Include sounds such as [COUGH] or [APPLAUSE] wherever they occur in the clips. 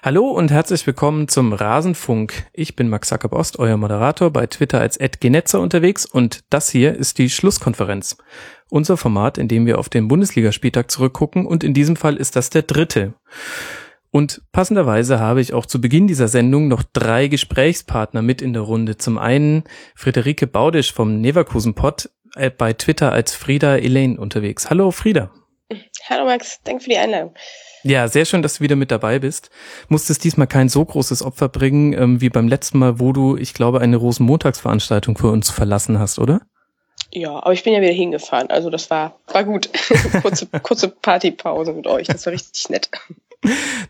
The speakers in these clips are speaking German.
Hallo und herzlich willkommen zum Rasenfunk. Ich bin Max Sackerbost, euer Moderator bei Twitter als @genetzer unterwegs und das hier ist die Schlusskonferenz. Unser Format, in dem wir auf den Bundesligaspieltag zurückgucken und in diesem Fall ist das der dritte. Und passenderweise habe ich auch zu Beginn dieser Sendung noch drei Gesprächspartner mit in der Runde. Zum einen Friederike Baudisch vom Neverkusen Pod äh, bei Twitter als Frieda Elaine unterwegs. Hallo Frieda. Hallo Max, danke für die Einladung. Ja, sehr schön, dass du wieder mit dabei bist. Musstest diesmal kein so großes Opfer bringen ähm, wie beim letzten Mal, wo du, ich glaube, eine Rosenmontagsveranstaltung für uns verlassen hast, oder? Ja, aber ich bin ja wieder hingefahren, also das war, war gut. [LAUGHS] kurze, kurze Partypause mit euch, das war richtig nett.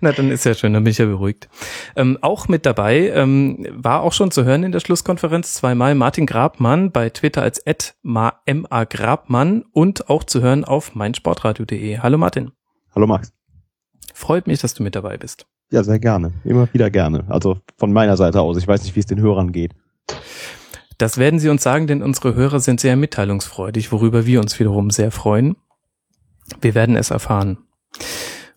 Na, dann ist ja schön, dann bin ich ja beruhigt. Ähm, auch mit dabei ähm, war auch schon zu hören in der Schlusskonferenz zweimal Martin Grabmann bei Twitter als ma Grabmann und auch zu hören auf meinsportradio.de. Hallo Martin. Hallo Max. Freut mich, dass du mit dabei bist. Ja, sehr gerne. Immer wieder gerne. Also von meiner Seite aus. Ich weiß nicht, wie es den Hörern geht. Das werden sie uns sagen, denn unsere Hörer sind sehr mitteilungsfreudig, worüber wir uns wiederum sehr freuen. Wir werden es erfahren.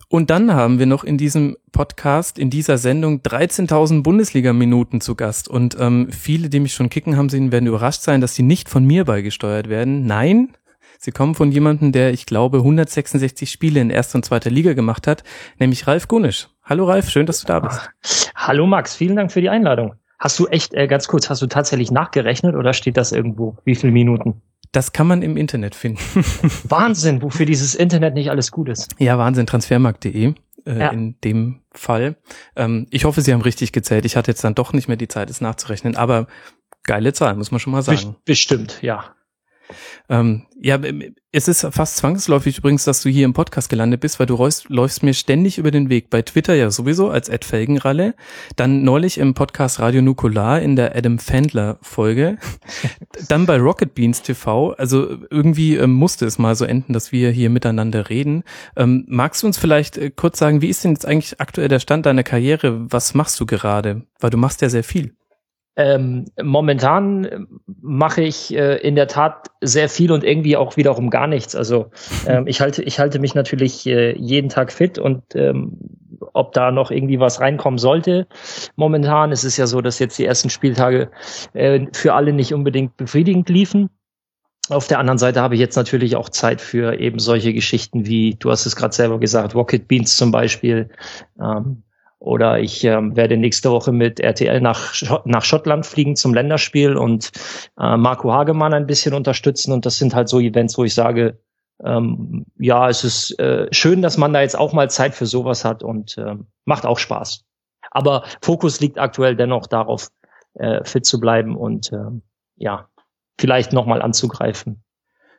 Und dann haben wir noch in diesem Podcast, in dieser Sendung 13.000 Bundesliga-Minuten zu Gast. Und ähm, viele, die mich schon kicken haben sehen, werden überrascht sein, dass die nicht von mir beigesteuert werden. Nein, sie kommen von jemandem, der, ich glaube, 166 Spiele in erster und zweiter Liga gemacht hat, nämlich Ralf Gunisch. Hallo Ralf, schön, dass du da bist. Hallo Max, vielen Dank für die Einladung. Hast du echt, äh, ganz kurz, hast du tatsächlich nachgerechnet oder steht das irgendwo? Wie viele Minuten? Das kann man im Internet finden. [LAUGHS] Wahnsinn, wofür dieses Internet nicht alles gut ist. Ja, Wahnsinn, transfermarkt.de äh, ja. in dem Fall. Ähm, ich hoffe, Sie haben richtig gezählt. Ich hatte jetzt dann doch nicht mehr die Zeit, es nachzurechnen, aber geile Zahl, muss man schon mal sagen. Bestimmt, ja. Ähm, ja, es ist fast zwangsläufig übrigens, dass du hier im Podcast gelandet bist, weil du läufst, läufst mir ständig über den Weg. Bei Twitter ja sowieso als Ed Felgenralle. Dann neulich im Podcast Radio Nukular in der Adam Fandler Folge. [LAUGHS] dann bei Rocket Beans TV. Also irgendwie ähm, musste es mal so enden, dass wir hier miteinander reden. Ähm, magst du uns vielleicht äh, kurz sagen, wie ist denn jetzt eigentlich aktuell der Stand deiner Karriere? Was machst du gerade? Weil du machst ja sehr viel. Ähm, momentan mache ich äh, in der Tat sehr viel und irgendwie auch wiederum gar nichts. Also [LAUGHS] ähm, ich halte ich halte mich natürlich äh, jeden Tag fit und ähm, ob da noch irgendwie was reinkommen sollte. Momentan ist es ja so, dass jetzt die ersten Spieltage äh, für alle nicht unbedingt befriedigend liefen. Auf der anderen Seite habe ich jetzt natürlich auch Zeit für eben solche Geschichten wie, du hast es gerade selber gesagt, Rocket Beans zum Beispiel. Ähm, oder ich ähm, werde nächste Woche mit RTL nach, nach Schottland fliegen zum Länderspiel und äh, Marco Hagemann ein bisschen unterstützen. Und das sind halt so Events, wo ich sage, ähm, ja, es ist äh, schön, dass man da jetzt auch mal Zeit für sowas hat und äh, macht auch Spaß. Aber Fokus liegt aktuell dennoch darauf, äh, fit zu bleiben und äh, ja, vielleicht nochmal anzugreifen.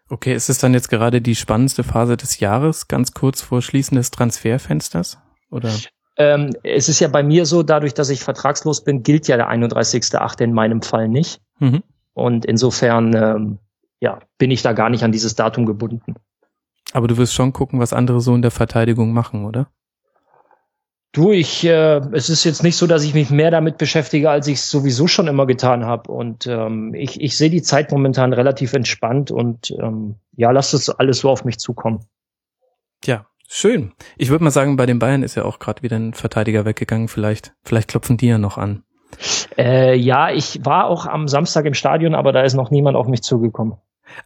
Okay, ist es dann jetzt gerade die spannendste Phase des Jahres, ganz kurz vor Schließen des Transferfensters? Oder? Ähm, es ist ja bei mir so, dadurch, dass ich vertragslos bin, gilt ja der 31.8. in meinem Fall nicht. Mhm. Und insofern, ähm, ja, bin ich da gar nicht an dieses Datum gebunden. Aber du wirst schon gucken, was andere so in der Verteidigung machen, oder? Du, ich, äh, es ist jetzt nicht so, dass ich mich mehr damit beschäftige, als ich es sowieso schon immer getan habe. Und ähm, ich, ich sehe die Zeit momentan relativ entspannt und ähm, ja, lass das alles so auf mich zukommen. Schön. Ich würde mal sagen, bei den Bayern ist ja auch gerade wieder ein Verteidiger weggegangen. Vielleicht, vielleicht klopfen die ja noch an. Äh, ja, ich war auch am Samstag im Stadion, aber da ist noch niemand auf mich zugekommen.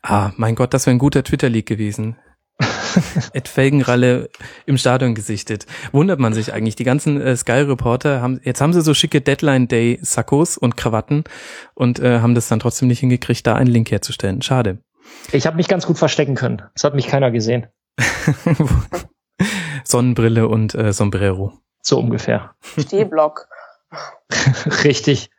Ah, mein Gott, das wäre ein guter Twitter-Leak gewesen. [LAUGHS] Ed Felgenralle im Stadion gesichtet. Wundert man sich eigentlich. Die ganzen äh, Sky-Reporter haben, jetzt haben sie so schicke Deadline-Day-Sakkos und Krawatten und äh, haben das dann trotzdem nicht hingekriegt, da einen Link herzustellen. Schade. Ich habe mich ganz gut verstecken können. Das hat mich keiner gesehen. [LAUGHS] Sonnenbrille und äh, Sombrero. So ungefähr. Stehblock. [LAUGHS] Richtig.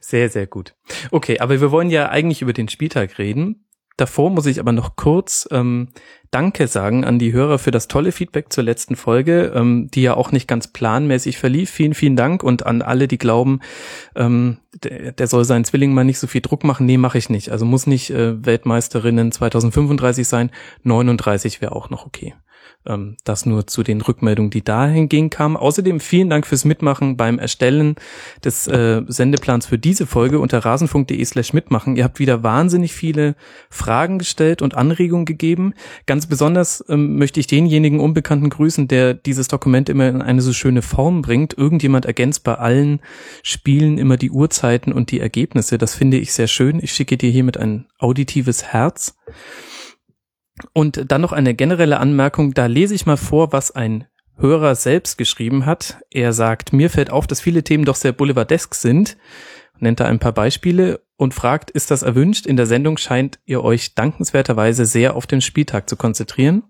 Sehr, sehr gut. Okay, aber wir wollen ja eigentlich über den Spieltag reden. Davor muss ich aber noch kurz ähm, Danke sagen an die Hörer für das tolle Feedback zur letzten Folge, ähm, die ja auch nicht ganz planmäßig verlief. Vielen, vielen Dank und an alle, die glauben, ähm, der, der soll seinen Zwillingen mal nicht so viel Druck machen. Nee, mache ich nicht. Also muss nicht äh, Weltmeisterinnen 2035 sein. 39 wäre auch noch okay. Ähm, das nur zu den Rückmeldungen, die dahingehend kamen. Außerdem vielen Dank fürs Mitmachen beim Erstellen des äh, Sendeplans für diese Folge unter rasenfunk.de slash mitmachen. Ihr habt wieder wahnsinnig viele Fragen gestellt und Anregungen gegeben. Ganz besonders ähm, möchte ich denjenigen Unbekannten grüßen, der dieses Dokument immer in eine so schöne Form bringt. Irgendjemand ergänzt bei allen Spielen immer die Uhrzeiten und die Ergebnisse. Das finde ich sehr schön. Ich schicke dir hiermit ein auditives Herz. Und dann noch eine generelle Anmerkung, da lese ich mal vor, was ein Hörer selbst geschrieben hat. Er sagt, mir fällt auf, dass viele Themen doch sehr boulevardesk sind, nennt da ein paar Beispiele und fragt, ist das erwünscht? In der Sendung scheint ihr euch dankenswerterweise sehr auf den Spieltag zu konzentrieren.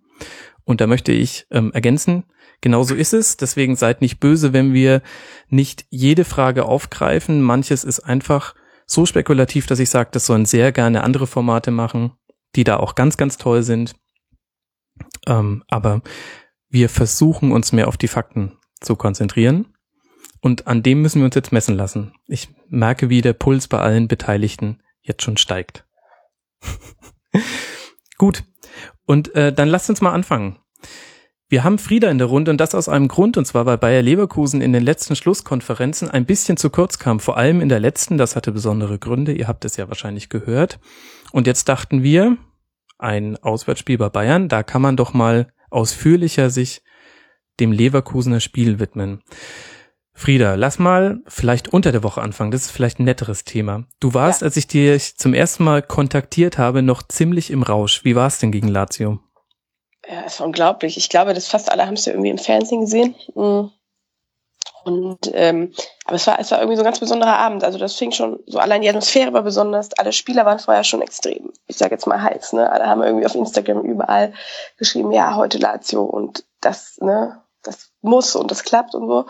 Und da möchte ich ähm, ergänzen, genauso ist es. Deswegen seid nicht böse, wenn wir nicht jede Frage aufgreifen. Manches ist einfach so spekulativ, dass ich sage, das sollen sehr gerne andere Formate machen die da auch ganz, ganz toll sind. Ähm, aber wir versuchen uns mehr auf die Fakten zu konzentrieren. Und an dem müssen wir uns jetzt messen lassen. Ich merke, wie der Puls bei allen Beteiligten jetzt schon steigt. [LAUGHS] Gut. Und äh, dann lasst uns mal anfangen. Wir haben Frieda in der Runde und das aus einem Grund, und zwar weil Bayer Leverkusen in den letzten Schlusskonferenzen ein bisschen zu kurz kam, vor allem in der letzten, das hatte besondere Gründe, ihr habt es ja wahrscheinlich gehört. Und jetzt dachten wir, ein Auswärtsspiel bei Bayern, da kann man doch mal ausführlicher sich dem Leverkusener Spiel widmen. Frieda, lass mal vielleicht unter der Woche anfangen. Das ist vielleicht ein netteres Thema. Du warst, ja. als ich dich zum ersten Mal kontaktiert habe, noch ziemlich im Rausch. Wie war es denn gegen Lazio? Ja, ist unglaublich. Ich glaube, dass fast alle haben es ja irgendwie im Fernsehen gesehen. Mhm. Und ähm, aber es war, es war irgendwie so ein ganz besonderer Abend. Also das fing schon so allein die Atmosphäre war besonders. Alle Spieler waren vorher schon extrem. Ich sage jetzt mal heiß. Ne, alle haben irgendwie auf Instagram überall geschrieben, ja heute Lazio und das, ne, das muss und das klappt und so.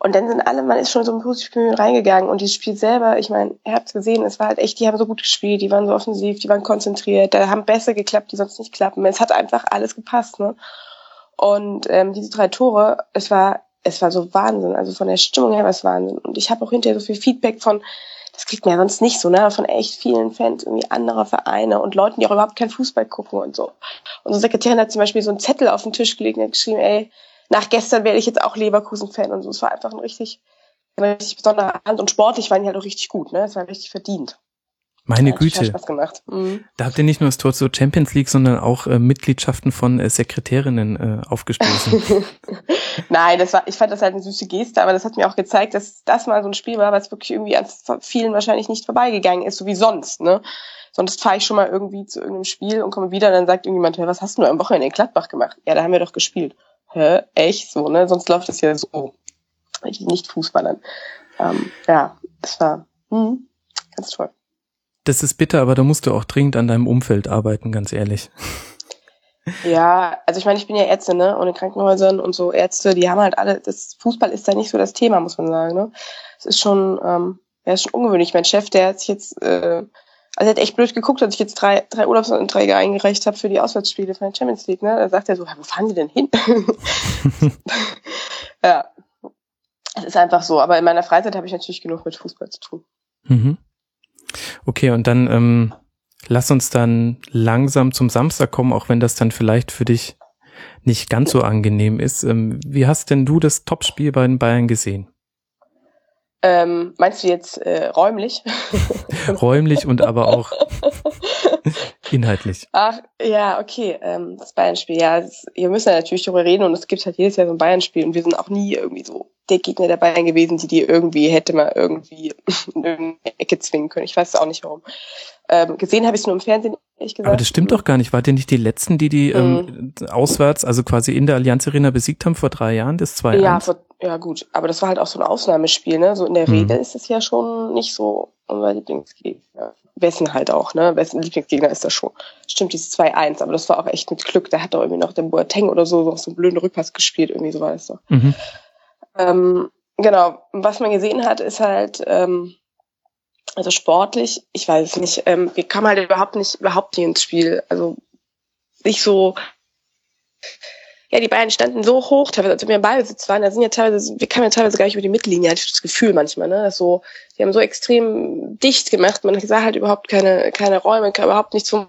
Und dann sind alle, man ist schon so ein Positivspiel reingegangen und dieses Spiel selber, ich meine, ihr habt es gesehen, es war halt echt, die haben so gut gespielt, die waren so offensiv, die waren konzentriert, da haben besser geklappt, die sonst nicht klappen. Es hat einfach alles gepasst, ne? Und ähm, diese drei Tore, es war, es war so Wahnsinn. Also von der Stimmung her war es Wahnsinn. Und ich habe auch hinterher so viel Feedback von, das kriegt man ja sonst nicht so, ne, von echt vielen Fans irgendwie anderer Vereine und Leuten, die auch überhaupt kein Fußball gucken und so. Unsere Sekretärin hat zum Beispiel so einen Zettel auf den Tisch gelegt und hat geschrieben, ey, nach gestern werde ich jetzt auch Leverkusen-Fan und so. Es war einfach ein richtig, ein richtig besonderer Abend und sportlich waren die halt auch richtig gut, ne? Es war richtig verdient. Meine Güte. Spaß gemacht. Mhm. Da habt ihr nicht nur das Tor zur Champions League, sondern auch äh, Mitgliedschaften von äh, Sekretärinnen äh, aufgestoßen. [LAUGHS] Nein, das war, ich fand das halt eine süße Geste, aber das hat mir auch gezeigt, dass das mal so ein Spiel war, was wirklich irgendwie an vielen wahrscheinlich nicht vorbeigegangen ist, so wie sonst, ne? Sonst fahre ich schon mal irgendwie zu irgendeinem Spiel und komme wieder und dann sagt irgendjemand, hey, was hast du am Wochenende in Gladbach gemacht? Ja, da haben wir doch gespielt hä, echt so, ne? Sonst läuft es ja so. Nicht Fußballern. Ähm, ja, das war hm, ganz toll. Das ist bitter, aber da musst du auch dringend an deinem Umfeld arbeiten, ganz ehrlich. Ja, also ich meine, ich bin ja Ärzte, ne? Und in Krankenhäusern und so Ärzte, die haben halt alle, das Fußball ist da nicht so das Thema, muss man sagen, ne? Es ist schon, ähm, ja, ist schon ungewöhnlich. Mein Chef, der hat sich jetzt äh, also er hat echt blöd geguckt, als ich jetzt drei, drei Urlaubsanträge eingereicht habe für die Auswärtsspiele von der Champions League. Ne? Da sagt er so, wo fahren die denn hin? [LAUGHS] ja, es ist einfach so. Aber in meiner Freizeit habe ich natürlich genug mit Fußball zu tun. Mhm. Okay, und dann ähm, lass uns dann langsam zum Samstag kommen, auch wenn das dann vielleicht für dich nicht ganz so angenehm ist. Ähm, wie hast denn du das Topspiel bei den Bayern gesehen? Ähm, meinst du jetzt äh, räumlich? räumlich und aber auch [LAUGHS] [LAUGHS] inhaltlich. Ach, ja, okay. Ähm, das Bayern-Spiel, ja, das, wir müssen ja natürlich darüber reden und es gibt halt jedes Jahr so ein Bayern-Spiel und wir sind auch nie irgendwie so der Gegner der Bayern gewesen, die die irgendwie hätte mal irgendwie [LAUGHS] in irgendeine Ecke zwingen können. Ich weiß auch nicht warum. Ähm, gesehen habe ich es nur im Fernsehen, ehrlich gesagt. Aber das stimmt doch gar nicht. Wart ihr nicht die Letzten, die die ähm, mhm. auswärts, also quasi in der Allianz Arena besiegt haben vor drei Jahren, das 2 Ja, vor, ja gut. Aber das war halt auch so ein Ausnahmespiel, ne? So in der mhm. Regel ist es ja schon nicht so unser Lieblingsgegner. Wessen halt auch, ne? Wessen Lieblingsgegner ist das schon. Stimmt, dieses 2-1, aber das war auch echt mit Glück. Da hat doch irgendwie noch der Boateng oder so, so einen blöden Rückpass gespielt, irgendwie so war das doch. Mhm. Ähm, genau. Was man gesehen hat, ist halt, ähm, also sportlich, ich weiß es nicht, ähm, wir kamen halt überhaupt nicht, überhaupt nicht ins Spiel. Also nicht so, ja, die beiden standen so hoch, teilweise, als wir im Ballbesitz waren, da sind ja teilweise, wir kamen ja teilweise gar nicht über die Mittellinie, hatte ich das Gefühl manchmal, ne, dass so, die haben so extrem dicht gemacht, man sah halt überhaupt keine, keine Räume, überhaupt nichts zum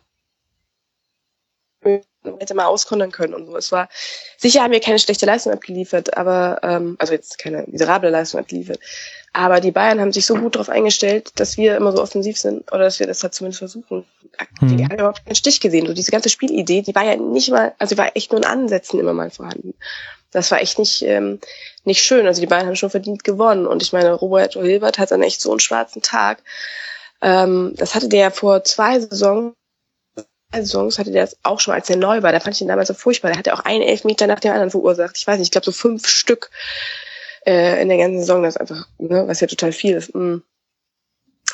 hätte mal auskontern können und so. Es war, sicher haben wir keine schlechte Leistung abgeliefert, aber, ähm, also jetzt keine miserable Leistung abgeliefert. Aber die Bayern haben sich so gut darauf eingestellt, dass wir immer so offensiv sind oder dass wir das halt zumindest versuchen. Die Hm. haben überhaupt keinen Stich gesehen. So diese ganze Spielidee, die war ja nicht mal, also die war echt nur in Ansätzen immer mal vorhanden. Das war echt nicht, ähm, nicht schön. Also die Bayern haben schon verdient gewonnen. Und ich meine, Roberto Hilbert hat dann echt so einen schwarzen Tag. Ähm, das hatte der vor zwei Saisons, Saisons hatte der das auch schon, als der neu war. Da fand ich ihn damals so furchtbar. Der hatte auch einen Elfmeter nach dem anderen verursacht. Ich weiß nicht, ich glaube so fünf Stück äh, in der ganzen Saison. Das einfach, ne, was ja total viel ist. Mm.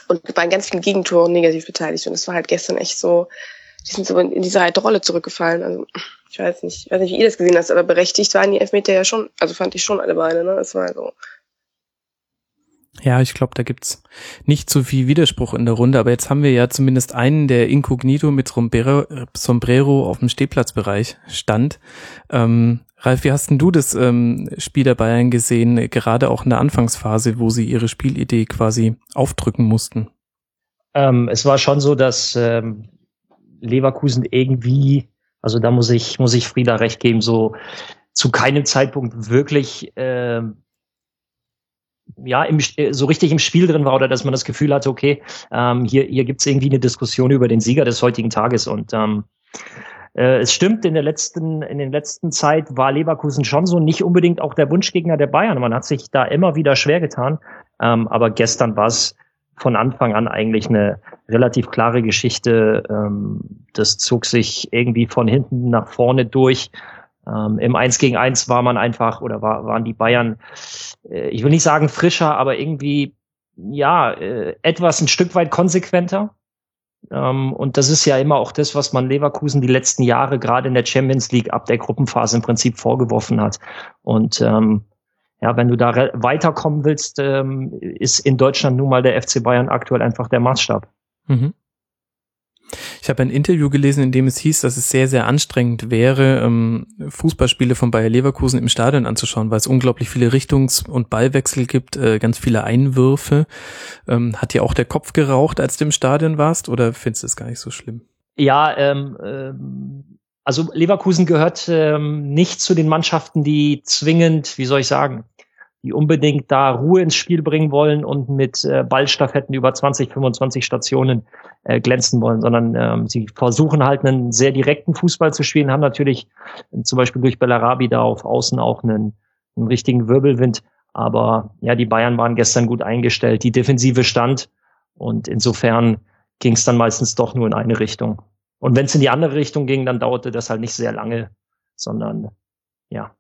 Und waren ganz vielen Gegentoren negativ beteiligt. Und das war halt gestern echt so, die sind so in, diese alte Rolle zurückgefallen. Also ich weiß nicht, ich weiß nicht, wie ihr das gesehen habt, aber berechtigt waren die Elfmeter ja schon, also fand ich schon alle beide, ne? Das war so. Ja, ich glaube, da gibt's nicht so viel Widerspruch in der Runde, aber jetzt haben wir ja zumindest einen, der inkognito mit Sombrero, Sombrero auf dem Stehplatzbereich stand. Ähm, Ralf, wie hast denn du das ähm, Spiel der Bayern gesehen, gerade auch in der Anfangsphase, wo sie ihre Spielidee quasi aufdrücken mussten? Ähm, es war schon so, dass ähm, Leverkusen irgendwie, also da muss ich, muss ich Frieda recht geben, so zu keinem Zeitpunkt wirklich ähm, ja, im, so richtig im Spiel drin war oder dass man das Gefühl hatte, okay, ähm, hier, hier gibt's irgendwie eine Diskussion über den Sieger des heutigen Tages. Und ähm, äh, es stimmt, in der letzten, in der letzten Zeit war Leverkusen schon so nicht unbedingt auch der Wunschgegner der Bayern. Man hat sich da immer wieder schwer getan. Ähm, aber gestern war es von Anfang an eigentlich eine relativ klare Geschichte. Ähm, das zog sich irgendwie von hinten nach vorne durch. Ähm, Im 1 gegen 1 war man einfach oder war, waren die Bayern, äh, ich will nicht sagen frischer, aber irgendwie ja äh, etwas ein Stück weit konsequenter. Ähm, und das ist ja immer auch das, was man Leverkusen die letzten Jahre gerade in der Champions League ab der Gruppenphase im Prinzip vorgeworfen hat. Und ähm, ja, wenn du da weiterkommen willst, ähm, ist in Deutschland nun mal der FC Bayern aktuell einfach der Maßstab. Mhm. Ich habe ein Interview gelesen, in dem es hieß, dass es sehr, sehr anstrengend wäre, ähm, Fußballspiele von Bayer Leverkusen im Stadion anzuschauen, weil es unglaublich viele Richtungs- und Ballwechsel gibt, äh, ganz viele Einwürfe. Ähm, hat dir auch der Kopf geraucht, als du im Stadion warst, oder findest du es gar nicht so schlimm? Ja, ähm, ähm, also Leverkusen gehört ähm, nicht zu den Mannschaften, die zwingend, wie soll ich sagen, die unbedingt da Ruhe ins Spiel bringen wollen und mit äh, Ballstaffetten über 20, 25 Stationen äh, glänzen wollen, sondern ähm, sie versuchen halt einen sehr direkten Fußball zu spielen, haben natürlich äh, zum Beispiel durch Bellarabi da auf Außen auch einen, einen richtigen Wirbelwind. Aber ja, die Bayern waren gestern gut eingestellt, die Defensive stand und insofern ging es dann meistens doch nur in eine Richtung. Und wenn es in die andere Richtung ging, dann dauerte das halt nicht sehr lange, sondern ja,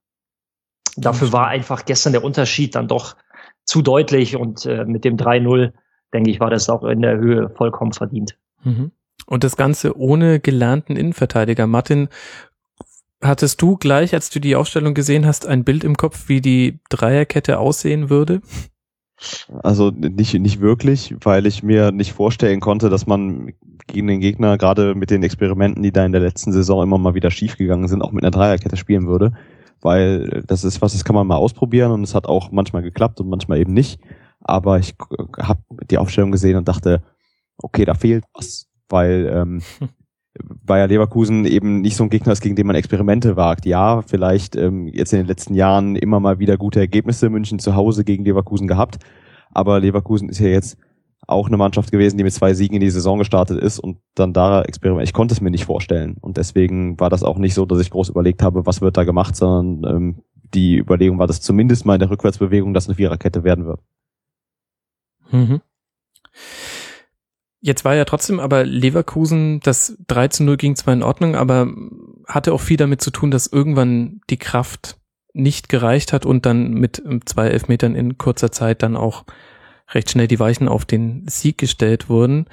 Dafür war einfach gestern der Unterschied dann doch zu deutlich und äh, mit dem 3-0, denke ich, war das auch in der Höhe vollkommen verdient. Mhm. Und das Ganze ohne gelernten Innenverteidiger. Martin, hattest du gleich, als du die Aufstellung gesehen hast, ein Bild im Kopf, wie die Dreierkette aussehen würde? Also nicht, nicht wirklich, weil ich mir nicht vorstellen konnte, dass man gegen den Gegner, gerade mit den Experimenten, die da in der letzten Saison immer mal wieder schiefgegangen sind, auch mit einer Dreierkette spielen würde. Weil das ist was, das kann man mal ausprobieren und es hat auch manchmal geklappt und manchmal eben nicht. Aber ich habe die Aufstellung gesehen und dachte, okay, da fehlt was, weil ähm, [LAUGHS] Bayer Leverkusen eben nicht so ein Gegner ist, gegen den man Experimente wagt. Ja, vielleicht ähm, jetzt in den letzten Jahren immer mal wieder gute Ergebnisse München zu Hause gegen Leverkusen gehabt, aber Leverkusen ist ja jetzt auch eine Mannschaft gewesen, die mit zwei Siegen in die Saison gestartet ist und dann da Experiment. Ich konnte es mir nicht vorstellen und deswegen war das auch nicht so, dass ich groß überlegt habe, was wird da gemacht, sondern ähm, die Überlegung war, dass zumindest mal in der Rückwärtsbewegung das eine Viererkette werden wird. Mhm. Jetzt war ja trotzdem aber Leverkusen, das 3 zu 0 ging zwar in Ordnung, aber hatte auch viel damit zu tun, dass irgendwann die Kraft nicht gereicht hat und dann mit zwei Elfmetern in kurzer Zeit dann auch recht schnell die Weichen auf den Sieg gestellt wurden.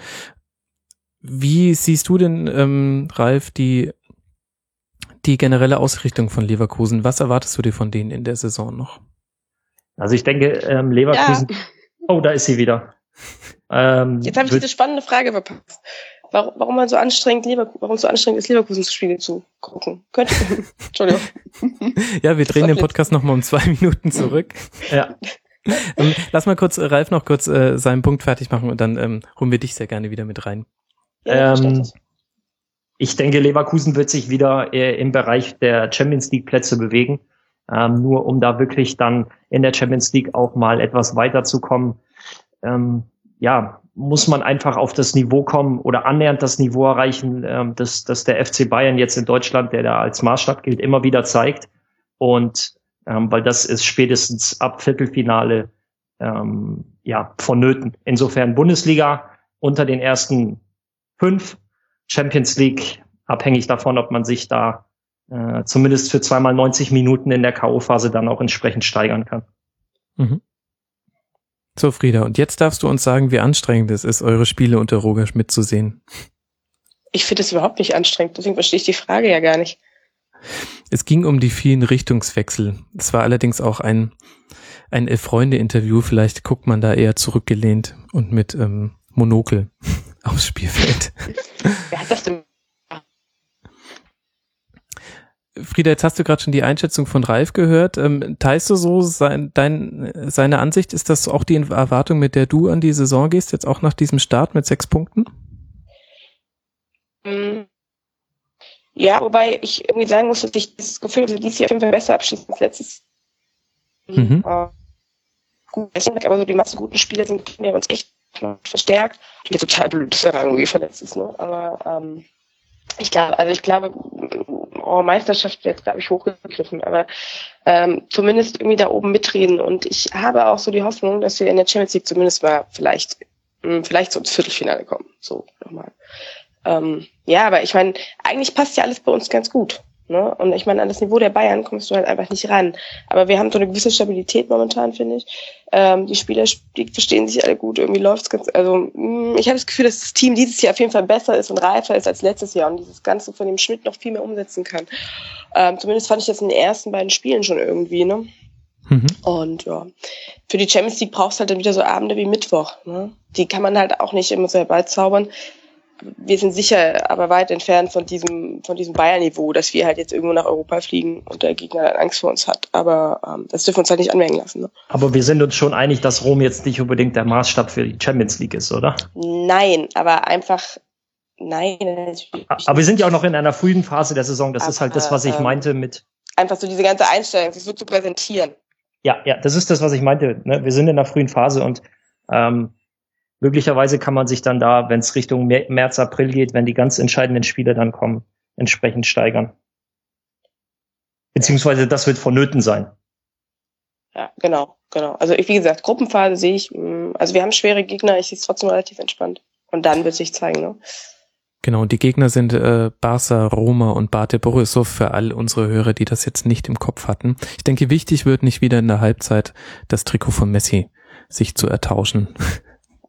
Wie siehst du denn, ähm, Ralf, die, die generelle Ausrichtung von Leverkusen? Was erwartest du dir von denen in der Saison noch? Also ich denke, ähm, Leverkusen. Ja. Oh, da ist sie wieder. Ähm, Jetzt habe ich diese spannende Frage verpasst. Warum, warum man so anstrengend Leverkusen, warum so anstrengend ist, Leverkusen-Spiele zu gucken? Könnte. [LAUGHS] Entschuldigung. ja, wir drehen den Podcast nochmal um zwei [LAUGHS] Minuten zurück. ja. [LAUGHS] ähm, lass mal kurz, Ralf noch kurz äh, seinen Punkt fertig machen und dann ähm, holen wir dich sehr gerne wieder mit rein. Ja, ähm, ich denke, Leverkusen wird sich wieder äh, im Bereich der Champions League Plätze bewegen, ähm, nur um da wirklich dann in der Champions League auch mal etwas weiterzukommen. Ähm, ja, muss man einfach auf das Niveau kommen oder annähernd das Niveau erreichen, ähm, dass, dass der FC Bayern jetzt in Deutschland, der da als Maßstab gilt, immer wieder zeigt. Und ähm, weil das ist spätestens ab Viertelfinale ähm, ja vonnöten. Insofern Bundesliga unter den ersten fünf, Champions League abhängig davon, ob man sich da äh, zumindest für zweimal 90 Minuten in der K.O.-Phase dann auch entsprechend steigern kann. Mhm. So, Frieda, und jetzt darfst du uns sagen, wie anstrengend es ist, eure Spiele unter Roger Schmidt zu sehen. Ich finde es überhaupt nicht anstrengend, deswegen verstehe ich die Frage ja gar nicht. Es ging um die vielen Richtungswechsel. Es war allerdings auch ein, ein Elf-Freunde-Interview. Vielleicht guckt man da eher zurückgelehnt und mit ähm, Monokel [LAUGHS] aufs Spielfeld. Wer hat das denn Frieda, jetzt hast du gerade schon die Einschätzung von Ralf gehört. Ähm, teilst du so sein, dein, seine Ansicht? Ist das auch die Erwartung, mit der du an die Saison gehst, jetzt auch nach diesem Start mit sechs Punkten? Mm. Ja, wobei ich irgendwie sagen muss, dass ich das Gefühl habe, dieses Jahr auf jeden Fall besser abschließen als letztes. Mhm. Uh, gut, aber so die Masse guten Spieler sind wir uns echt verstärkt. Ich bin total blöd, dass er irgendwie verletzt ist, ne? Aber ähm, ich glaube, also ich glaube, oh, Meisterschaft wird, glaube ich, hochgegriffen, aber ähm, zumindest irgendwie da oben mitreden. Und ich habe auch so die Hoffnung, dass wir in der Champions League zumindest mal vielleicht, mh, hm, vielleicht so ins Viertelfinale kommen. So nochmal. Ähm, ja, aber ich meine, eigentlich passt ja alles bei uns ganz gut. Ne? Und ich meine, an das Niveau der Bayern kommst du halt einfach nicht ran. Aber wir haben so eine gewisse Stabilität momentan, finde ich. Ähm, die Spieler die verstehen sich alle gut, irgendwie läuft's ganz. Also mh, mm, ich habe das Gefühl, dass das Team dieses Jahr auf jeden Fall besser ist und reifer ist als letztes Jahr und dieses Ganze von dem Schmidt noch viel mehr umsetzen kann. Ähm, zumindest fand ich das in den ersten beiden Spielen schon irgendwie, ne? Mhm. Und ja, für die Champions League brauchst du halt dann wieder so Abende wie Mittwoch. Ne? Die kann man halt auch nicht immer so herbeizaubern wir sind sicher aber weit entfernt von diesem, von diesem Bayern-Niveau, dass wir halt jetzt irgendwo nach Europa fliegen und der Gegner dann Angst vor uns hat. Aber ähm, das dürfen wir uns halt nicht anmerken lassen. Ne? Aber wir sind uns schon einig, dass Rom jetzt nicht unbedingt der Maßstab für die Champions League ist, oder? Nein, aber einfach Nein, Aber wir sind ja auch noch in einer frühen Phase der Saison. Das aber, ist halt das, was ich ähm, meinte mit. Einfach so diese ganze Einstellung, sich so zu präsentieren. Ja, ja, das ist das, was ich meinte. Ne? Wir sind in einer frühen Phase und ähm, möglicherweise kann man sich dann da, wenn es Richtung März, April geht, wenn die ganz entscheidenden Spiele dann kommen, entsprechend steigern. Beziehungsweise das wird vonnöten sein. Ja, genau, genau. Also wie gesagt, Gruppenphase sehe ich, mm, also wir haben schwere Gegner, ich sehe es trotzdem relativ entspannt. Und dann wird sich zeigen, ne? Genau, und die Gegner sind äh, Barca, Roma und Bate Borisov für all unsere Hörer, die das jetzt nicht im Kopf hatten. Ich denke, wichtig wird nicht wieder in der Halbzeit das Trikot von Messi sich zu ertauschen.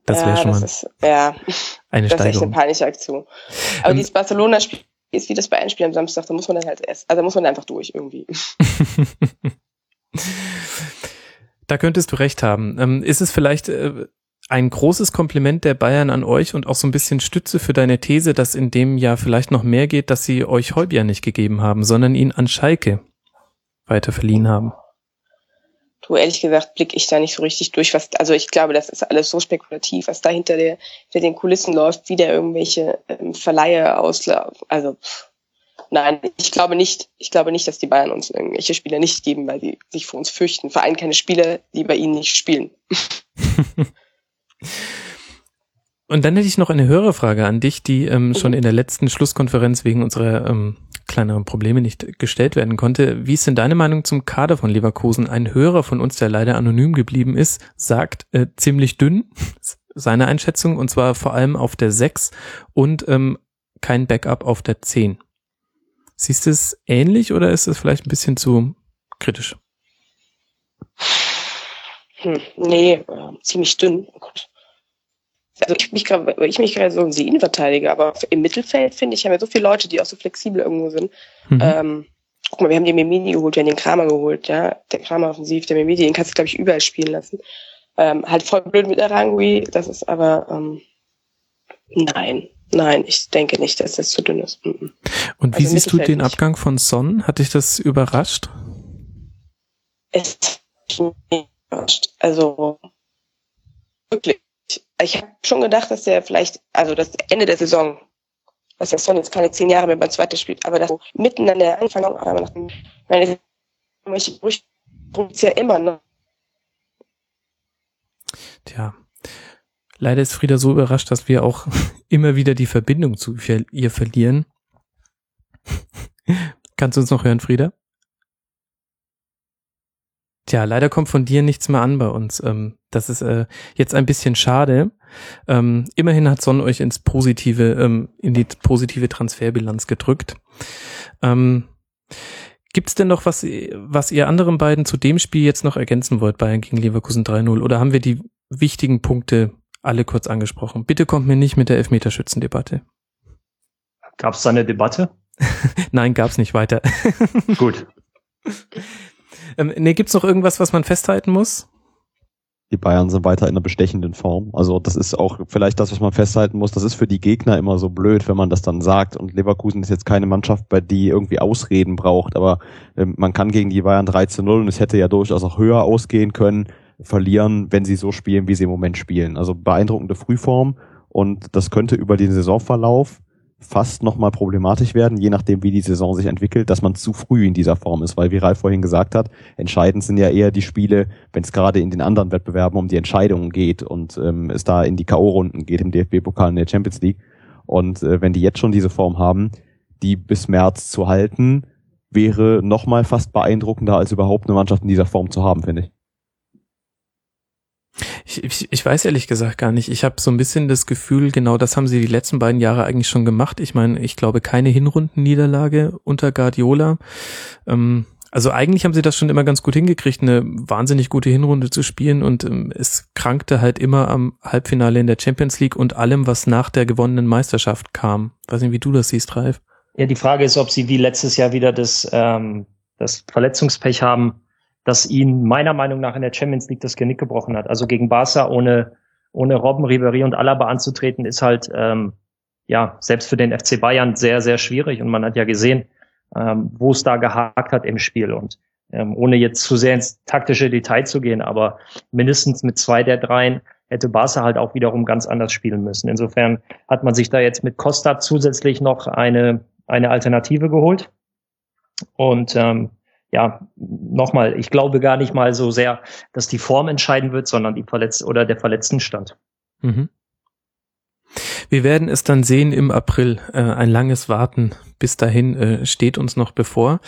Das wäre ja, schon mal ist, ja, [LAUGHS] eine das Steigerung. Das ist echt eine peinliche Aktion. Aber ähm, dieses Barcelona-Spiel ist wie das bei einem Spiel am Samstag, da muss man dann halt erst, also da muss man einfach durch irgendwie. [LAUGHS] da könntest du recht haben. Ähm, ist es vielleicht äh, ein großes Kompliment der Bayern an euch und auch so ein bisschen Stütze für deine These, dass in dem Jahr vielleicht noch mehr geht, dass sie euch Holbier nicht gegeben haben, sondern ihn an Schalke weiter verliehen haben? Du ehrlich gesagt blicke ich da nicht so richtig durch, was, also ich glaube, das ist alles so spekulativ, was da hinter, der, hinter den Kulissen läuft, wie der irgendwelche ähm, Verleihe auslaufen. Also pff, nein, ich glaube nicht, ich glaube nicht, dass die Bayern uns irgendwelche Spieler nicht geben, weil sie sich vor uns fürchten. Vor allem keine Spieler, die bei ihnen nicht spielen. [LAUGHS] Und dann hätte ich noch eine höhere Frage an dich, die ähm, mhm. schon in der letzten Schlusskonferenz wegen unserer ähm, kleineren Probleme nicht gestellt werden konnte. Wie ist denn deine Meinung zum Kader von Leverkusen? Ein Hörer von uns, der leider anonym geblieben ist, sagt äh, ziemlich dünn, [LAUGHS] seine Einschätzung, und zwar vor allem auf der 6 und ähm, kein Backup auf der 10. Siehst du es ähnlich oder ist es vielleicht ein bisschen zu kritisch? Hm, nee, äh, ziemlich dünn. Oh Gott also ich mich gerade, ich mich gerade so ein sie verteidige, aber im Mittelfeld finde ich, haben wir so viele Leute, die auch so flexibel irgendwo sind. Mhm. Ähm, guck mal, wir haben den Memini geholt, wir haben den Kramer geholt, ja, der Kramer offensiv, der Memini, den kannst du glaube ich überall spielen lassen. Ähm, halt voll blöd mit der Rangui, das ist aber ähm, nein, nein, ich denke nicht, dass das zu dünn ist. Mhm. Und wie also siehst du den nicht. Abgang von Son? Hat dich das überrascht? Es überrascht. Also wirklich ich habe schon gedacht, dass der vielleicht, also das Ende der Saison, dass der Son jetzt keine zehn Jahre mehr beim zweiten spielt, aber das so miteinander anfangen, aber nach dem, meine, ich ja immer, ne? Tja. Leider ist Frieda so überrascht, dass wir auch [LAUGHS] immer wieder die Verbindung zu ihr verlieren. [LAUGHS] Kannst du uns noch hören, Frieda? Tja, leider kommt von dir nichts mehr an bei uns. Ähm, das ist äh, jetzt ein bisschen schade. Ähm, immerhin hat Son euch ins positive, ähm, in die positive Transferbilanz gedrückt. Ähm, Gibt denn noch was, was ihr anderen beiden zu dem Spiel jetzt noch ergänzen wollt, Bayern gegen Leverkusen 3-0? Oder haben wir die wichtigen Punkte alle kurz angesprochen? Bitte kommt mir nicht mit der Elfmeterschützendebatte. Gab es da eine Debatte? [LAUGHS] Nein, gab's nicht weiter. Gut. [LAUGHS] ähm, nee, gibt's noch irgendwas, was man festhalten muss? Die Bayern sind weiter in einer bestechenden Form. Also das ist auch vielleicht das, was man festhalten muss. Das ist für die Gegner immer so blöd, wenn man das dann sagt. Und Leverkusen ist jetzt keine Mannschaft, bei die irgendwie Ausreden braucht. Aber ähm, man kann gegen die Bayern 3 zu 0 und es hätte ja durchaus auch höher ausgehen können, verlieren, wenn sie so spielen, wie sie im Moment spielen. Also beeindruckende Frühform. Und das könnte über den Saisonverlauf fast nochmal problematisch werden, je nachdem, wie die Saison sich entwickelt, dass man zu früh in dieser Form ist. Weil, wie Ralf vorhin gesagt hat, entscheidend sind ja eher die Spiele, wenn es gerade in den anderen Wettbewerben um die Entscheidungen geht und ähm, es da in die K.O.-Runden geht, im DFB-Pokal in der Champions League. Und äh, wenn die jetzt schon diese Form haben, die bis März zu halten, wäre nochmal fast beeindruckender, als überhaupt eine Mannschaft in dieser Form zu haben, finde ich. Ich, ich, ich weiß ehrlich gesagt gar nicht. Ich habe so ein bisschen das Gefühl, genau das haben sie die letzten beiden Jahre eigentlich schon gemacht. Ich meine, ich glaube keine Hinrundenniederlage unter Guardiola. Ähm, also eigentlich haben sie das schon immer ganz gut hingekriegt, eine wahnsinnig gute Hinrunde zu spielen und ähm, es krankte halt immer am Halbfinale in der Champions League und allem, was nach der gewonnenen Meisterschaft kam. Weiß nicht, wie du das siehst, Ralf. Ja, die Frage ist, ob sie wie letztes Jahr wieder das, ähm, das Verletzungspech haben, das ihn meiner Meinung nach in der Champions League das Genick gebrochen hat. Also gegen Barca ohne, ohne Robben, Ribery und Alaba anzutreten, ist halt, ähm, ja, selbst für den FC Bayern sehr, sehr schwierig. Und man hat ja gesehen, ähm, wo es da gehakt hat im Spiel. Und ähm, ohne jetzt zu sehr ins taktische Detail zu gehen, aber mindestens mit zwei der dreien hätte Barca halt auch wiederum ganz anders spielen müssen. Insofern hat man sich da jetzt mit Costa zusätzlich noch eine, eine Alternative geholt. Und ähm, ja, nochmal, ich glaube gar nicht mal so sehr, dass die Form entscheiden wird, sondern die Verletz oder der Verletztenstand. Mhm. Wir werden es dann sehen im April. Äh, ein langes Warten bis dahin äh, steht uns noch bevor.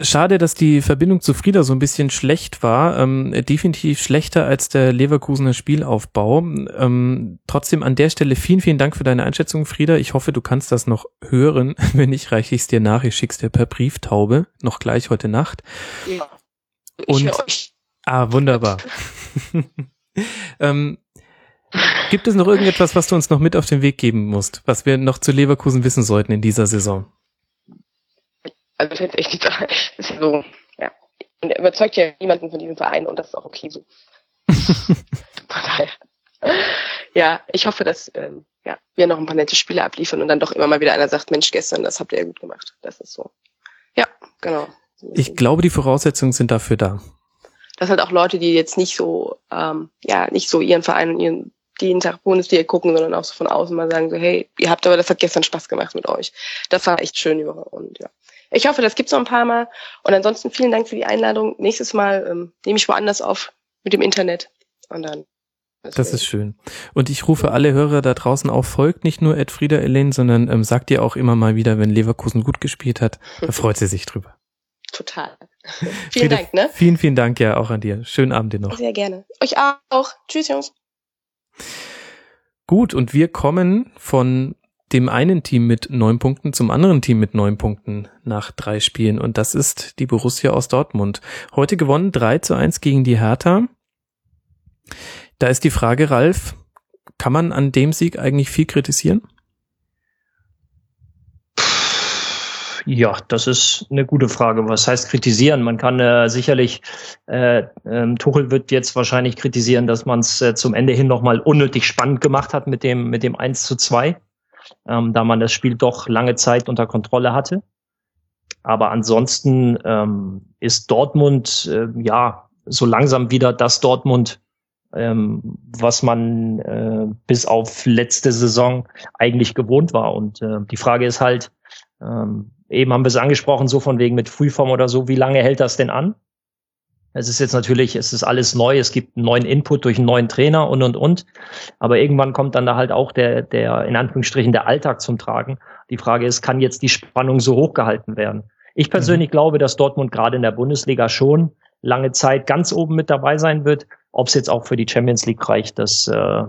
Schade, dass die Verbindung zu Frieda so ein bisschen schlecht war. Ähm, definitiv schlechter als der Leverkusener Spielaufbau. Ähm, trotzdem an der Stelle vielen, vielen Dank für deine Einschätzung, Frieda. Ich hoffe, du kannst das noch hören. [LAUGHS] Wenn nicht, reiche ich es dir nach. Ich schick's dir per Brieftaube. Noch gleich heute Nacht. Ja. Und, ah, wunderbar. [LAUGHS] ähm, gibt es noch irgendetwas, was du uns noch mit auf den Weg geben musst, was wir noch zu Leverkusen wissen sollten in dieser Saison? Also das ist echt nicht [LAUGHS] ist so, ja. Und er überzeugt ja niemanden von diesem Verein und das ist auch okay so. [LAUGHS] ja, ich hoffe, dass ähm, ja, wir noch ein paar nette Spiele abliefern und dann doch immer mal wieder einer sagt, Mensch, gestern, das habt ihr ja gut gemacht. Das ist so. Ja, genau. Ich glaube, die Voraussetzungen sind dafür da. Das sind auch Leute, die jetzt nicht so, ähm, ja, nicht so ihren Verein und ihren die jeden Tag Bundesliga gucken, sondern auch so von außen mal sagen so, hey, ihr habt aber, das hat gestern Spaß gemacht mit euch. Das war echt schön Woche und ja. Ich hoffe, das gibt's noch ein paar Mal. Und ansonsten vielen Dank für die Einladung. Nächstes Mal ähm, nehme ich woanders auf mit dem Internet. Und dann. Das ist schön. Und ich rufe alle Hörer da draußen auf, folgt nicht nur Ed Frieda Elaine, sondern ähm, sagt ihr auch immer mal wieder, wenn Leverkusen gut gespielt hat. [LAUGHS] Da freut sie sich drüber. Total. [LAUGHS] vielen Dank, ne? Vielen, vielen Dank ja auch an dir. Schönen Abend dir noch. Sehr gerne. Euch auch. Tschüss, Jungs. Gut, und wir kommen von dem einen Team mit neun Punkten zum anderen Team mit neun Punkten nach drei Spielen. Und das ist die Borussia aus Dortmund. Heute gewonnen 3 zu 1 gegen die Hertha. Da ist die Frage, Ralf, kann man an dem Sieg eigentlich viel kritisieren? Ja, das ist eine gute Frage. Was heißt kritisieren? Man kann äh, sicherlich, äh, äh, Tuchel wird jetzt wahrscheinlich kritisieren, dass man es äh, zum Ende hin nochmal unnötig spannend gemacht hat mit dem, mit dem 1 zu 2 ähm, da man das Spiel doch lange Zeit unter Kontrolle hatte. Aber ansonsten ähm, ist Dortmund äh, ja so langsam wieder das Dortmund, ähm, was man äh, bis auf letzte Saison eigentlich gewohnt war. Und äh, die Frage ist halt, ähm, eben haben wir es angesprochen, so von wegen mit Frühform oder so, wie lange hält das denn an? Es ist jetzt natürlich, es ist alles neu, es gibt einen neuen Input durch einen neuen Trainer und und und. Aber irgendwann kommt dann da halt auch der, der, in Anführungsstrichen, der Alltag zum Tragen. Die Frage ist, kann jetzt die Spannung so hoch gehalten werden? Ich persönlich mhm. glaube, dass Dortmund gerade in der Bundesliga schon lange Zeit ganz oben mit dabei sein wird. Ob es jetzt auch für die Champions League reicht, das, äh,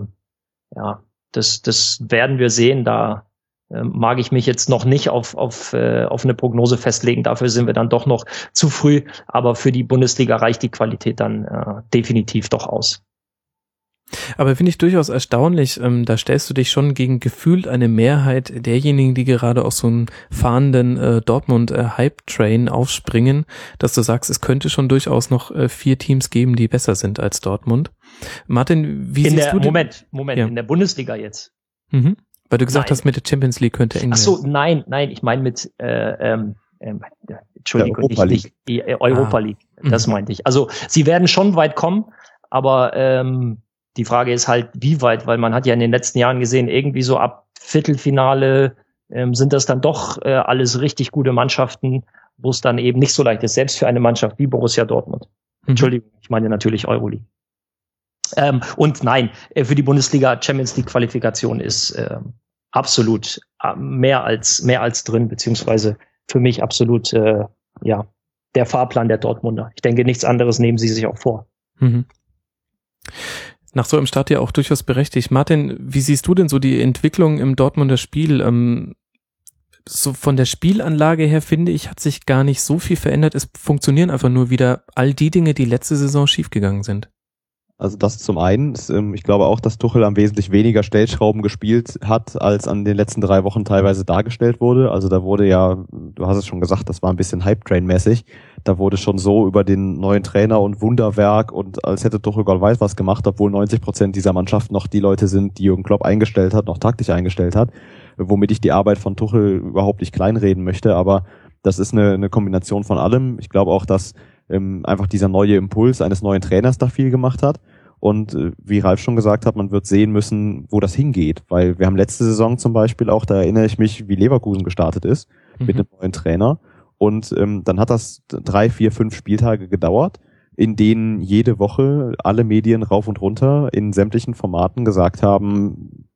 ja, das, das werden wir sehen. Da mag ich mich jetzt noch nicht auf, auf, äh, auf eine Prognose festlegen. Dafür sind wir dann doch noch zu früh. Aber für die Bundesliga reicht die Qualität dann äh, definitiv doch aus. Aber finde ich durchaus erstaunlich, ähm, da stellst du dich schon gegen gefühlt eine Mehrheit derjenigen, die gerade auf so einen fahrenden äh, Dortmund-Hype-Train äh, aufspringen, dass du sagst, es könnte schon durchaus noch äh, vier Teams geben, die besser sind als Dortmund. Martin, wie in siehst der, du den? Moment, Moment, ja. in der Bundesliga jetzt. Mhm. Weil du gesagt nein. hast, mit der Champions League könnte eng Ach so, nein, nein, ich meine mit, äh, ähm, ähm, Entschuldigung, Europa nicht, nicht die äh, Europa ah. League. Das mhm. meinte ich. Also sie werden schon weit kommen, aber ähm, die Frage ist halt, wie weit, weil man hat ja in den letzten Jahren gesehen, irgendwie so ab Viertelfinale ähm, sind das dann doch äh, alles richtig gute Mannschaften, wo es dann eben nicht so leicht ist, selbst für eine Mannschaft wie Borussia Dortmund. Mhm. Entschuldigung, ich meine natürlich Euroleague. Ähm, und nein, äh, für die Bundesliga Champions League Qualifikation ist äh, absolut mehr als mehr als drin, beziehungsweise für mich absolut äh, ja der Fahrplan der Dortmunder. Ich denke, nichts anderes nehmen sie sich auch vor. Mhm. Nach so einem Start ja auch durchaus berechtigt. Martin, wie siehst du denn so die Entwicklung im Dortmunder Spiel? Ähm, so von der Spielanlage her finde ich, hat sich gar nicht so viel verändert. Es funktionieren einfach nur wieder all die Dinge, die letzte Saison schiefgegangen sind. Also das zum einen. Ähm, ich glaube auch, dass Tuchel am wesentlich weniger Stellschrauben gespielt hat, als an den letzten drei Wochen teilweise dargestellt wurde. Also da wurde ja, du hast es schon gesagt, das war ein bisschen Hype-Train-mäßig. Da wurde schon so über den neuen Trainer und Wunderwerk und als hätte Tuchel Gott weiß was gemacht, obwohl 90 Prozent dieser Mannschaft noch die Leute sind, die Jürgen Klopp eingestellt hat, noch taktisch eingestellt hat. Womit ich die Arbeit von Tuchel überhaupt nicht kleinreden möchte, aber das ist eine, eine Kombination von allem. Ich glaube auch, dass ähm, einfach dieser neue Impuls eines neuen Trainers da viel gemacht hat. Und äh, wie Ralf schon gesagt hat, man wird sehen müssen, wo das hingeht. Weil wir haben letzte Saison zum Beispiel auch, da erinnere ich mich, wie Leverkusen gestartet ist mhm. mit einem neuen Trainer. Und ähm, dann hat das drei, vier, fünf Spieltage gedauert, in denen jede Woche alle Medien rauf und runter in sämtlichen Formaten gesagt haben,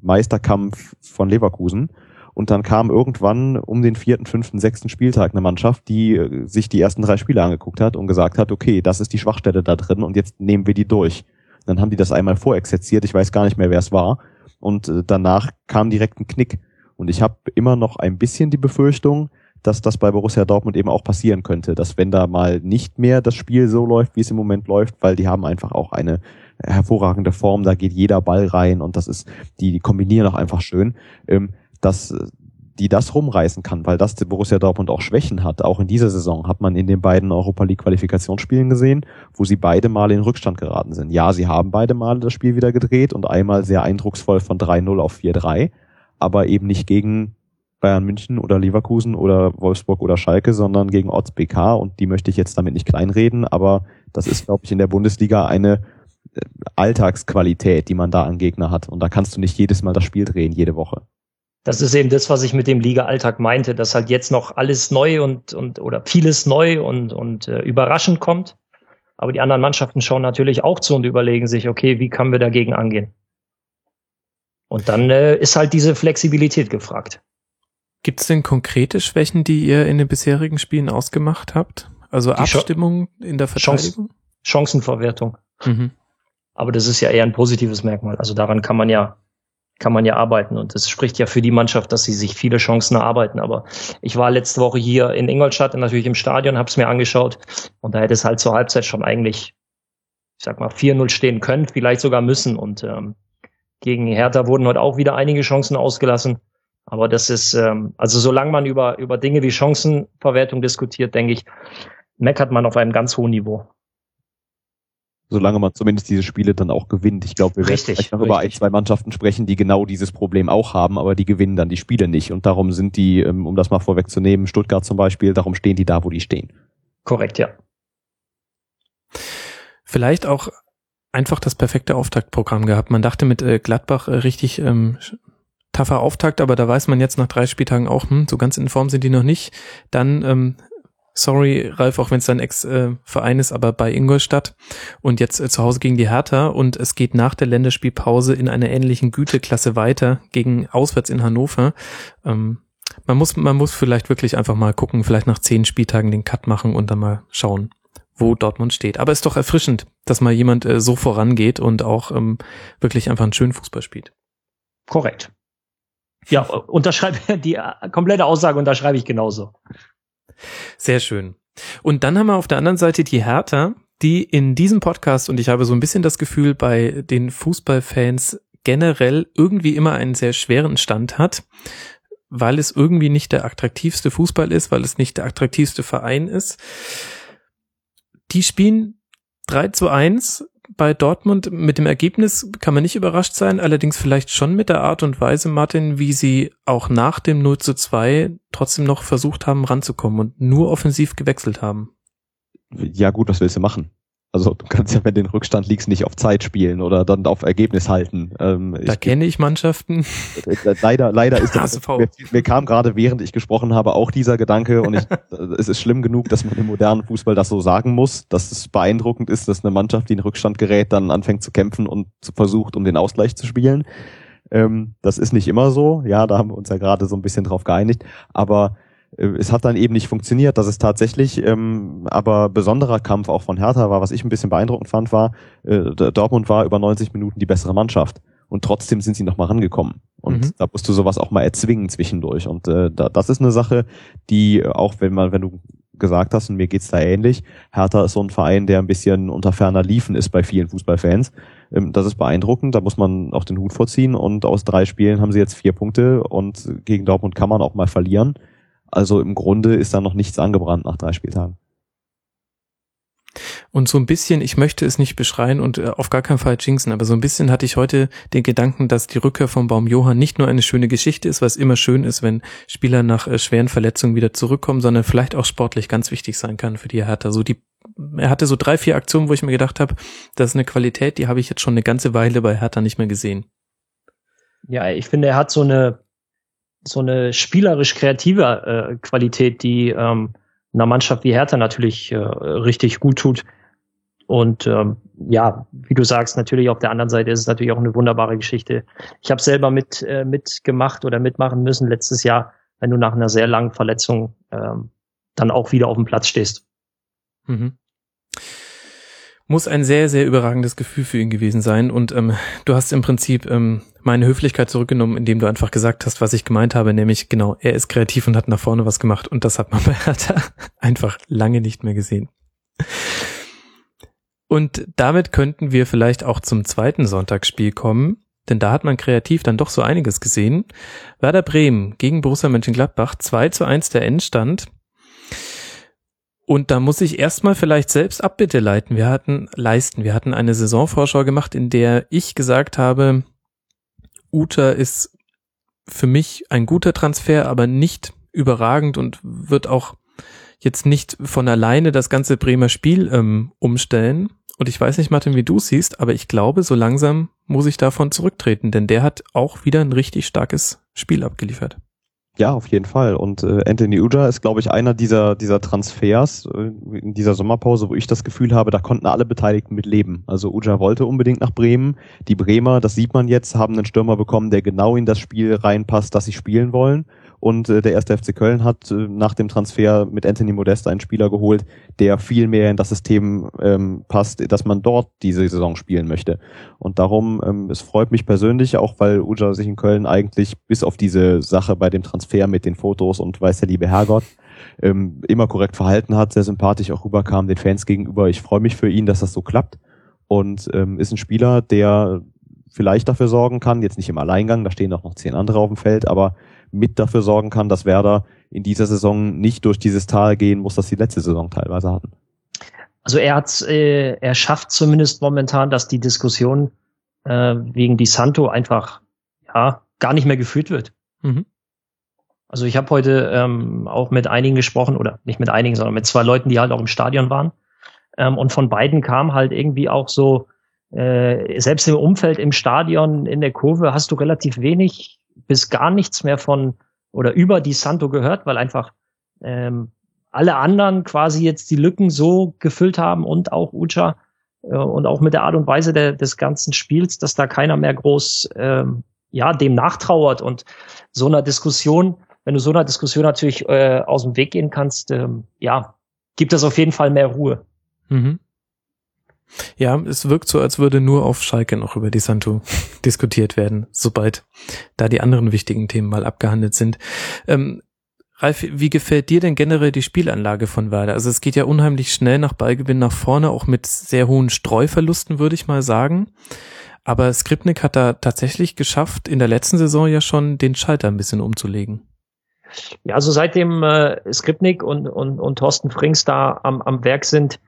Meisterkampf von Leverkusen. Und dann kam irgendwann um den vierten, fünften, sechsten Spieltag eine Mannschaft, die äh, sich die ersten drei Spiele angeguckt hat und gesagt hat, okay, das ist die Schwachstelle da drin und jetzt nehmen wir die durch. Dann haben die das einmal vorexerziert, ich weiß gar nicht mehr, wer es war. Und äh, danach kam direkt ein Knick. Und ich habe immer noch ein bisschen die Befürchtung, dass das bei Borussia Dortmund eben auch passieren könnte, dass wenn da mal nicht mehr das Spiel so läuft, wie es im Moment läuft, weil die haben einfach auch eine hervorragende Form, da geht jeder Ball rein und das ist, die, die kombinieren auch einfach schön, ähm, dass die das rumreißen kann, weil das Borussia Dortmund auch Schwächen hat. Auch in dieser Saison hat man in den beiden Europa League Qualifikationsspielen gesehen, wo sie beide Male in Rückstand geraten sind. Ja, sie haben beide Male das Spiel wieder gedreht und einmal sehr eindrucksvoll von 3-0 auf 4-3, aber eben nicht gegen Bayern München oder Leverkusen oder Wolfsburg oder Schalke, sondern gegen Orts BK und die möchte ich jetzt damit nicht kleinreden, aber das ist, glaube ich, in der Bundesliga eine äh, Alltagsqualität, die man da an Gegner hat und da kannst du nicht jedes Mal das Spiel drehen, jede Woche das ist eben das, was ich mit dem Liga-Alltag meinte, dass halt jetzt noch alles neu und, und oder vieles neu und, und äh, überraschend kommt. Aber die anderen Mannschaften schauen natürlich auch zu und überlegen sich, okay, wie können wir dagegen angehen? Und dann äh, ist halt diese Flexibilität gefragt. Gibt es denn konkrete Schwächen, die ihr in den bisherigen Spielen ausgemacht habt? Also die Abstimmung Ch in der Verteidigung? Chancenverwertung. Mhm. Aber das ist ja eher ein positives Merkmal. Also daran kann man ja kann man ja arbeiten. Und das spricht ja für die Mannschaft, dass sie sich viele Chancen erarbeiten. Aber ich war letzte Woche hier in Ingolstadt, natürlich im Stadion, habe es mir angeschaut. Und da hätte es halt zur Halbzeit schon eigentlich, ich sag mal, 4-0 stehen können, vielleicht sogar müssen. Und ähm, gegen Hertha wurden heute auch wieder einige Chancen ausgelassen. Aber das ist, ähm, also solange man über, über Dinge wie Chancenverwertung diskutiert, denke ich, meckert man auf einem ganz hohen Niveau solange man zumindest diese Spiele dann auch gewinnt. Ich glaube, wir werden vielleicht noch richtig. über ein, zwei Mannschaften sprechen, die genau dieses Problem auch haben, aber die gewinnen dann die Spiele nicht. Und darum sind die, ähm, um das mal vorwegzunehmen, Stuttgart zum Beispiel, darum stehen die da, wo die stehen. Korrekt, ja. Vielleicht auch einfach das perfekte Auftaktprogramm gehabt. Man dachte mit äh, Gladbach äh, richtig ähm, taffer Auftakt, aber da weiß man jetzt nach drei Spieltagen auch, hm, so ganz in Form sind die noch nicht. Dann, ähm, sorry, Ralf, auch wenn es dein Ex-Verein ist, aber bei Ingolstadt und jetzt äh, zu Hause gegen die Hertha und es geht nach der Länderspielpause in einer ähnlichen Güteklasse weiter gegen auswärts in Hannover. Ähm, man muss, man muss vielleicht wirklich einfach mal gucken, vielleicht nach zehn Spieltagen den Cut machen und dann mal schauen, wo Dortmund steht. Aber es ist doch erfrischend, dass mal jemand äh, so vorangeht und auch ähm, wirklich einfach einen schönen Fußball spielt. Korrekt. Ja, unterschreibe [LAUGHS] die komplette Aussage unterschreibe ich genauso. Sehr schön. Und dann haben wir auf der anderen Seite die Hertha, die in diesem Podcast und ich habe so ein bisschen das Gefühl bei den Fußballfans generell irgendwie immer einen sehr schweren Stand hat, weil es irgendwie nicht der attraktivste Fußball ist, weil es nicht der attraktivste Verein ist. Die spielen 3 zu 1 bei Dortmund. Mit dem Ergebnis kann man nicht überrascht sein, allerdings vielleicht schon mit der Art und Weise, Martin, wie sie auch nach dem 0 zu 2 trotzdem noch versucht haben ranzukommen und nur offensiv gewechselt haben. Ja gut, was willst du machen? Also du kannst ja, wenn du den Rückstand liegst, nicht auf Zeit spielen oder dann auf Ergebnis halten. Ähm, da kenne ich Mannschaften. Äh, leider, leider ist [LAUGHS] das. Mir, mir, kam gerade, während ich gesprochen habe, auch dieser Gedanke und ich, [LAUGHS] es ist schlimm genug, dass man im modernen Fußball das so sagen muss, dass es beeindruckend ist, dass eine Mannschaft, die in Rückstand gerät, dann anfängt zu kämpfen und versucht, um den Ausgleich zu spielen. Ähm, das ist nicht immer so. Ja, da haben wir uns ja gerade so ein bisschen drauf geeinigt. Aber äh, es hat dann eben nicht funktioniert, dass es tatsächlich ähm, aber besonderer Kampf auch von Hertha war. Was ich ein bisschen beeindruckend fand, war, äh, Dortmund war über 90 Minuten die bessere Mannschaft. Und trotzdem sind sie noch mal rangekommen. Und mhm. da musst du sowas auch mal erzwingen zwischendurch. Und äh, da, das ist eine Sache, die auch, wenn man, wenn du gesagt hast, und mir geht's da ähnlich, Hertha ist so ein Verein, der ein bisschen unter ferner Liefen ist bei vielen Fußballfans. Ähm, das ist beeindruckend, da muss man auch den Hut vorziehen. Und aus drei Spielen haben sie jetzt vier Punkte und gegen Dortmund kann man auch mal verlieren. Also im Grunde ist da noch nichts angebrannt nach drei Spieltagen. Und so ein bisschen, ich möchte es nicht beschreien und äh, auf gar keinen Fall jinxen, aber so ein bisschen hatte ich heute den Gedanken, dass die Rückkehr von Baum Johann nicht nur eine schöne Geschichte ist, was immer schön ist, wenn Spieler nach äh, schweren Verletzungen wieder zurückkommen, sondern vielleicht auch sportlich ganz wichtig sein kann für die Hertha. So die, er hatte so drei, vier Aktionen, wo ich mir gedacht habe, das ist eine Qualität, die habe ich jetzt schon eine ganze Weile bei Hertha nicht mehr gesehen. Ja, ich finde, er hat so eine so eine spielerisch kreative äh, Qualität, die ähm, einer Mannschaft wie Hertha natürlich äh, richtig gut tut. Und ähm, ja, wie du sagst, natürlich auf der anderen Seite ist es natürlich auch eine wunderbare Geschichte. Ich habe selber mit äh, mitgemacht oder mitmachen müssen letztes Jahr, wenn du nach einer sehr langen Verletzung ähm, dann auch wieder auf dem Platz stehst. Mhm muss ein sehr, sehr überragendes Gefühl für ihn gewesen sein. Und ähm, du hast im Prinzip ähm, meine Höflichkeit zurückgenommen, indem du einfach gesagt hast, was ich gemeint habe, nämlich genau, er ist kreativ und hat nach vorne was gemacht. Und das hat man [LAUGHS] bei Hertha einfach lange nicht mehr gesehen. Und damit könnten wir vielleicht auch zum zweiten Sonntagsspiel kommen, denn da hat man kreativ dann doch so einiges gesehen. Werder Bremen gegen Borussia Mönchengladbach, 2 zu 1 der Endstand. Und da muss ich erstmal vielleicht selbst Abbitte leiten. Wir hatten, leisten. Wir hatten eine Saisonvorschau gemacht, in der ich gesagt habe, Uta ist für mich ein guter Transfer, aber nicht überragend und wird auch jetzt nicht von alleine das ganze Bremer Spiel ähm, umstellen. Und ich weiß nicht, Martin, wie du siehst, aber ich glaube, so langsam muss ich davon zurücktreten, denn der hat auch wieder ein richtig starkes Spiel abgeliefert. Ja, auf jeden Fall. Und äh, Anthony Uja ist, glaube ich, einer dieser, dieser Transfers äh, in dieser Sommerpause, wo ich das Gefühl habe, da konnten alle Beteiligten mit leben. Also Uja wollte unbedingt nach Bremen. Die Bremer, das sieht man jetzt, haben einen Stürmer bekommen, der genau in das Spiel reinpasst, das sie spielen wollen. Und äh, der erste FC Köln hat äh, nach dem Transfer mit Anthony Modest einen Spieler geholt, der viel mehr in das System ähm, passt, dass man dort diese Saison spielen möchte. Und darum, ähm, es freut mich persönlich, auch weil Uja sich in Köln eigentlich bis auf diese Sache bei dem Transfer mit den Fotos und weiß der liebe Herrgott, ähm, immer korrekt verhalten hat, sehr sympathisch auch rüberkam den Fans gegenüber. Ich freue mich für ihn, dass das so klappt. Und ähm, ist ein Spieler, der vielleicht dafür sorgen kann, jetzt nicht im Alleingang, da stehen auch noch zehn andere auf dem Feld, aber mit dafür sorgen kann, dass Werder in dieser Saison nicht durch dieses Tal gehen muss, das die letzte Saison teilweise hatten. Also er hat, äh, er schafft zumindest momentan, dass die Diskussion äh, wegen Di Santo einfach ja gar nicht mehr geführt wird. Mhm. Also ich habe heute ähm, auch mit einigen gesprochen oder nicht mit einigen, sondern mit zwei Leuten, die halt auch im Stadion waren. Ähm, und von beiden kam halt irgendwie auch so äh, selbst im Umfeld, im Stadion, in der Kurve hast du relativ wenig bis gar nichts mehr von oder über Di Santo gehört, weil einfach ähm, alle anderen quasi jetzt die Lücken so gefüllt haben und auch Ucha äh, und auch mit der Art und Weise der, des ganzen Spiels, dass da keiner mehr groß ähm, ja dem nachtrauert und so einer Diskussion, wenn du so einer Diskussion natürlich äh, aus dem Weg gehen kannst, ähm, ja, gibt das auf jeden Fall mehr Ruhe. Mhm. Ja, es wirkt so, als würde nur auf Schalke noch über die Santo diskutiert werden, sobald da die anderen wichtigen Themen mal abgehandelt sind. Ähm, Ralf, wie gefällt dir denn generell die Spielanlage von Werder? Also es geht ja unheimlich schnell nach Ballgewinn nach vorne, auch mit sehr hohen Streuverlusten, würde ich mal sagen. Aber Skripnik hat da tatsächlich geschafft, in der letzten Saison ja schon den Schalter ein bisschen umzulegen. Ja, also seitdem äh, Skripnik und, und, und Thorsten Frings da am, am Werk sind,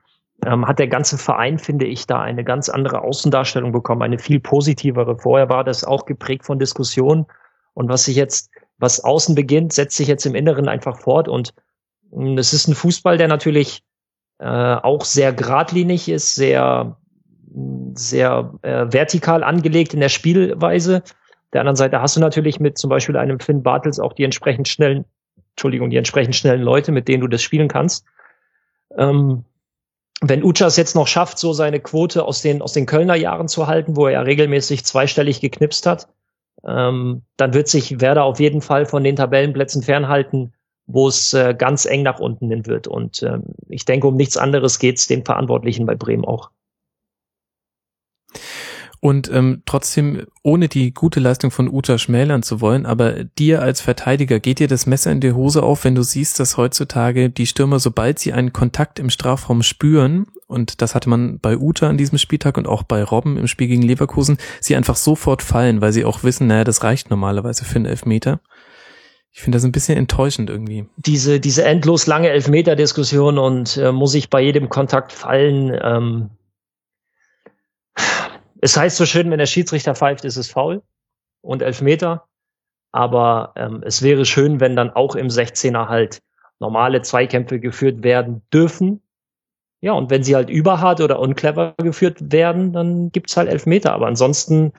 ähm, hat der ganze Verein, finde ich, da eine ganz andere Außendarstellung bekommen, eine viel positivere. Vorher war das auch geprägt von Diskussionen. Und was sich jetzt, was außen beginnt, setzt sich jetzt im Inneren einfach fort. Und ähm, es ist ein Fußball, der natürlich äh, auch sehr geradlinig ist, sehr, sehr äh, vertikal angelegt in der Spielweise. Der anderen Seite hast du natürlich mit zum Beispiel einem Finn Bartels auch die entsprechend schnellen, Entschuldigung, die entsprechend schnellen Leute, mit denen du das spielen kannst. Ähm, wenn Uchas jetzt noch schafft, so seine Quote aus den, aus den Kölner Jahren zu halten, wo er ja regelmäßig zweistellig geknipst hat, ähm, dann wird sich Werder auf jeden Fall von den Tabellenplätzen fernhalten, wo es äh, ganz eng nach unten hin wird. Und ähm, ich denke, um nichts anderes geht es den Verantwortlichen bei Bremen auch. Und ähm, trotzdem, ohne die gute Leistung von Uta schmälern zu wollen, aber dir als Verteidiger, geht dir das Messer in die Hose auf, wenn du siehst, dass heutzutage die Stürmer, sobald sie einen Kontakt im Strafraum spüren, und das hatte man bei Uta an diesem Spieltag und auch bei Robben im Spiel gegen Leverkusen, sie einfach sofort fallen, weil sie auch wissen, naja, das reicht normalerweise für einen Elfmeter. Ich finde das ein bisschen enttäuschend irgendwie. Diese, diese endlos lange Elfmeter-Diskussion und äh, muss ich bei jedem Kontakt fallen, ähm, es heißt so schön, wenn der Schiedsrichter pfeift, ist es faul und Elfmeter. Aber ähm, es wäre schön, wenn dann auch im 16er halt normale Zweikämpfe geführt werden dürfen. Ja, und wenn sie halt überhart oder unclever geführt werden, dann gibt's halt Elfmeter. Aber ansonsten,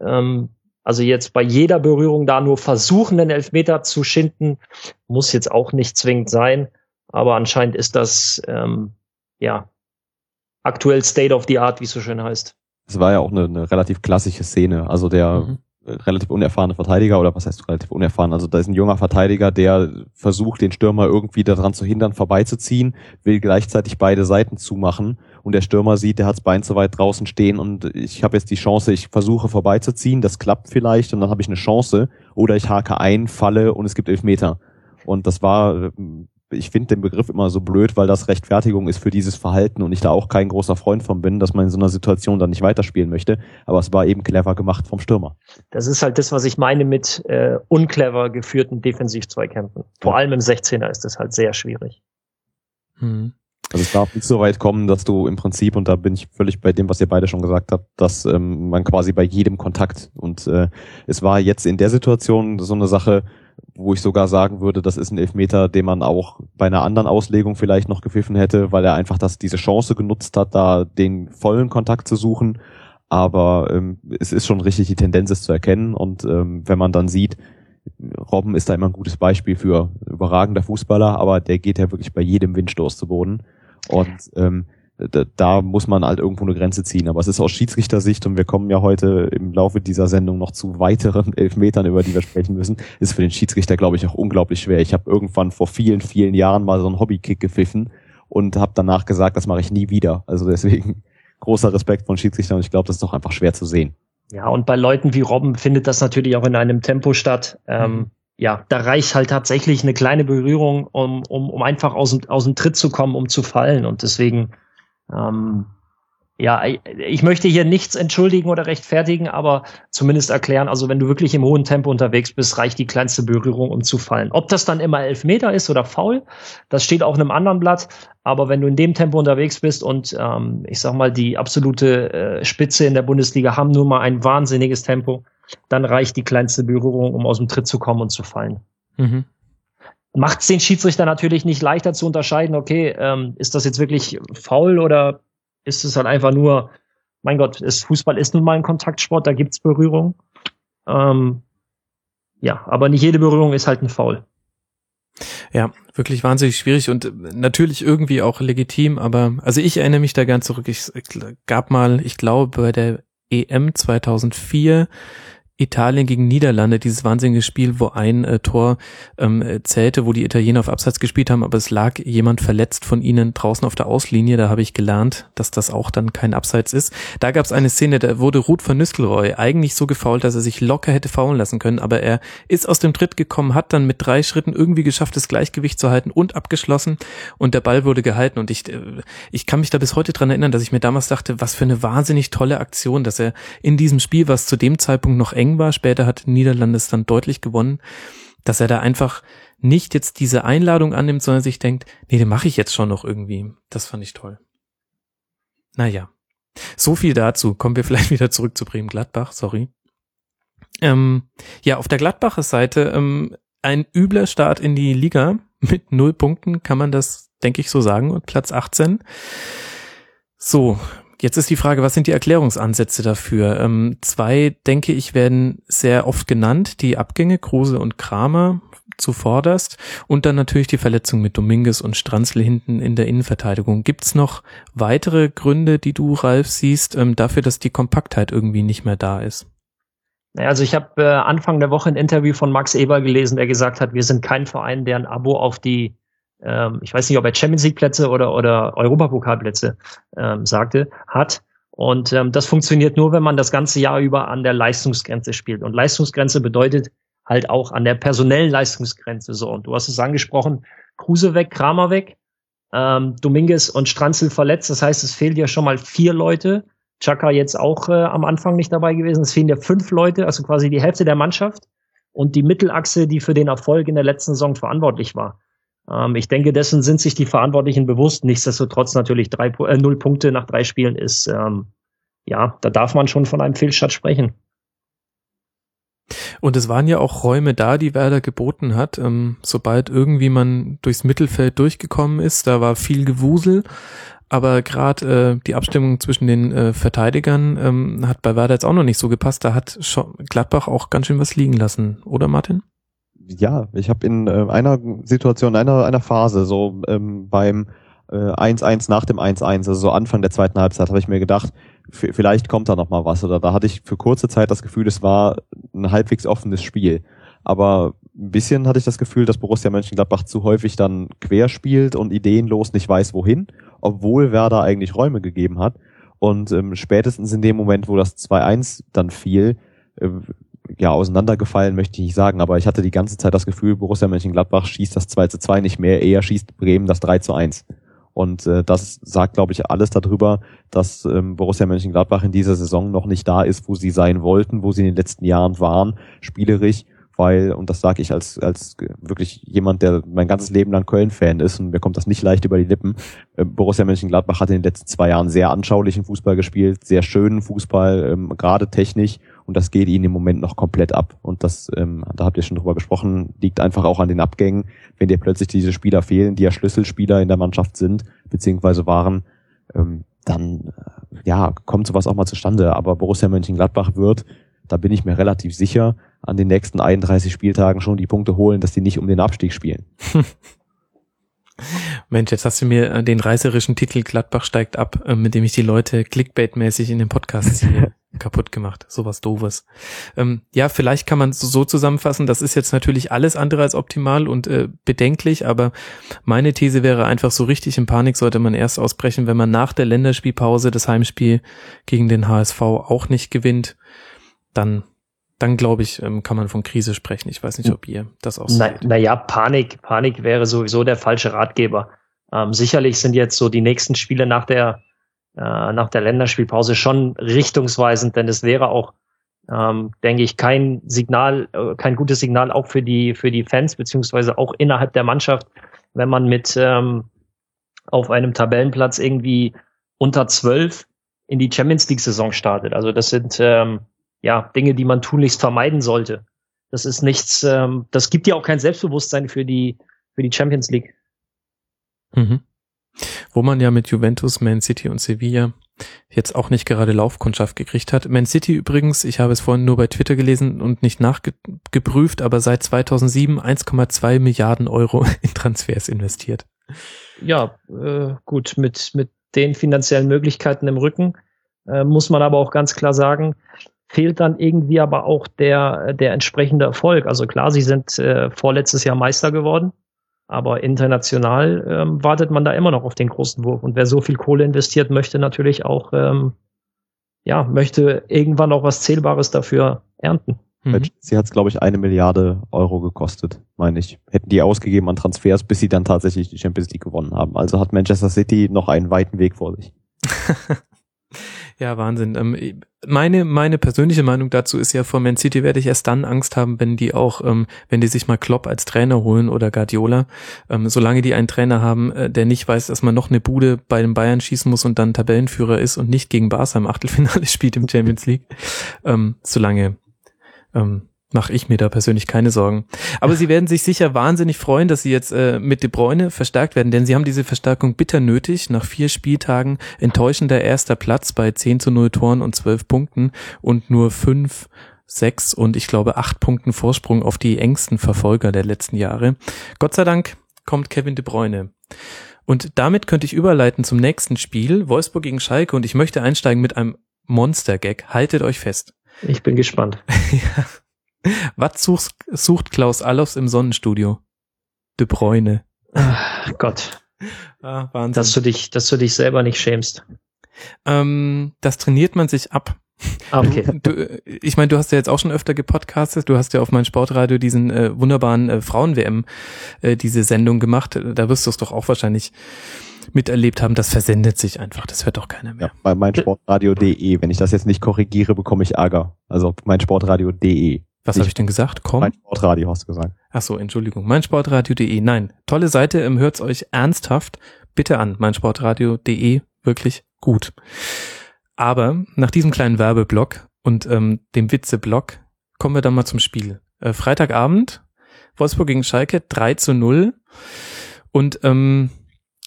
ähm, also jetzt bei jeder Berührung da nur versuchen, den Elfmeter zu schinden, muss jetzt auch nicht zwingend sein. Aber anscheinend ist das ähm, ja aktuell State of the Art, wie es so schön heißt es war ja auch eine, eine relativ klassische Szene. Also der mhm. relativ unerfahrene Verteidiger, oder was heißt relativ unerfahren? Also da ist ein junger Verteidiger, der versucht, den Stürmer irgendwie daran zu hindern, vorbeizuziehen, will gleichzeitig beide Seiten zumachen und der Stürmer sieht, der hat das Bein zu weit draußen stehen und ich habe jetzt die Chance, ich versuche vorbeizuziehen, das klappt vielleicht und dann habe ich eine Chance oder ich hake ein, falle und es gibt elf Meter. Und das war ich finde den Begriff immer so blöd, weil das Rechtfertigung ist für dieses Verhalten und ich da auch kein großer Freund von bin, dass man in so einer Situation dann nicht weiterspielen möchte. Aber es war eben clever gemacht vom Stürmer. Das ist halt das, was ich meine mit äh, unclever geführten Defensivzweikämpfen. Vor ja. allem im 16er ist das halt sehr schwierig. Hm. Also es darf nicht so weit kommen, dass du im Prinzip, und da bin ich völlig bei dem, was ihr beide schon gesagt habt, dass ähm, man quasi bei jedem Kontakt und äh, es war jetzt in der Situation so eine Sache, wo ich sogar sagen würde, das ist ein Elfmeter, den man auch bei einer anderen Auslegung vielleicht noch gepfiffen hätte, weil er einfach das, diese Chance genutzt hat, da den vollen Kontakt zu suchen. Aber ähm, es ist schon richtig, die Tendenz ist zu erkennen. Und ähm, wenn man dann sieht, Robben ist da immer ein gutes Beispiel für überragender Fußballer, aber der geht ja wirklich bei jedem Windstoß zu Boden. Und ähm, da, da muss man halt irgendwo eine Grenze ziehen. Aber es ist aus Schiedsrichtersicht und wir kommen ja heute im Laufe dieser Sendung noch zu weiteren [LAUGHS] Elfmetern, über die wir sprechen müssen, ist für den Schiedsrichter, glaube ich, auch unglaublich schwer. Ich habe irgendwann vor vielen, vielen Jahren mal so einen Hobbykick gepfiffen und habe danach gesagt, das mache ich nie wieder. Also deswegen [LAUGHS] großer Respekt von Schiedsrichtern und ich glaube, das ist doch einfach schwer zu sehen. Ja, und bei Leuten wie Robben findet das natürlich auch in einem Tempo statt. Ähm, mhm. ja, da reicht halt tatsächlich eine kleine Berührung, um, um, um einfach aus dem, aus dem Tritt zu kommen, um zu fallen. Und deswegen ähm, ja, ich möchte hier nichts entschuldigen oder rechtfertigen, aber zumindest erklären, also wenn du wirklich im hohen Tempo unterwegs bist, reicht die kleinste Berührung, um zu fallen. Ob das dann immer elf Meter ist oder faul, das steht auf einem anderen Blatt. Aber wenn du in dem Tempo unterwegs bist und ähm, ich sag mal, die absolute äh, Spitze in der Bundesliga haben nur mal ein wahnsinniges Tempo, dann reicht die kleinste Berührung, um aus dem Tritt zu kommen und zu fallen. Mhm macht es den Schiedsrichter natürlich nicht leichter zu unterscheiden, okay, ähm, ist das jetzt wirklich faul oder ist es halt einfach nur mein Gott, ist, Fußball ist nun mal ein Kontaktsport, da gibt's Berührung. Ähm, ja, aber nicht jede Berührung ist halt ein Foul. Ja, wirklich wahnsinnig schwierig und natürlich irgendwie auch legitim, aber also ich erinnere mich da gern zurück. Ich gab mal, ich glaube, bei der EM 2004 Italien gegen Niederlande, dieses wahnsinnige Spiel, wo ein äh, Tor ähm, zählte, wo die Italiener auf Abseits gespielt haben, aber es lag jemand verletzt von ihnen draußen auf der Auslinie. Da habe ich gelernt, dass das auch dann kein Abseits ist. Da gab es eine Szene, da wurde Ruth van Nistelrooy eigentlich so gefault, dass er sich locker hätte faulen lassen können, aber er ist aus dem Tritt gekommen, hat dann mit drei Schritten irgendwie geschafft, das Gleichgewicht zu halten und abgeschlossen und der Ball wurde gehalten und ich, äh, ich kann mich da bis heute dran erinnern, dass ich mir damals dachte, was für eine wahnsinnig tolle Aktion, dass er in diesem Spiel, was zu dem Zeitpunkt noch eng war. Später hat Niederlande dann deutlich gewonnen, dass er da einfach nicht jetzt diese Einladung annimmt, sondern sich denkt, nee, den mache ich jetzt schon noch irgendwie. Das fand ich toll. Naja. So viel dazu. Kommen wir [LAUGHS] vielleicht wieder zurück zu Bremen-Gladbach, sorry. Ähm, ja, auf der Gladbacher Seite ähm, ein übler Start in die Liga [LAUGHS] mit null Punkten, kann man das, denke ich, so sagen, und Platz 18. So, Jetzt ist die Frage, was sind die Erklärungsansätze dafür? Ähm, zwei, denke ich, werden sehr oft genannt, die Abgänge Kruse und Kramer zuvorderst und dann natürlich die Verletzung mit Dominguez und Stranzl hinten in der Innenverteidigung. Gibt's noch weitere Gründe, die du, Ralf, siehst, ähm, dafür, dass die Kompaktheit irgendwie nicht mehr da ist? Also ich habe äh, Anfang der Woche ein Interview von Max Eber gelesen, der gesagt hat, wir sind kein Verein, der ein Abo auf die ähm, ich weiß nicht, ob er Champions League Plätze oder, oder Europapokalplätze ähm, sagte, hat. Und ähm, das funktioniert nur, wenn man das ganze Jahr über an der Leistungsgrenze spielt. Und Leistungsgrenze bedeutet halt auch an der personellen Leistungsgrenze so. Und du hast es angesprochen, Kruse weg, Kramer weg, ähm, Dominguez und Stranzel verletzt. Das heißt, es fehlt ja schon mal vier Leute. Chaka jetzt auch äh, am Anfang nicht dabei gewesen. Es fehlen ja fünf Leute, also quasi die Hälfte der Mannschaft und die Mittelachse, die für den Erfolg in der letzten Saison verantwortlich war. Ähm, ich denke, dessen sind sich die Verantwortlichen bewusst. Nichtsdestotrotz natürlich drei, äh, null Punkte nach drei Spielen ist, ähm, ja, da darf man schon von einem Fehlstart sprechen. Und es waren ja auch Räume da, die Werder geboten hat. Ähm, sobald irgendwie man durchs Mittelfeld durchgekommen ist, da war viel Gewusel. Aber gerade äh, die Abstimmung zwischen den äh, Verteidigern ähm, hat bei Werder jetzt auch noch nicht so gepasst. Da hat Gladbach auch ganz schön was liegen lassen, oder Martin? Ja, ich habe in äh, einer Situation, einer, einer Phase, so ähm, beim 1-1 äh, nach dem 1-1, also so Anfang der zweiten Halbzeit, habe ich mir gedacht, vielleicht kommt da noch mal was. Oder da hatte ich für kurze Zeit das Gefühl, es war ein halbwegs offenes Spiel. Aber ein bisschen hatte ich das Gefühl, dass Borussia Mönchengladbach zu häufig dann quer spielt und ideenlos nicht weiß, wohin, obwohl Werder eigentlich Räume gegeben hat. Und ähm, spätestens in dem Moment, wo das 2-1 dann fiel, äh, ja, auseinandergefallen möchte ich nicht sagen, aber ich hatte die ganze Zeit das Gefühl, Borussia Mönchengladbach schießt das 2 zu 2 nicht mehr, eher schießt Bremen das 3 zu 1. Und äh, das sagt, glaube ich, alles darüber, dass ähm, Borussia Mönchengladbach in dieser Saison noch nicht da ist, wo sie sein wollten, wo sie in den letzten Jahren waren, spielerisch, weil, und das sage ich als, als wirklich jemand, der mein ganzes Leben lang Köln-Fan ist, und mir kommt das nicht leicht über die Lippen, äh, Borussia Mönchengladbach hat in den letzten zwei Jahren sehr anschaulichen Fußball gespielt, sehr schönen Fußball, ähm, gerade technisch, und das geht ihnen im Moment noch komplett ab. Und das, ähm, da habt ihr schon drüber gesprochen, liegt einfach auch an den Abgängen. Wenn dir plötzlich diese Spieler fehlen, die ja Schlüsselspieler in der Mannschaft sind, beziehungsweise waren, ähm, dann äh, ja, kommt sowas auch mal zustande. Aber Borussia Mönchengladbach wird, da bin ich mir relativ sicher, an den nächsten 31 Spieltagen schon die Punkte holen, dass die nicht um den Abstieg spielen. [LAUGHS] Mensch, jetzt hast du mir äh, den reißerischen Titel Gladbach steigt ab, äh, mit dem ich die Leute clickbait-mäßig in den Podcast ziehe. [LAUGHS] kaputt gemacht. Sowas doofes. Ähm, ja, vielleicht kann man so zusammenfassen, das ist jetzt natürlich alles andere als optimal und äh, bedenklich, aber meine These wäre einfach, so richtig in Panik sollte man erst ausbrechen, wenn man nach der Länderspielpause das Heimspiel gegen den HSV auch nicht gewinnt, dann dann glaube ich, ähm, kann man von Krise sprechen. Ich weiß nicht, ob ihr das auch seht. Na, naja, Panik, Panik wäre sowieso der falsche Ratgeber. Ähm, sicherlich sind jetzt so die nächsten Spiele nach der äh, nach der Länderspielpause schon richtungsweisend, denn es wäre auch, ähm, denke ich, kein Signal, äh, kein gutes Signal auch für die, für die Fans, beziehungsweise auch innerhalb der Mannschaft, wenn man mit ähm, auf einem Tabellenplatz irgendwie unter zwölf in die Champions League-Saison startet. Also das sind ähm, ja Dinge, die man tunlichst vermeiden sollte. Das ist nichts, ähm, das gibt ja auch kein Selbstbewusstsein für die, für die Champions League. Mhm wo man ja mit Juventus, Man City und Sevilla jetzt auch nicht gerade Laufkundschaft gekriegt hat. Man City übrigens, ich habe es vorhin nur bei Twitter gelesen und nicht nachgeprüft, aber seit 2007 1,2 Milliarden Euro [LAUGHS] in Transfers investiert. Ja, äh, gut, mit, mit den finanziellen Möglichkeiten im Rücken äh, muss man aber auch ganz klar sagen, fehlt dann irgendwie aber auch der, der entsprechende Erfolg. Also klar, sie sind äh, vorletztes Jahr Meister geworden, aber international ähm, wartet man da immer noch auf den großen Wurf. Und wer so viel Kohle investiert, möchte natürlich auch, ähm, ja, möchte irgendwann auch was Zählbares dafür ernten. Mhm. Sie hat es, glaube ich, eine Milliarde Euro gekostet, meine ich. Hätten die ausgegeben an Transfers, bis sie dann tatsächlich die Champions League gewonnen haben. Also hat Manchester City noch einen weiten Weg vor sich. [LAUGHS] Ja, Wahnsinn. Ähm, meine, meine persönliche Meinung dazu ist ja, vor Man City werde ich erst dann Angst haben, wenn die auch, ähm, wenn die sich mal Klopp als Trainer holen oder Guardiola. Ähm, solange die einen Trainer haben, äh, der nicht weiß, dass man noch eine Bude bei den Bayern schießen muss und dann Tabellenführer ist und nicht gegen Barca im Achtelfinale [LAUGHS] spielt im Champions League, solange mache ich mir da persönlich keine Sorgen. Aber sie werden sich sicher wahnsinnig freuen, dass sie jetzt äh, mit De Bruyne verstärkt werden, denn sie haben diese Verstärkung bitter nötig. Nach vier Spieltagen enttäuschender erster Platz bei 10 zu 0 Toren und 12 Punkten und nur fünf sechs und ich glaube acht Punkten Vorsprung auf die engsten Verfolger der letzten Jahre. Gott sei Dank kommt Kevin De Bruyne. Und damit könnte ich überleiten zum nächsten Spiel, Wolfsburg gegen Schalke und ich möchte einsteigen mit einem Monster-Gag. Haltet euch fest. Ich bin gespannt. [LAUGHS] [LAUGHS] ja. Was sucht, sucht Klaus Allofs im Sonnenstudio? De Bräune. Ach, Gott. Ah, Wahnsinn. Dass du dich, dass du dich selber nicht schämst. Ähm, das trainiert man sich ab. Ah, okay. Du, ich meine, du hast ja jetzt auch schon öfter gepodcastet. Du hast ja auf mein Sportradio diesen äh, wunderbaren äh, Frauen-WM, äh, diese Sendung gemacht. Da wirst du es doch auch wahrscheinlich miterlebt haben. Das versendet sich einfach. Das hört doch keiner mehr. Ja, bei meinsportradio.de. Wenn ich das jetzt nicht korrigiere, bekomme ich Ärger. Also meinsportradio.de. Was habe ich denn gesagt? Komm. Mein Sportradio hast du gesagt. Ach so, Entschuldigung. Meinsportradio.de. Nein, tolle Seite. Ähm, hört's euch ernsthaft bitte an. Meinsportradio.de. Wirklich gut. Aber nach diesem kleinen Werbeblock und ähm, dem Witzeblock kommen wir dann mal zum Spiel. Äh, Freitagabend, Wolfsburg gegen Schalke, 3 zu 0. Und ähm,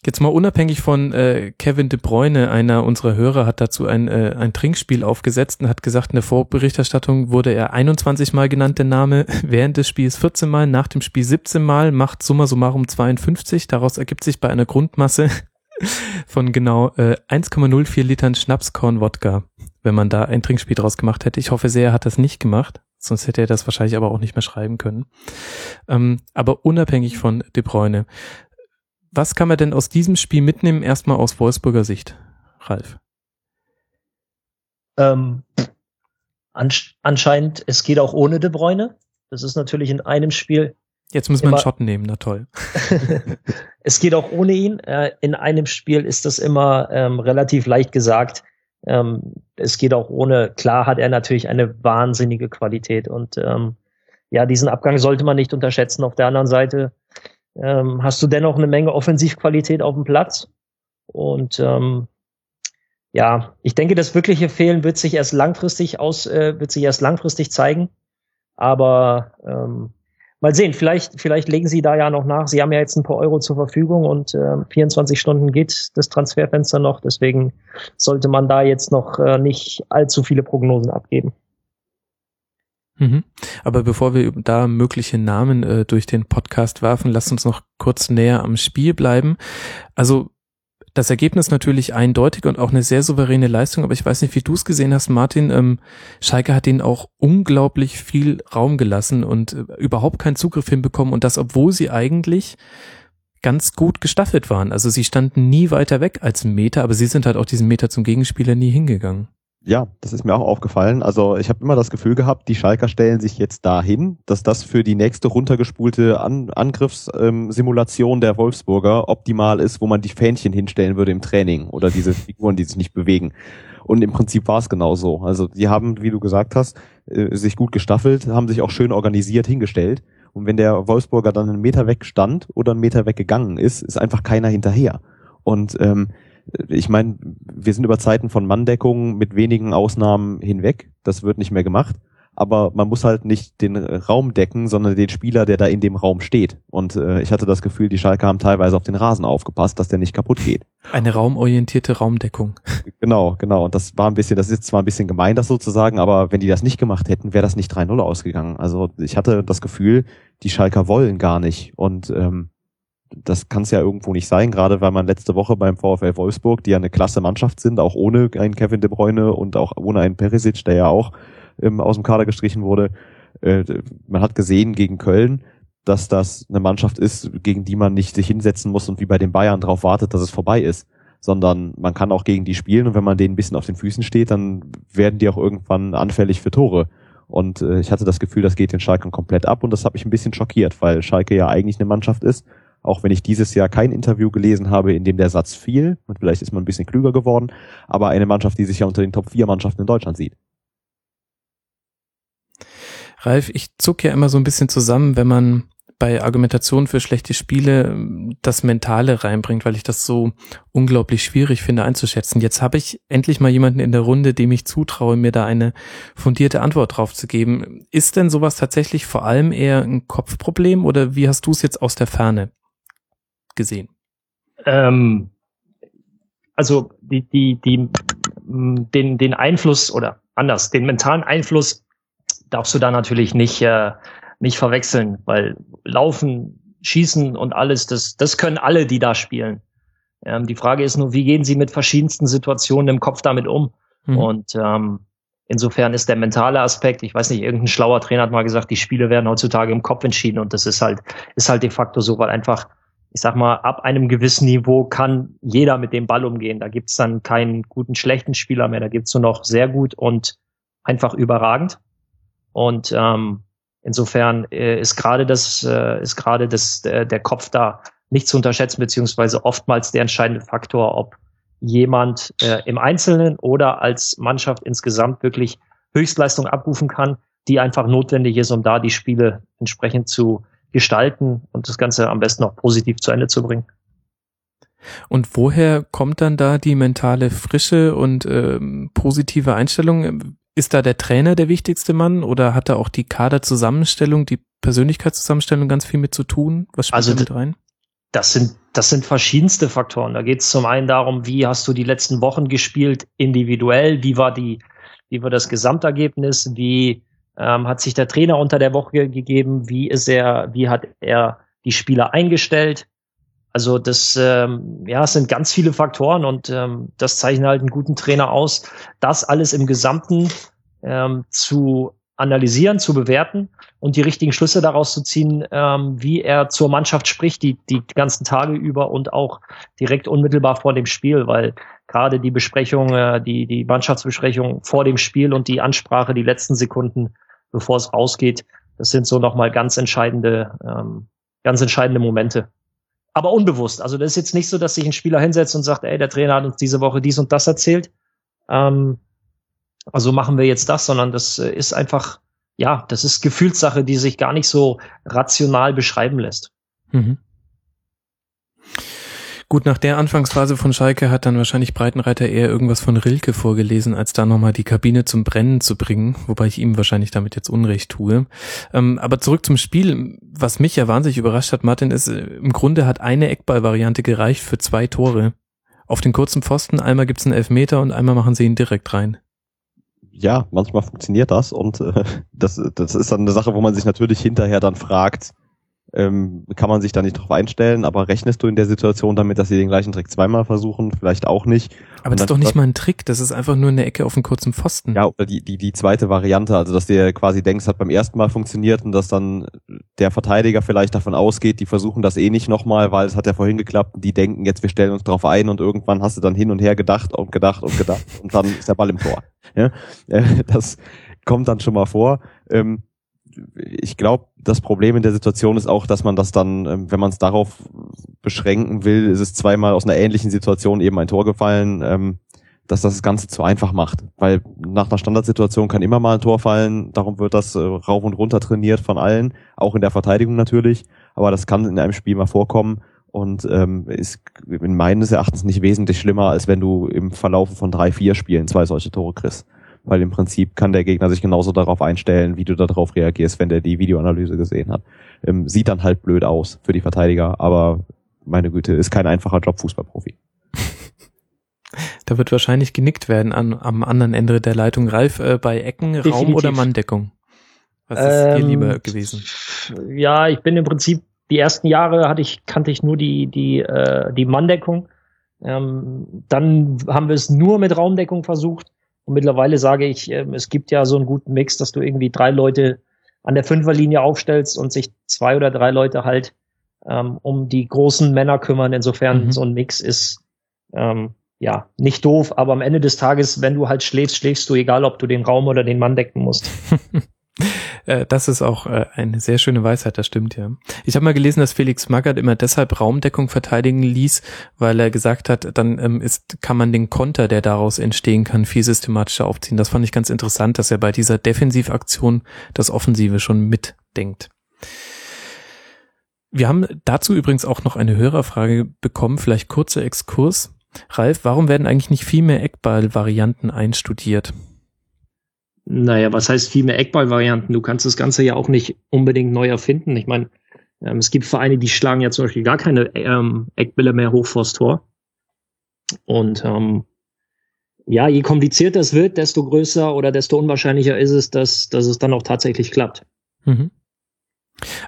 Jetzt mal unabhängig von äh, Kevin de Bruyne, einer unserer Hörer hat dazu ein, äh, ein Trinkspiel aufgesetzt und hat gesagt, in der Vorberichterstattung wurde er 21 Mal genannt, der Name, [LAUGHS] während des Spiels 14 Mal, nach dem Spiel 17 Mal, macht summa summarum 52. Daraus ergibt sich bei einer Grundmasse [LAUGHS] von genau äh, 1,04 Litern Schnapskorn-Wodka, wenn man da ein Trinkspiel draus gemacht hätte. Ich hoffe sehr, er hat das nicht gemacht, sonst hätte er das wahrscheinlich aber auch nicht mehr schreiben können. Ähm, aber unabhängig von De Bruyne, was kann man denn aus diesem Spiel mitnehmen, erstmal aus Wolfsburger Sicht, Ralf? Ähm, anscheinend, es geht auch ohne De Bruyne. Das ist natürlich in einem Spiel. Jetzt müssen wir einen Schotten nehmen, na toll. [LAUGHS] [LAUGHS] es geht auch ohne ihn. Äh, in einem Spiel ist das immer ähm, relativ leicht gesagt. Ähm, es geht auch ohne. Klar hat er natürlich eine wahnsinnige Qualität und ähm, ja, diesen Abgang sollte man nicht unterschätzen. Auf der anderen Seite ähm, hast du dennoch eine Menge Offensivqualität auf dem Platz. Und ähm, ja, ich denke, das wirkliche Fehlen wird sich erst langfristig aus, äh, wird sich erst langfristig zeigen. Aber ähm, mal sehen, vielleicht, vielleicht legen sie da ja noch nach. Sie haben ja jetzt ein paar Euro zur Verfügung und äh, 24 Stunden geht das Transferfenster noch. Deswegen sollte man da jetzt noch äh, nicht allzu viele Prognosen abgeben. Mhm. Aber bevor wir da mögliche Namen äh, durch den Podcast werfen, lasst uns noch kurz näher am Spiel bleiben. Also das Ergebnis natürlich eindeutig und auch eine sehr souveräne Leistung, aber ich weiß nicht, wie du es gesehen hast, Martin. Ähm, Schalke hat ihnen auch unglaublich viel Raum gelassen und äh, überhaupt keinen Zugriff hinbekommen und das, obwohl sie eigentlich ganz gut gestaffelt waren. Also sie standen nie weiter weg als ein Meter, aber sie sind halt auch diesen Meter zum Gegenspieler nie hingegangen. Ja, das ist mir auch aufgefallen. Also ich habe immer das Gefühl gehabt, die Schalker stellen sich jetzt dahin, dass das für die nächste runtergespulte An Angriffssimulation der Wolfsburger optimal ist, wo man die Fähnchen hinstellen würde im Training oder diese [LAUGHS] Figuren, die sich nicht bewegen. Und im Prinzip war es genauso. Also die haben, wie du gesagt hast, äh, sich gut gestaffelt, haben sich auch schön organisiert hingestellt. Und wenn der Wolfsburger dann einen Meter weg stand oder einen Meter weggegangen ist, ist einfach keiner hinterher. Und ähm, ich meine, wir sind über Zeiten von Manndeckung mit wenigen Ausnahmen hinweg. Das wird nicht mehr gemacht. aber man muss halt nicht den Raum decken, sondern den Spieler, der da in dem Raum steht. Und äh, ich hatte das Gefühl, die Schalke haben teilweise auf den Rasen aufgepasst, dass der nicht kaputt geht. Eine raumorientierte Raumdeckung. [LAUGHS] Genau, genau. Und das war ein bisschen, das ist zwar ein bisschen gemein, das sozusagen, aber wenn die das nicht gemacht hätten, wäre das nicht 3-0 ausgegangen. Also ich hatte das Gefühl, die Schalker wollen gar nicht. Und ähm, das kann es ja irgendwo nicht sein, gerade weil man letzte Woche beim VfL Wolfsburg, die ja eine klasse Mannschaft sind, auch ohne einen Kevin de Bruyne und auch ohne einen Perisic, der ja auch ähm, aus dem Kader gestrichen wurde, äh, man hat gesehen gegen Köln, dass das eine Mannschaft ist, gegen die man nicht sich hinsetzen muss und wie bei den Bayern darauf wartet, dass es vorbei ist, sondern man kann auch gegen die spielen und wenn man denen ein bisschen auf den Füßen steht, dann werden die auch irgendwann anfällig für Tore. Und äh, ich hatte das Gefühl, das geht den Schalkern komplett ab und das hat mich ein bisschen schockiert, weil Schalke ja eigentlich eine Mannschaft ist, auch wenn ich dieses Jahr kein Interview gelesen habe, in dem der Satz fiel, und vielleicht ist man ein bisschen klüger geworden, aber eine Mannschaft, die sich ja unter den Top 4 Mannschaften in Deutschland sieht. Ralf, ich zuck ja immer so ein bisschen zusammen, wenn man bei Argumentation für schlechte Spiele ähm, das Mentale reinbringt, weil ich das so unglaublich schwierig finde einzuschätzen. Jetzt habe ich endlich mal jemanden in der Runde, dem ich zutraue, mir da eine fundierte Antwort drauf zu geben. Ist denn sowas tatsächlich vor allem eher ein Kopfproblem oder wie hast du es jetzt aus der Ferne gesehen? Ähm, also die, die, die, den, den Einfluss oder anders, den mentalen Einfluss darfst du da natürlich nicht, äh, nicht verwechseln, weil Laufen, Schießen und alles, das, das können alle, die da spielen. Ähm, die Frage ist nur, wie gehen sie mit verschiedensten Situationen im Kopf damit um? Mhm. Und ähm, insofern ist der mentale Aspekt, ich weiß nicht, irgendein schlauer Trainer hat mal gesagt, die Spiele werden heutzutage im Kopf entschieden und das ist halt, ist halt de facto so, weil einfach, ich sag mal, ab einem gewissen Niveau kann jeder mit dem Ball umgehen. Da gibt's dann keinen guten, schlechten Spieler mehr, da gibt's nur noch sehr gut und einfach überragend. Und ähm, insofern äh, ist gerade das, äh, ist gerade das, äh, der Kopf da nicht zu unterschätzen, beziehungsweise oftmals der entscheidende Faktor, ob jemand äh, im Einzelnen oder als Mannschaft insgesamt wirklich Höchstleistung abrufen kann, die einfach notwendig ist, um da die Spiele entsprechend zu gestalten und das Ganze am besten auch positiv zu Ende zu bringen. Und woher kommt dann da die mentale Frische und ähm, positive Einstellung? Ist da der Trainer der wichtigste Mann oder hat da auch die Kaderzusammenstellung, die Persönlichkeitszusammenstellung ganz viel mit zu tun? Was spielt also, da mit rein? Das sind, das sind verschiedenste Faktoren. Da geht es zum einen darum, wie hast du die letzten Wochen gespielt, individuell, wie war die, wie war das Gesamtergebnis, wie ähm, hat sich der Trainer unter der Woche gegeben, wie ist er, wie hat er die Spieler eingestellt. Also das ähm, ja, es sind ganz viele Faktoren und ähm, das zeichnet halt einen guten Trainer aus, das alles im Gesamten ähm, zu analysieren, zu bewerten und die richtigen Schlüsse daraus zu ziehen, ähm, wie er zur Mannschaft spricht, die, die ganzen Tage über und auch direkt unmittelbar vor dem Spiel, weil gerade die Besprechung, äh, die, die Mannschaftsbesprechung vor dem Spiel und die Ansprache die letzten Sekunden, bevor es rausgeht, das sind so nochmal ganz entscheidende, ähm, ganz entscheidende Momente aber unbewusst. Also das ist jetzt nicht so, dass sich ein Spieler hinsetzt und sagt, ey, der Trainer hat uns diese Woche dies und das erzählt. Ähm, also machen wir jetzt das, sondern das äh, ist einfach, ja, das ist Gefühlssache, die sich gar nicht so rational beschreiben lässt. Mhm. Gut, nach der Anfangsphase von Schalke hat dann wahrscheinlich Breitenreiter eher irgendwas von Rilke vorgelesen, als da nochmal die Kabine zum Brennen zu bringen, wobei ich ihm wahrscheinlich damit jetzt Unrecht tue. Ähm, aber zurück zum Spiel. Was mich ja wahnsinnig überrascht hat, Martin, ist, äh, im Grunde hat eine Eckballvariante gereicht für zwei Tore. Auf den kurzen Pfosten, einmal gibt's einen Elfmeter und einmal machen sie ihn direkt rein ja, manchmal funktioniert das und äh, das, das ist dann eine Sache, wo man sich natürlich hinterher dann fragt, ähm, kann man sich da nicht drauf einstellen, aber rechnest du in der Situation damit, dass sie den gleichen Trick zweimal versuchen? Vielleicht auch nicht. Aber das ist doch nicht mal ein Trick, das ist einfach nur eine Ecke auf einem kurzen Pfosten. Ja, oder die, die, die zweite Variante, also dass der quasi denkst, hat beim ersten Mal funktioniert und dass dann der Verteidiger vielleicht davon ausgeht, die versuchen das eh nicht nochmal, weil es hat ja vorhin geklappt, die denken jetzt, wir stellen uns drauf ein und irgendwann hast du dann hin und her gedacht und gedacht und gedacht und dann ist der Ball im Tor. [LAUGHS] Ja? Äh, das kommt dann schon mal vor. Ähm, ich glaube, das Problem in der Situation ist auch, dass man das dann, ähm, wenn man es darauf beschränken will, ist es zweimal aus einer ähnlichen Situation eben ein Tor gefallen, ähm, dass das das Ganze zu einfach macht. Weil nach einer Standardsituation kann immer mal ein Tor fallen, darum wird das äh, rauf und runter trainiert von allen, auch in der Verteidigung natürlich, aber das kann in einem Spiel mal vorkommen und ähm, ist in meines Erachtens nicht wesentlich schlimmer, als wenn du im Verlauf von drei, vier Spielen zwei solche Tore kriegst. Weil im Prinzip kann der Gegner sich genauso darauf einstellen, wie du darauf reagierst, wenn der die Videoanalyse gesehen hat. Ähm, sieht dann halt blöd aus für die Verteidiger, aber meine Güte, ist kein einfacher Job Fußballprofi. [LAUGHS] Da wird wahrscheinlich genickt werden an, am anderen Ende der Leitung. Ralf, äh, bei Ecken, Definitiv. Raum oder Manndeckung? Was ist ähm, dir lieber gewesen? Ja, ich bin im Prinzip, die ersten Jahre hatte ich, kannte ich nur die, die, äh, die Manndeckung. Ähm, dann haben wir es nur mit Raumdeckung versucht. Und mittlerweile sage ich, äh, es gibt ja so einen guten Mix, dass du irgendwie drei Leute an der Fünferlinie aufstellst und sich zwei oder drei Leute halt ähm, um die großen Männer kümmern. Insofern mhm. so ein Mix ist ähm, ja, nicht doof, aber am Ende des Tages, wenn du halt schläfst, schläfst du, egal ob du den Raum oder den Mann decken musst. [LAUGHS] Äh, das ist auch äh, eine sehr schöne Weisheit, das stimmt ja. Ich habe mal gelesen, dass Felix Magath immer deshalb Raumdeckung verteidigen ließ, weil er gesagt hat, dann ähm, ist, kann man den Konter, der daraus entstehen kann, viel systematischer aufziehen. Das fand ich ganz interessant, dass er bei dieser Defensivaktion das Offensive schon mitdenkt. Wir haben dazu übrigens auch noch eine Hörerfrage bekommen, vielleicht kurzer Exkurs. Ralf, warum werden eigentlich nicht viel mehr Eckball-Varianten einstudiert? Naja, was heißt viel mehr Eckball-Varianten? Du kannst das Ganze ja auch nicht unbedingt neu erfinden. Ich meine, ähm, es gibt Vereine, die schlagen ja zum Beispiel gar keine ähm, Eckbälle mehr hoch vors Tor. Und ähm, ja, je komplizierter es wird, desto größer oder desto unwahrscheinlicher ist es, dass, dass es dann auch tatsächlich klappt. Mhm.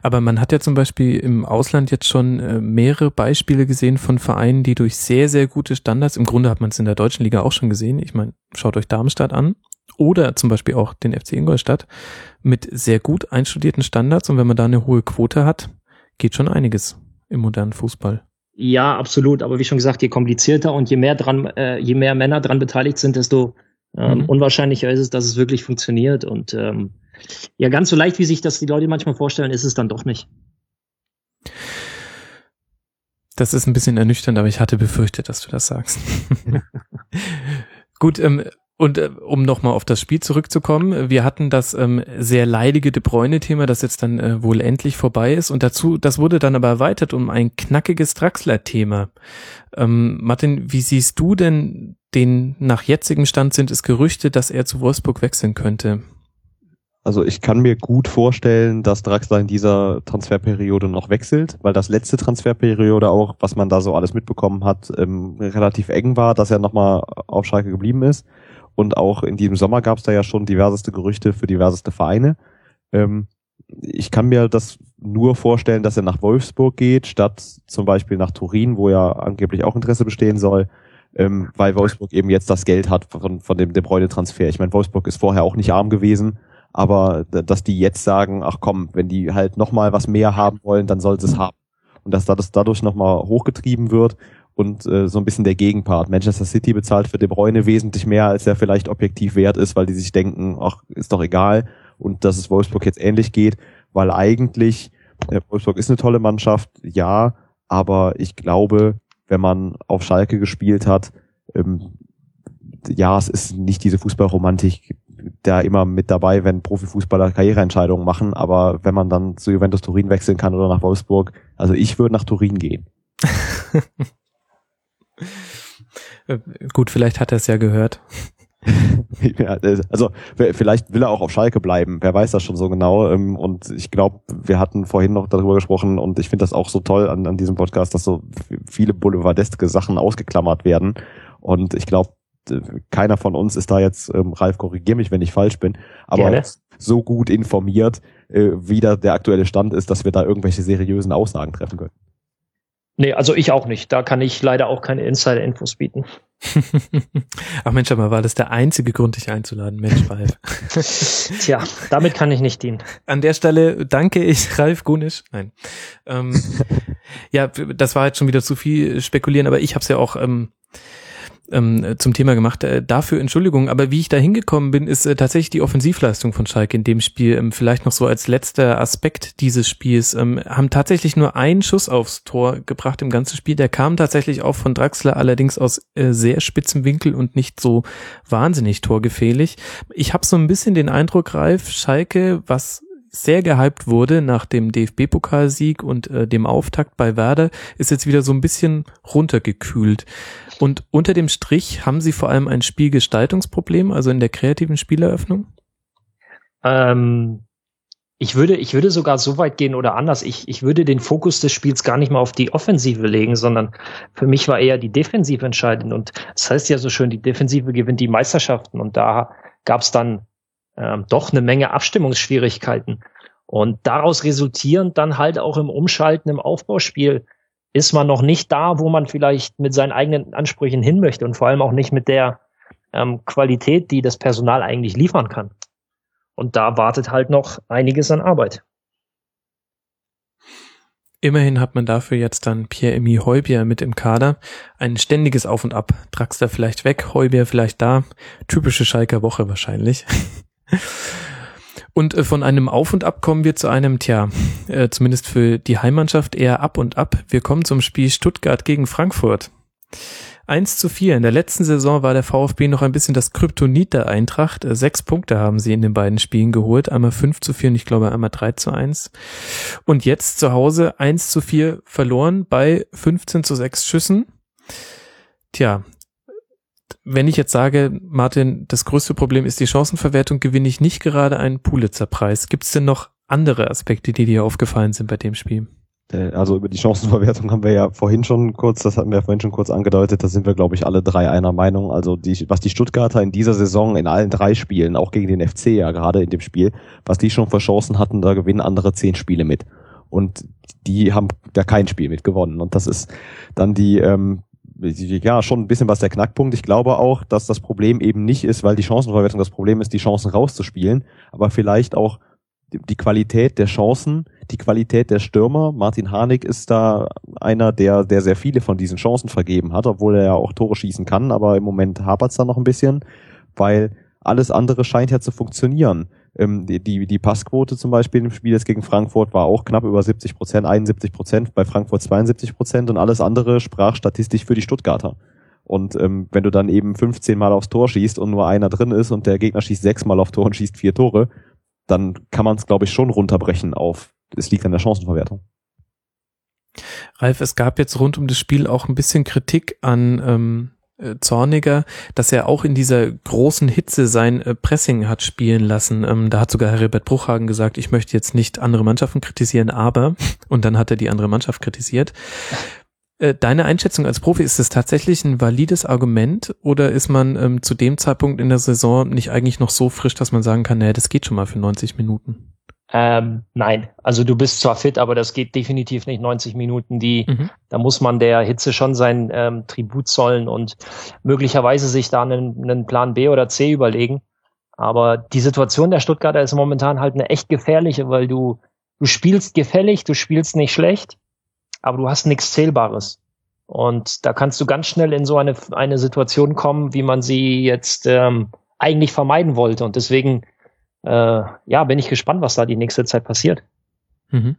Aber man hat ja zum Beispiel im Ausland jetzt schon äh, mehrere Beispiele gesehen von Vereinen, die durch sehr, sehr gute Standards, im Grunde hat man es in der deutschen Liga auch schon gesehen, ich meine, schaut euch Darmstadt an oder zum Beispiel auch den FC Ingolstadt mit sehr gut einstudierten Standards und wenn man da eine hohe Quote hat, geht schon einiges im modernen Fußball. Ja, absolut. Aber wie schon gesagt, je komplizierter und je mehr dran, äh, je mehr Männer dran beteiligt sind, desto ähm, mhm. unwahrscheinlicher ist es, dass es wirklich funktioniert. Und ähm, ja, ganz so leicht, wie sich das die Leute manchmal vorstellen, ist es dann doch nicht. Das ist ein bisschen ernüchternd, aber ich hatte befürchtet, dass du das sagst. [LAUGHS] Gut, ähm, und äh, um nochmal auf das Spiel zurückzukommen, wir hatten das ähm, sehr leidige De Bruyne-Thema, das jetzt dann äh, wohl endlich vorbei ist. Und dazu, das wurde dann aber erweitert um ein knackiges Draxler-Thema. Ähm, Martin, wie siehst du denn den nach jetzigem Stand sind es Gerüchte, dass er zu Wolfsburg wechseln könnte? Also ich kann mir gut vorstellen, dass Draxler in dieser Transferperiode noch wechselt, weil das letzte Transferperiode auch, was man da so alles mitbekommen hat, ähm, relativ eng war, dass er nochmal auf Schalke geblieben ist. Und auch in diesem Sommer gab es da ja schon diverseste Gerüchte für diverseste Vereine. Ähm, ich kann mir das nur vorstellen, dass er nach Wolfsburg geht, statt zum Beispiel nach Turin, wo ja angeblich auch Interesse bestehen soll, ähm, weil Wolfsburg eben jetzt das Geld hat von, von dem De Bruyne-Transfer. Ich meine, Wolfsburg ist vorher auch nicht arm gewesen aber dass die jetzt sagen, ach komm, wenn die halt nochmal was mehr haben wollen, dann soll sie es haben. Und dass das dadurch nochmal hochgetrieben wird und äh, so ein bisschen der Gegenpart. Manchester City bezahlt für De Bruyne wesentlich mehr, als er vielleicht objektiv wert ist, weil die sich denken, ach, ist doch egal. Und dass es Wolfsburg jetzt ähnlich geht, weil eigentlich, äh, Wolfsburg ist eine tolle Mannschaft, ja, aber ich glaube, wenn man auf Schalke gespielt hat, ähm, ja, es ist nicht diese Fußballromantik, da immer mit dabei, wenn Profifußballer Karriereentscheidungen machen. Aber wenn man dann zu Juventus Turin wechseln kann oder nach Wolfsburg, also ich würde nach Turin gehen. [LAUGHS] Gut, vielleicht hat er es ja gehört. [LAUGHS] ja, also vielleicht will er auch auf Schalke bleiben, wer weiß das schon so genau. Ähm, und ich glaube, wir hatten vorhin noch darüber gesprochen und ich finde das auch so toll an, an diesem Podcast, dass so viele boulevardeske Sachen ausgeklammert werden. Und ich glaube, keiner von uns ist da jetzt, ähm, Ralf, korrigier mich, wenn ich falsch bin, aber so gut informiert, äh, wie da der aktuelle Stand ist, dass wir da irgendwelche seriösen Aussagen treffen können. Nee, also ich auch nicht. Da kann ich leider auch keine Insider-Infos bieten. [LAUGHS] Ach Mensch, aber war das der einzige Grund, dich einzuladen? Mensch, Ralf. [LAUGHS] Tja, damit kann ich nicht dienen. An der Stelle danke ich [LAUGHS] Ralf Gunisch. Nein. Ähm, ja, das war jetzt schon wieder zu viel spekulieren, aber ich habe es ja auch ähm, ähm, zum Thema gemacht. Äh, dafür Entschuldigung, aber wie ich da hingekommen bin, ist äh, tatsächlich die Offensivleistung von Schalke in dem Spiel. Ähm, vielleicht noch so als letzter Aspekt dieses Spiels. Ähm, haben tatsächlich nur einen Schuss aufs Tor gebracht im ganzen Spiel. Der kam tatsächlich auch von Draxler, allerdings aus äh, sehr spitzem Winkel und nicht so wahnsinnig torgefährlich. Ich habe so ein bisschen den Eindruck, Ralf, Schalke, was sehr gehypt wurde nach dem DFB-Pokalsieg und äh, dem Auftakt bei Werder, ist jetzt wieder so ein bisschen runtergekühlt. Und unter dem Strich haben Sie vor allem ein Spielgestaltungsproblem, also in der kreativen Spieleröffnung? Ähm, ich würde, ich würde sogar so weit gehen oder anders. Ich, ich würde den Fokus des Spiels gar nicht mal auf die Offensive legen, sondern für mich war eher die Defensive entscheidend. Und das heißt ja so schön, die Defensive gewinnt die Meisterschaften. Und da gab es dann ähm, doch eine Menge Abstimmungsschwierigkeiten. Und daraus resultierend dann halt auch im Umschalten im Aufbauspiel ist man noch nicht da, wo man vielleicht mit seinen eigenen Ansprüchen hin möchte und vor allem auch nicht mit der ähm, Qualität, die das Personal eigentlich liefern kann. Und da wartet halt noch einiges an Arbeit. Immerhin hat man dafür jetzt dann Pierre-Emile Heubier mit im Kader. Ein ständiges Auf und Ab. Draxler vielleicht weg, Heubier vielleicht da. Typische Schalker Woche wahrscheinlich. [LAUGHS] Und äh, von einem Auf und Ab kommen wir zu einem, tja, äh, zumindest für die Heimmannschaft eher Ab und Ab. Wir kommen zum Spiel Stuttgart gegen Frankfurt. 1 zu 4. In der letzten Saison war der VfB noch ein bisschen das Kryptonit der Eintracht. Äh, sechs Punkte haben sie in den beiden Spielen geholt. Einmal 5 zu 4 und ich glaube einmal 3 zu 1. Und jetzt zu Hause 1 zu 4 verloren bei 15 zu 6 Schüssen. Tja, wenn ich jetzt sage, Martin, das größte Problem ist die Chancenverwertung, gewinne ich nicht gerade einen Pulitzer-Preis. Gibt es denn noch andere Aspekte, die dir aufgefallen sind bei dem Spiel? Äh, also über die Chancenverwertung haben wir ja vorhin schon kurz, das hatten wir vorhin schon kurz angedeutet, da sind wir, glaube ich, alle drei einer Meinung. Also die, was die Stuttgarter in dieser Saison in allen drei Spielen, auch gegen den FC ja gerade in dem Spiel, was die schon für Chancen hatten, da gewinnen andere zehn Spiele mit. Und die haben da kein Spiel mit gewonnen. Und das ist dann die, ähm, ja, schon ein bisschen was der Knackpunkt. Ich glaube auch, dass das Problem eben nicht ist, weil die Chancenverwertung das Problem ist, die Chancen rauszuspielen, aber vielleicht auch die Qualität der Chancen, die Qualität der Stürmer. Martin Harnik ist da einer, der, der sehr viele von diesen Chancen vergeben hat, obwohl er ja auch Tore schießen kann, aber im Moment hapert es da noch ein bisschen, weil alles andere scheint ja zu funktionieren. Ähm, die, die, Passquote zum Beispiel im Spiel jetzt gegen Frankfurt war auch knapp über 70 Prozent, 71 Prozent, bei Frankfurt 72 Prozent und alles andere sprach statistisch für die Stuttgarter. Und ähm, wenn du dann eben 15 Mal aufs Tor schießt und nur einer drin ist und der Gegner schießt sechs Mal auf Tor und schießt vier Tore, dann kann man es, glaube ich, schon runterbrechen auf, es liegt an der Chancenverwertung. Ralf, es gab jetzt rund um das Spiel auch ein bisschen Kritik an ähm, äh, Zorniger, dass er auch in dieser großen Hitze sein äh, Pressing hat spielen lassen. Ähm, da hat sogar Herbert Bruchhagen gesagt, ich möchte jetzt nicht andere Mannschaften kritisieren, aber, [LAUGHS] und dann hat er die andere Mannschaft kritisiert. Äh, deine Einschätzung als Profi, ist das tatsächlich ein valides Argument oder ist man ähm, zu dem Zeitpunkt in der Saison nicht eigentlich noch so frisch, dass man sagen kann, naja, das geht schon mal für 90 Minuten? Ähm, nein, also du bist zwar fit, aber das geht definitiv nicht 90 Minuten. Die, mhm. da muss man der Hitze schon sein ähm, Tribut zollen und möglicherweise sich da einen, einen Plan B oder C überlegen. Aber die Situation der Stuttgarter ist momentan halt eine echt gefährliche, weil du du spielst gefällig, du spielst nicht schlecht, aber du hast nichts Zählbares. Und da kannst du ganz schnell in so eine, eine Situation kommen, wie man sie jetzt ähm, eigentlich vermeiden wollte. Und deswegen, äh, ja, bin ich gespannt, was da die nächste Zeit passiert. Mhm.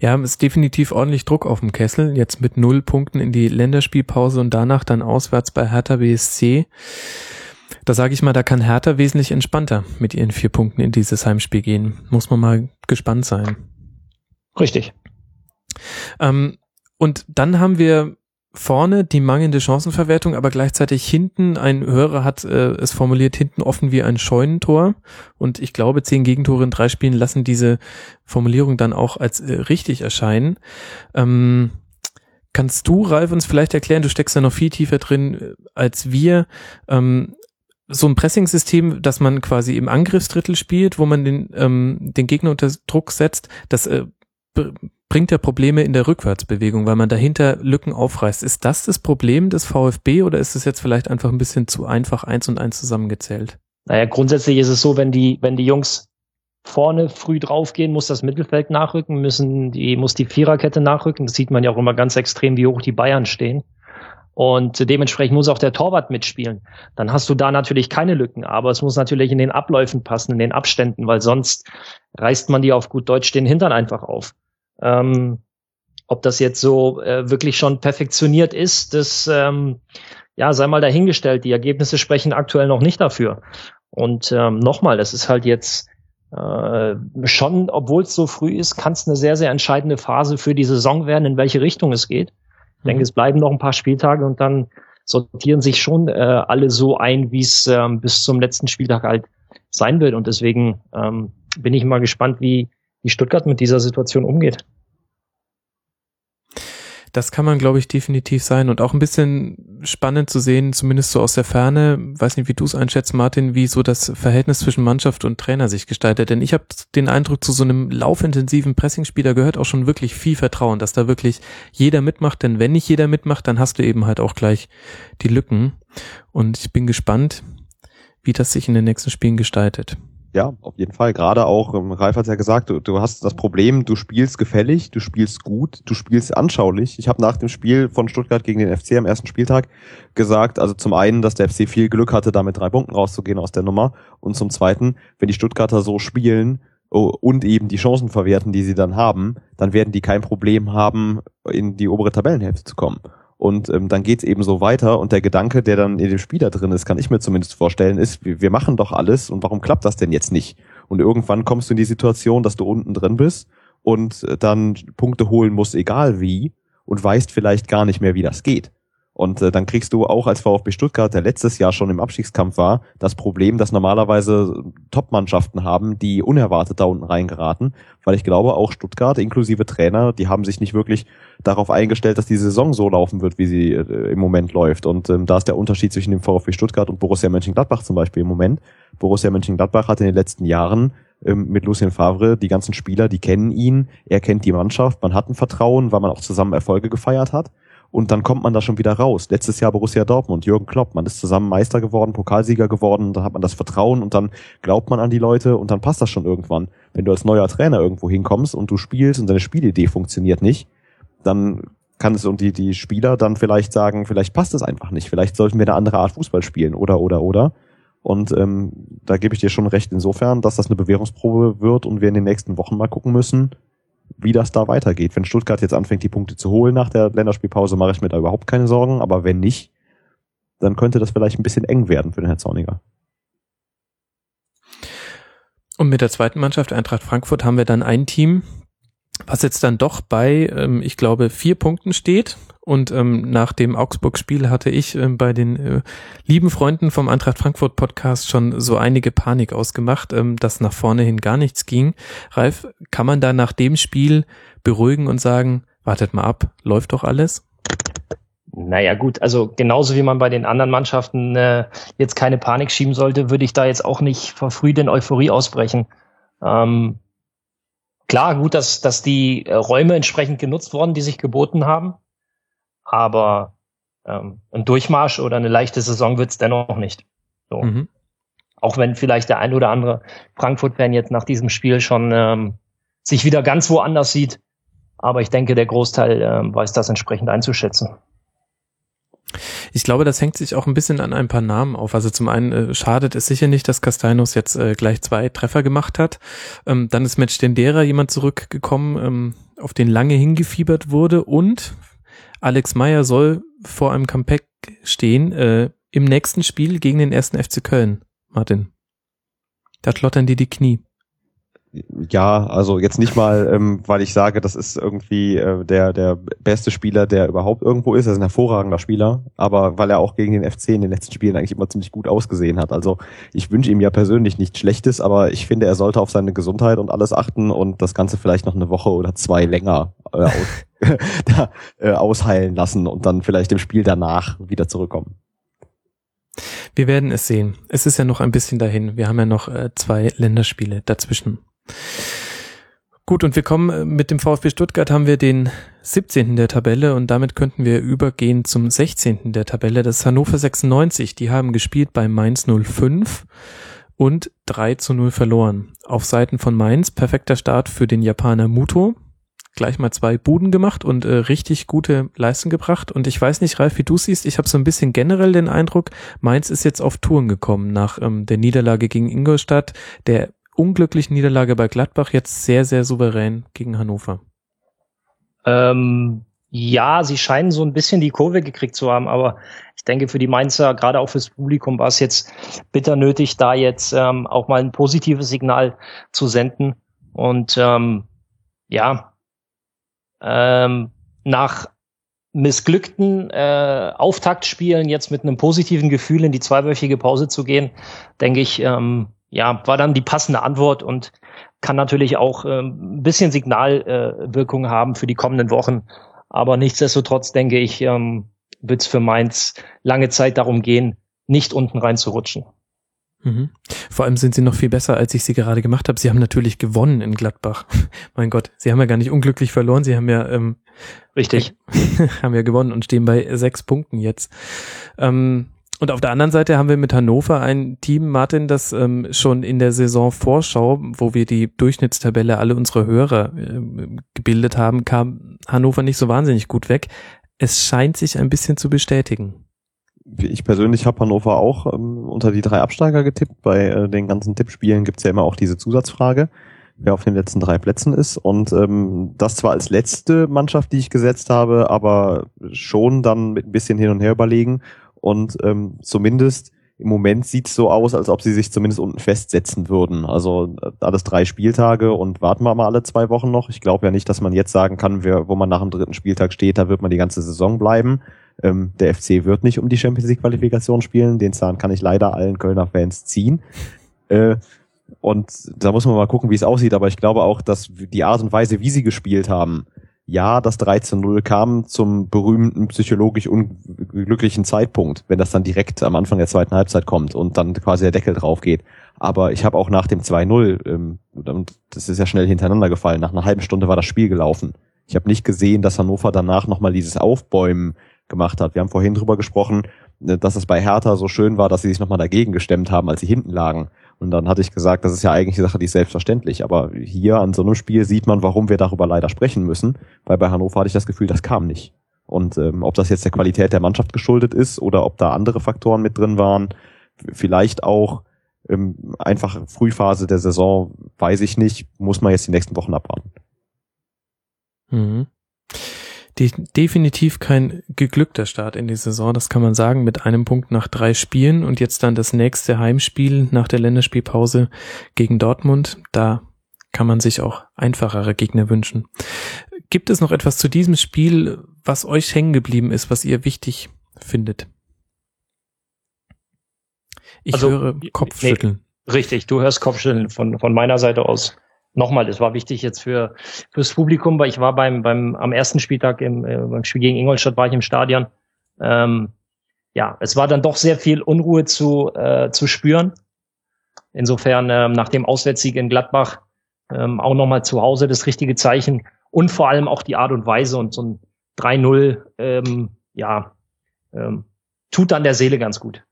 Ja, es ist definitiv ordentlich Druck auf dem Kessel. Jetzt mit null Punkten in die Länderspielpause und danach dann auswärts bei Hertha BSC. Da sage ich mal, da kann Hertha wesentlich entspannter mit ihren vier Punkten in dieses Heimspiel gehen. Muss man mal gespannt sein. Richtig. Ähm, und dann haben wir vorne die mangelnde Chancenverwertung, aber gleichzeitig hinten, ein Hörer hat äh, es formuliert, hinten offen wie ein Scheunentor. Und ich glaube, zehn Gegentore in drei Spielen lassen diese Formulierung dann auch als äh, richtig erscheinen. Ähm, kannst du, Ralf, uns vielleicht erklären, du steckst da noch viel tiefer drin äh, als wir, ähm, so ein Pressing-System, dass man quasi im Angriffsdrittel spielt, wo man den, ähm, den Gegner unter Druck setzt, das äh, bringt ja Probleme in der Rückwärtsbewegung, weil man dahinter Lücken aufreißt. Ist das das Problem des VfB oder ist es jetzt vielleicht einfach ein bisschen zu einfach eins und eins zusammengezählt? Naja, grundsätzlich ist es so, wenn die, wenn die Jungs vorne früh draufgehen, muss das Mittelfeld nachrücken, müssen die, muss die Viererkette nachrücken. Das sieht man ja auch immer ganz extrem, wie hoch die Bayern stehen. Und dementsprechend muss auch der Torwart mitspielen. Dann hast du da natürlich keine Lücken, aber es muss natürlich in den Abläufen passen, in den Abständen, weil sonst reißt man die auf gut Deutsch den Hintern einfach auf. Ähm, ob das jetzt so äh, wirklich schon perfektioniert ist, das ähm, ja sei mal dahingestellt. Die Ergebnisse sprechen aktuell noch nicht dafür. Und ähm, nochmal, das ist halt jetzt äh, schon, obwohl es so früh ist, kann es eine sehr, sehr entscheidende Phase für die Saison werden, in welche Richtung es geht. Ich denke, mhm. es bleiben noch ein paar Spieltage und dann sortieren sich schon äh, alle so ein, wie es ähm, bis zum letzten Spieltag halt sein wird. Und deswegen ähm, bin ich mal gespannt, wie, wie Stuttgart mit dieser Situation umgeht. Das kann man, glaube ich, definitiv sein und auch ein bisschen spannend zu sehen, zumindest so aus der Ferne. Weiß nicht, wie du es einschätzt, Martin, wie so das Verhältnis zwischen Mannschaft und Trainer sich gestaltet. Denn ich habe den Eindruck, zu so einem laufintensiven Pressingspieler gehört auch schon wirklich viel Vertrauen, dass da wirklich jeder mitmacht. Denn wenn nicht jeder mitmacht, dann hast du eben halt auch gleich die Lücken. Und ich bin gespannt, wie das sich in den nächsten Spielen gestaltet. Ja, auf jeden Fall. Gerade auch, ähm, Ralf hat ja gesagt, du, du hast das Problem, du spielst gefällig, du spielst gut, du spielst anschaulich. Ich habe nach dem Spiel von Stuttgart gegen den FC am ersten Spieltag gesagt, also zum einen, dass der FC viel Glück hatte, da mit drei Punkten rauszugehen aus der Nummer. Und zum zweiten, wenn die Stuttgarter so spielen, oh, und eben die Chancen verwerten, die sie dann haben, dann werden die kein Problem haben, in die obere Tabellenhälfte zu kommen. Und ähm, dann geht's eben so weiter und der Gedanke, der dann in dem Spieler drin ist, kann ich mir zumindest vorstellen, ist, wir, machen doch alles und warum klappt das denn jetzt nicht? Und irgendwann kommst du in die Situation, dass du unten drin bist und äh, dann Punkte holen musst, egal wie, und weißt vielleicht gar nicht mehr, wie das geht. Und äh, dann kriegst du auch als VfB Stuttgart, der letztes Jahr schon im Abstiegskampf war, das Problem, dass normalerweise Top-Mannschaften haben, die unerwartet da unten reingeraten. Weil ich glaube, auch Stuttgart, inklusive Trainer, die haben sich nicht wirklich darauf eingestellt, dass die Saison so laufen wird, wie sie äh, im Moment läuft. Und ähm, da ist der Unterschied zwischen dem VfB Stuttgart und Borussia Mönchengladbach zum Beispiel im Moment. Borussia Mönchengladbach hat in den letzten Jahren ähm, mit Lucien Favre die ganzen Spieler, die kennen ihn, er kennt die Mannschaft, man hat ein Vertrauen, weil man auch zusammen Erfolge gefeiert hat und dann kommt man da schon wieder raus. Letztes Jahr Borussia Dortmund, Jürgen Klopp, man ist zusammen Meister geworden, Pokalsieger geworden, dann hat man das Vertrauen und dann glaubt man an die Leute und dann passt das schon irgendwann. Wenn du als neuer Trainer irgendwo hinkommst und du spielst und deine Spielidee funktioniert nicht, dann kann es und die, die Spieler dann vielleicht sagen, vielleicht passt es einfach nicht, vielleicht sollten wir eine andere Art Fußball spielen oder oder oder. Und ähm, da gebe ich dir schon recht insofern, dass das eine Bewährungsprobe wird und wir in den nächsten Wochen mal gucken müssen, wie das da weitergeht. Wenn Stuttgart jetzt anfängt, die Punkte zu holen nach der Länderspielpause, mache ich mir da überhaupt keine Sorgen. Aber wenn nicht, dann könnte das vielleicht ein bisschen eng werden für den Herr Zorniger. Und mit der zweiten Mannschaft Eintracht Frankfurt haben wir dann ein Team, was jetzt dann doch bei, ähm, ich glaube, vier Punkten steht. Und ähm, nach dem Augsburg-Spiel hatte ich ähm, bei den äh, lieben Freunden vom Eintracht Frankfurt Podcast schon so einige Panik ausgemacht, ähm, dass nach vorne hin gar nichts ging. Ralf, kann man da nach dem Spiel beruhigen und sagen, wartet mal ab, läuft doch alles? Naja gut, also genauso wie man bei den anderen Mannschaften äh, jetzt keine Panik schieben sollte, würde ich da jetzt auch nicht verfrüht in Euphorie ausbrechen. Ähm, klar, gut, dass, dass die äh, Räume entsprechend genutzt worden, die sich geboten haben aber ähm, ein Durchmarsch oder eine leichte Saison wird's dennoch nicht. So. Mhm. Auch wenn vielleicht der ein oder andere Frankfurt-Fan jetzt nach diesem Spiel schon ähm, sich wieder ganz woanders sieht. Aber ich denke, der Großteil ähm, weiß das entsprechend einzuschätzen. Ich glaube, das hängt sich auch ein bisschen an ein paar Namen auf. Also zum einen äh, schadet es sicher nicht, dass Castanos jetzt äh, gleich zwei Treffer gemacht hat. Ähm, dann ist mit Stendera jemand zurückgekommen, ähm, auf den lange hingefiebert wurde und Alex Meyer soll vor einem Comeback stehen äh, im nächsten Spiel gegen den ersten FC Köln, Martin. Da schlottern dir die Knie. Ja, also jetzt nicht mal, [LAUGHS] ähm, weil ich sage, das ist irgendwie äh, der der beste Spieler, der überhaupt irgendwo ist. Er ist ein hervorragender Spieler, aber weil er auch gegen den FC in den letzten Spielen eigentlich immer ziemlich gut ausgesehen hat. Also ich wünsche ihm ja persönlich nichts Schlechtes, aber ich finde, er sollte auf seine Gesundheit und alles achten und das Ganze vielleicht noch eine Woche oder zwei länger äh, aus, [LAUGHS] [LAUGHS] da, äh, ausheilen lassen und dann vielleicht im Spiel danach wieder zurückkommen. Wir werden es sehen. Es ist ja noch ein bisschen dahin. Wir haben ja noch äh, zwei Länderspiele dazwischen. Gut, und wir kommen äh, mit dem VfB Stuttgart haben wir den 17. der Tabelle und damit könnten wir übergehen zum 16. der Tabelle. Das ist Hannover 96. Die haben gespielt bei Mainz 05 und 3 zu 0 verloren. Auf Seiten von Mainz perfekter Start für den Japaner Muto gleich mal zwei Buden gemacht und äh, richtig gute Leistung gebracht. Und ich weiß nicht, Ralf, wie du siehst, ich habe so ein bisschen generell den Eindruck, Mainz ist jetzt auf Touren gekommen nach ähm, der Niederlage gegen Ingolstadt, der unglücklichen Niederlage bei Gladbach, jetzt sehr, sehr souverän gegen Hannover. Ähm, ja, sie scheinen so ein bisschen die Kurve gekriegt zu haben, aber ich denke, für die Mainzer, gerade auch fürs Publikum, war es jetzt bitter nötig, da jetzt ähm, auch mal ein positives Signal zu senden. Und ähm, ja, ähm, nach missglückten äh, Auftaktspielen jetzt mit einem positiven Gefühl in die zweiwöchige Pause zu gehen, denke ich, ähm, ja, war dann die passende Antwort und kann natürlich auch ähm, ein bisschen Signalwirkung äh, haben für die kommenden Wochen. Aber nichtsdestotrotz denke ich, ähm, wird es für Mainz lange Zeit darum gehen, nicht unten reinzurutschen. Mhm. Vor allem sind sie noch viel besser, als ich sie gerade gemacht habe. Sie haben natürlich gewonnen in Gladbach. [LAUGHS] mein Gott, sie haben ja gar nicht unglücklich verloren. Sie haben ja ähm, richtig [LAUGHS] haben ja gewonnen und stehen bei sechs Punkten jetzt. Ähm, und auf der anderen Seite haben wir mit Hannover ein Team, Martin, das ähm, schon in der Saisonvorschau, wo wir die Durchschnittstabelle alle unsere Hörer äh, gebildet haben, kam Hannover nicht so wahnsinnig gut weg. Es scheint sich ein bisschen zu bestätigen. Ich persönlich habe Hannover auch ähm, unter die drei Absteiger getippt. Bei äh, den ganzen Tippspielen gibt's ja immer auch diese Zusatzfrage, wer auf den letzten drei Plätzen ist. Und ähm, das zwar als letzte Mannschaft, die ich gesetzt habe, aber schon dann mit ein bisschen hin und her überlegen und ähm, zumindest im Moment sieht es so aus, als ob sie sich zumindest unten festsetzen würden. Also äh, alles drei Spieltage und warten wir mal alle zwei Wochen noch. Ich glaube ja nicht, dass man jetzt sagen kann, wer, wo man nach dem dritten Spieltag steht, da wird man die ganze Saison bleiben. Ähm, der FC wird nicht um die Champions League Qualifikation spielen. Den Zahn kann ich leider allen Kölner Fans ziehen. Äh, und da muss man mal gucken, wie es aussieht. Aber ich glaube auch, dass die Art und Weise, wie sie gespielt haben, ja, das 13-0 kam zum berühmten psychologisch unglücklichen Zeitpunkt, wenn das dann direkt am Anfang der zweiten Halbzeit kommt und dann quasi der Deckel drauf geht. Aber ich habe auch nach dem 2-0, ähm, das ist ja schnell hintereinander gefallen, nach einer halben Stunde war das Spiel gelaufen. Ich habe nicht gesehen, dass Hannover danach nochmal dieses Aufbäumen gemacht hat. Wir haben vorhin drüber gesprochen, äh, dass es bei Hertha so schön war, dass sie sich nochmal dagegen gestemmt haben, als sie hinten lagen. Und dann hatte ich gesagt, das ist ja eigentlich eine Sache, die ist selbstverständlich. Aber hier an so einem Spiel sieht man, warum wir darüber leider sprechen müssen. Weil bei Hannover hatte ich das Gefühl, das kam nicht. Und ähm, ob das jetzt der Qualität der Mannschaft geschuldet ist oder ob da andere Faktoren mit drin waren, vielleicht auch ähm, einfach Frühphase der Saison, weiß ich nicht, muss man jetzt die nächsten Wochen abwarten. Mhm de definitiv kein geglückter Start in die Saison, das kann man sagen, mit einem Punkt nach drei Spielen und jetzt dann das nächste Heimspiel nach der Länderspielpause gegen Dortmund. Da kann man sich auch einfachere Gegner wünschen. Gibt es noch etwas zu diesem Spiel, was euch hängen geblieben ist, was ihr wichtig findet? Ich also, höre Kopfschütteln. Nee, richtig, du hörst Kopfschütteln von, von meiner Seite aus nochmal, das war wichtig jetzt für fürs Publikum, weil ich war beim beim am ersten Spieltag im äh, beim Spiel gegen Ingolstadt war ich im Stadion. Ähm, ja, es war dann doch sehr viel Unruhe zu äh, zu spüren. Insofern ähm, nach dem Auswärtssieg in Gladbach ähm, auch nochmal zu Hause das richtige Zeichen und vor allem auch die Art und Weise und so ein 3-0, ähm, ja, ähm, tut dann der Seele ganz gut.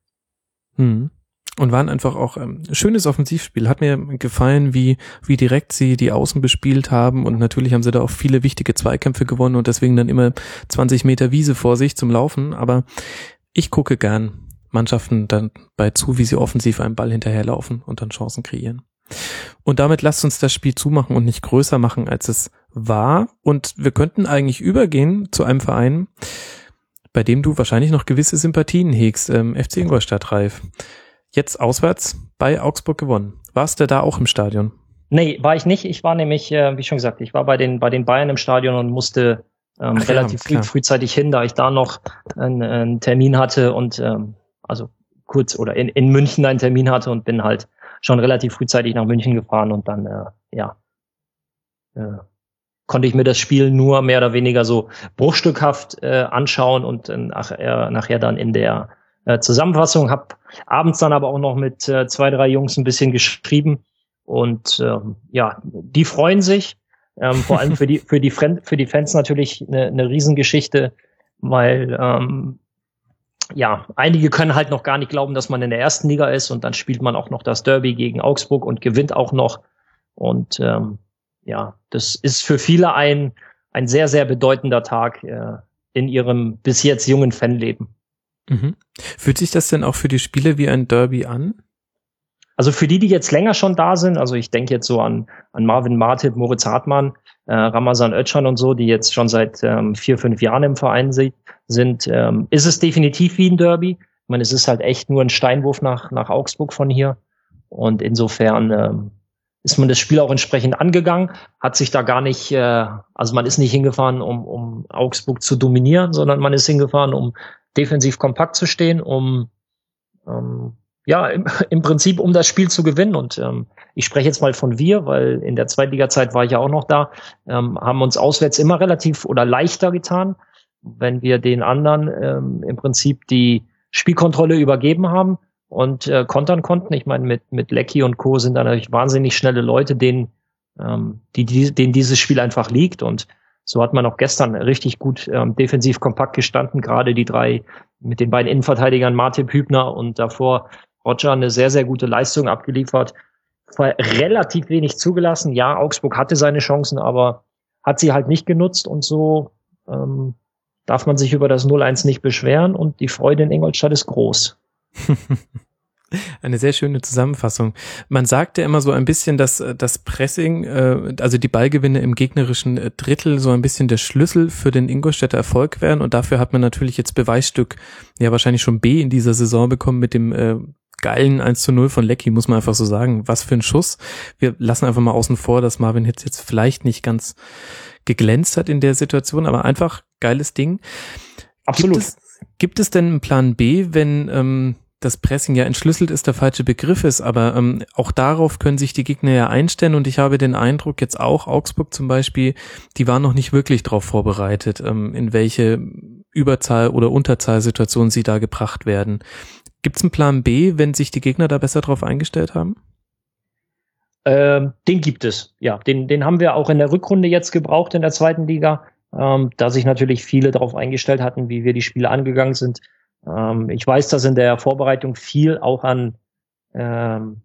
Hm und waren einfach auch ähm, schönes Offensivspiel. Hat mir gefallen, wie wie direkt sie die Außen bespielt haben und natürlich haben sie da auch viele wichtige Zweikämpfe gewonnen und deswegen dann immer 20 Meter Wiese vor sich zum Laufen. Aber ich gucke gern Mannschaften dann bei zu, wie sie offensiv einen Ball hinterherlaufen und dann Chancen kreieren. Und damit lasst uns das Spiel zumachen und nicht größer machen, als es war. Und wir könnten eigentlich übergehen zu einem Verein, bei dem du wahrscheinlich noch gewisse Sympathien hegst, ähm, FC Ingolstadt, Reif jetzt auswärts bei Augsburg gewonnen. Warst du da auch im Stadion? Nee, war ich nicht. Ich war nämlich, äh, wie schon gesagt, ich war bei den, bei den Bayern im Stadion und musste ähm, Ach, relativ ja, früh, frühzeitig hin, da ich da noch einen, einen Termin hatte und ähm, also kurz oder in, in München einen Termin hatte und bin halt schon relativ frühzeitig nach München gefahren und dann, äh, ja, äh, konnte ich mir das Spiel nur mehr oder weniger so bruchstückhaft äh, anschauen und äh, nachher, nachher dann in der äh, Zusammenfassung, habe abends dann aber auch noch mit äh, zwei, drei Jungs ein bisschen geschrieben und ähm, ja, die freuen sich. Ähm, vor allem für die für die für die Fans natürlich eine, eine Riesengeschichte, weil ähm, ja einige können halt noch gar nicht glauben, dass man in der ersten Liga ist und dann spielt man auch noch das Derby gegen Augsburg und gewinnt auch noch und ähm, ja, das ist für viele ein ein sehr sehr bedeutender Tag äh, in ihrem bis jetzt jungen Fanleben. Mhm. Fühlt sich das denn auch für die Spiele wie ein Derby an? Also für die, die jetzt länger schon da sind, also ich denke jetzt so an, an Marvin Martip, Moritz Hartmann, äh, Ramazan Özcan und so, die jetzt schon seit ähm, vier, fünf Jahren im Verein sind, ähm, ist es definitiv wie ein Derby. Ich meine, es ist halt echt nur ein Steinwurf nach, nach Augsburg von hier. Und insofern ähm, ist man das Spiel auch entsprechend angegangen, hat sich da gar nicht, äh, also man ist nicht hingefahren, um, um Augsburg zu dominieren, sondern man ist hingefahren, um defensiv kompakt zu stehen, um ähm, ja, im, [LAUGHS] im Prinzip um das Spiel zu gewinnen. Und ähm, ich spreche jetzt mal von wir, weil in der Zweitliga-Zeit war ich ja auch noch da, ähm, haben uns auswärts immer relativ oder leichter getan, wenn wir den anderen ähm, im Prinzip die Spielkontrolle übergeben haben und äh, kontern konnten. Ich meine, mit, mit Lecky und Co. sind da natürlich wahnsinnig schnelle Leute, denen, ähm, die, die, denen dieses Spiel einfach liegt. Und so hat man auch gestern richtig gut ähm, defensiv kompakt gestanden, gerade die drei mit den beiden Innenverteidigern Martin Hübner und davor Roger eine sehr, sehr gute Leistung abgeliefert. War relativ wenig zugelassen. Ja, Augsburg hatte seine Chancen, aber hat sie halt nicht genutzt und so ähm, darf man sich über das 0-1 nicht beschweren und die Freude in Ingolstadt ist groß. [LAUGHS] Eine sehr schöne Zusammenfassung. Man sagt ja immer so ein bisschen, dass äh, das Pressing, äh, also die Ballgewinne im gegnerischen äh, Drittel so ein bisschen der Schlüssel für den Ingolstädter Erfolg wären. Und dafür hat man natürlich jetzt Beweisstück, ja wahrscheinlich schon B in dieser Saison bekommen mit dem äh, geilen 1 zu 0 von Lecky, muss man einfach so sagen. Was für ein Schuss. Wir lassen einfach mal außen vor, dass Marvin Hitz jetzt vielleicht nicht ganz geglänzt hat in der Situation, aber einfach geiles Ding. Absolut. Gibt es, gibt es denn einen Plan B, wenn ähm, das Pressing ja entschlüsselt ist, der falsche Begriff ist, aber ähm, auch darauf können sich die Gegner ja einstellen und ich habe den Eindruck, jetzt auch Augsburg zum Beispiel, die waren noch nicht wirklich darauf vorbereitet, ähm, in welche Überzahl- oder Unterzahlsituation sie da gebracht werden. Gibt es einen Plan B, wenn sich die Gegner da besser drauf eingestellt haben? Ähm, den gibt es, ja. Den, den haben wir auch in der Rückrunde jetzt gebraucht in der zweiten Liga, ähm, da sich natürlich viele darauf eingestellt hatten, wie wir die Spiele angegangen sind. Ähm, ich weiß, dass in der Vorbereitung viel auch an, ähm,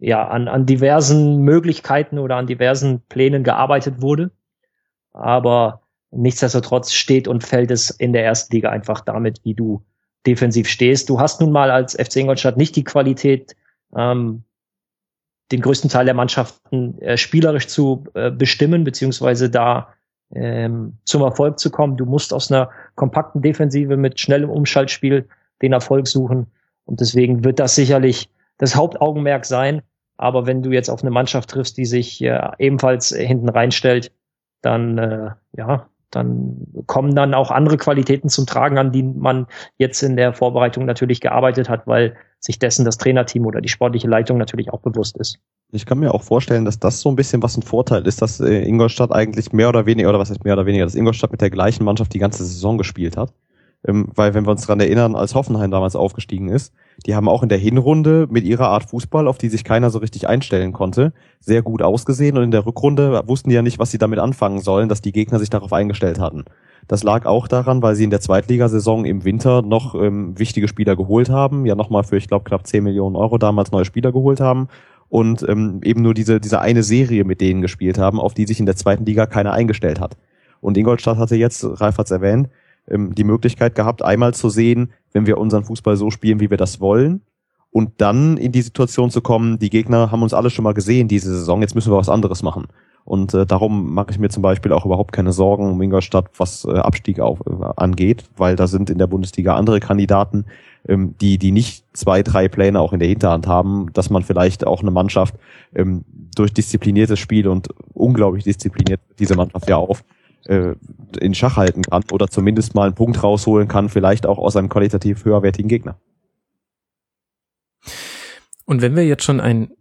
ja, an, an diversen Möglichkeiten oder an diversen Plänen gearbeitet wurde. Aber nichtsdestotrotz steht und fällt es in der ersten Liga einfach damit, wie du defensiv stehst. Du hast nun mal als FC Ingolstadt nicht die Qualität, ähm, den größten Teil der Mannschaften äh, spielerisch zu äh, bestimmen, beziehungsweise da ähm, zum Erfolg zu kommen. Du musst aus einer kompakten Defensive mit schnellem Umschaltspiel den Erfolg suchen. Und deswegen wird das sicherlich das Hauptaugenmerk sein. Aber wenn du jetzt auf eine Mannschaft triffst, die sich äh, ebenfalls hinten reinstellt, dann äh, ja, dann kommen dann auch andere Qualitäten zum Tragen, an die man jetzt in der Vorbereitung natürlich gearbeitet hat, weil sich dessen das Trainerteam oder die sportliche Leitung natürlich auch bewusst ist. Ich kann mir auch vorstellen, dass das so ein bisschen was ein Vorteil ist, dass äh, Ingolstadt eigentlich mehr oder weniger, oder was heißt mehr oder weniger, dass Ingolstadt mit der gleichen Mannschaft die ganze Saison gespielt hat. Ähm, weil wenn wir uns dran erinnern, als Hoffenheim damals aufgestiegen ist, die haben auch in der Hinrunde mit ihrer Art Fußball, auf die sich keiner so richtig einstellen konnte, sehr gut ausgesehen und in der Rückrunde wussten die ja nicht, was sie damit anfangen sollen, dass die Gegner sich darauf eingestellt hatten. Das lag auch daran, weil sie in der Zweitligasaison im Winter noch ähm, wichtige Spieler geholt haben, ja nochmal für, ich glaube, knapp 10 Millionen Euro damals neue Spieler geholt haben und ähm, eben nur diese, diese eine Serie mit denen gespielt haben, auf die sich in der zweiten Liga keiner eingestellt hat. Und Ingolstadt hatte jetzt, Ralf hat es erwähnt, ähm, die Möglichkeit gehabt, einmal zu sehen, wenn wir unseren Fußball so spielen, wie wir das wollen, und dann in die Situation zu kommen, die Gegner haben uns alle schon mal gesehen diese Saison, jetzt müssen wir was anderes machen. Und äh, darum mache ich mir zum Beispiel auch überhaupt keine Sorgen um Ingolstadt, was äh, Abstieg auf, äh, angeht, weil da sind in der Bundesliga andere Kandidaten, ähm, die, die nicht zwei, drei Pläne auch in der Hinterhand haben, dass man vielleicht auch eine Mannschaft ähm, durch diszipliniertes Spiel und unglaublich diszipliniert diese Mannschaft ja auf, äh, in Schach halten kann oder zumindest mal einen Punkt rausholen kann, vielleicht auch aus einem qualitativ höherwertigen Gegner. Und wenn wir jetzt schon einen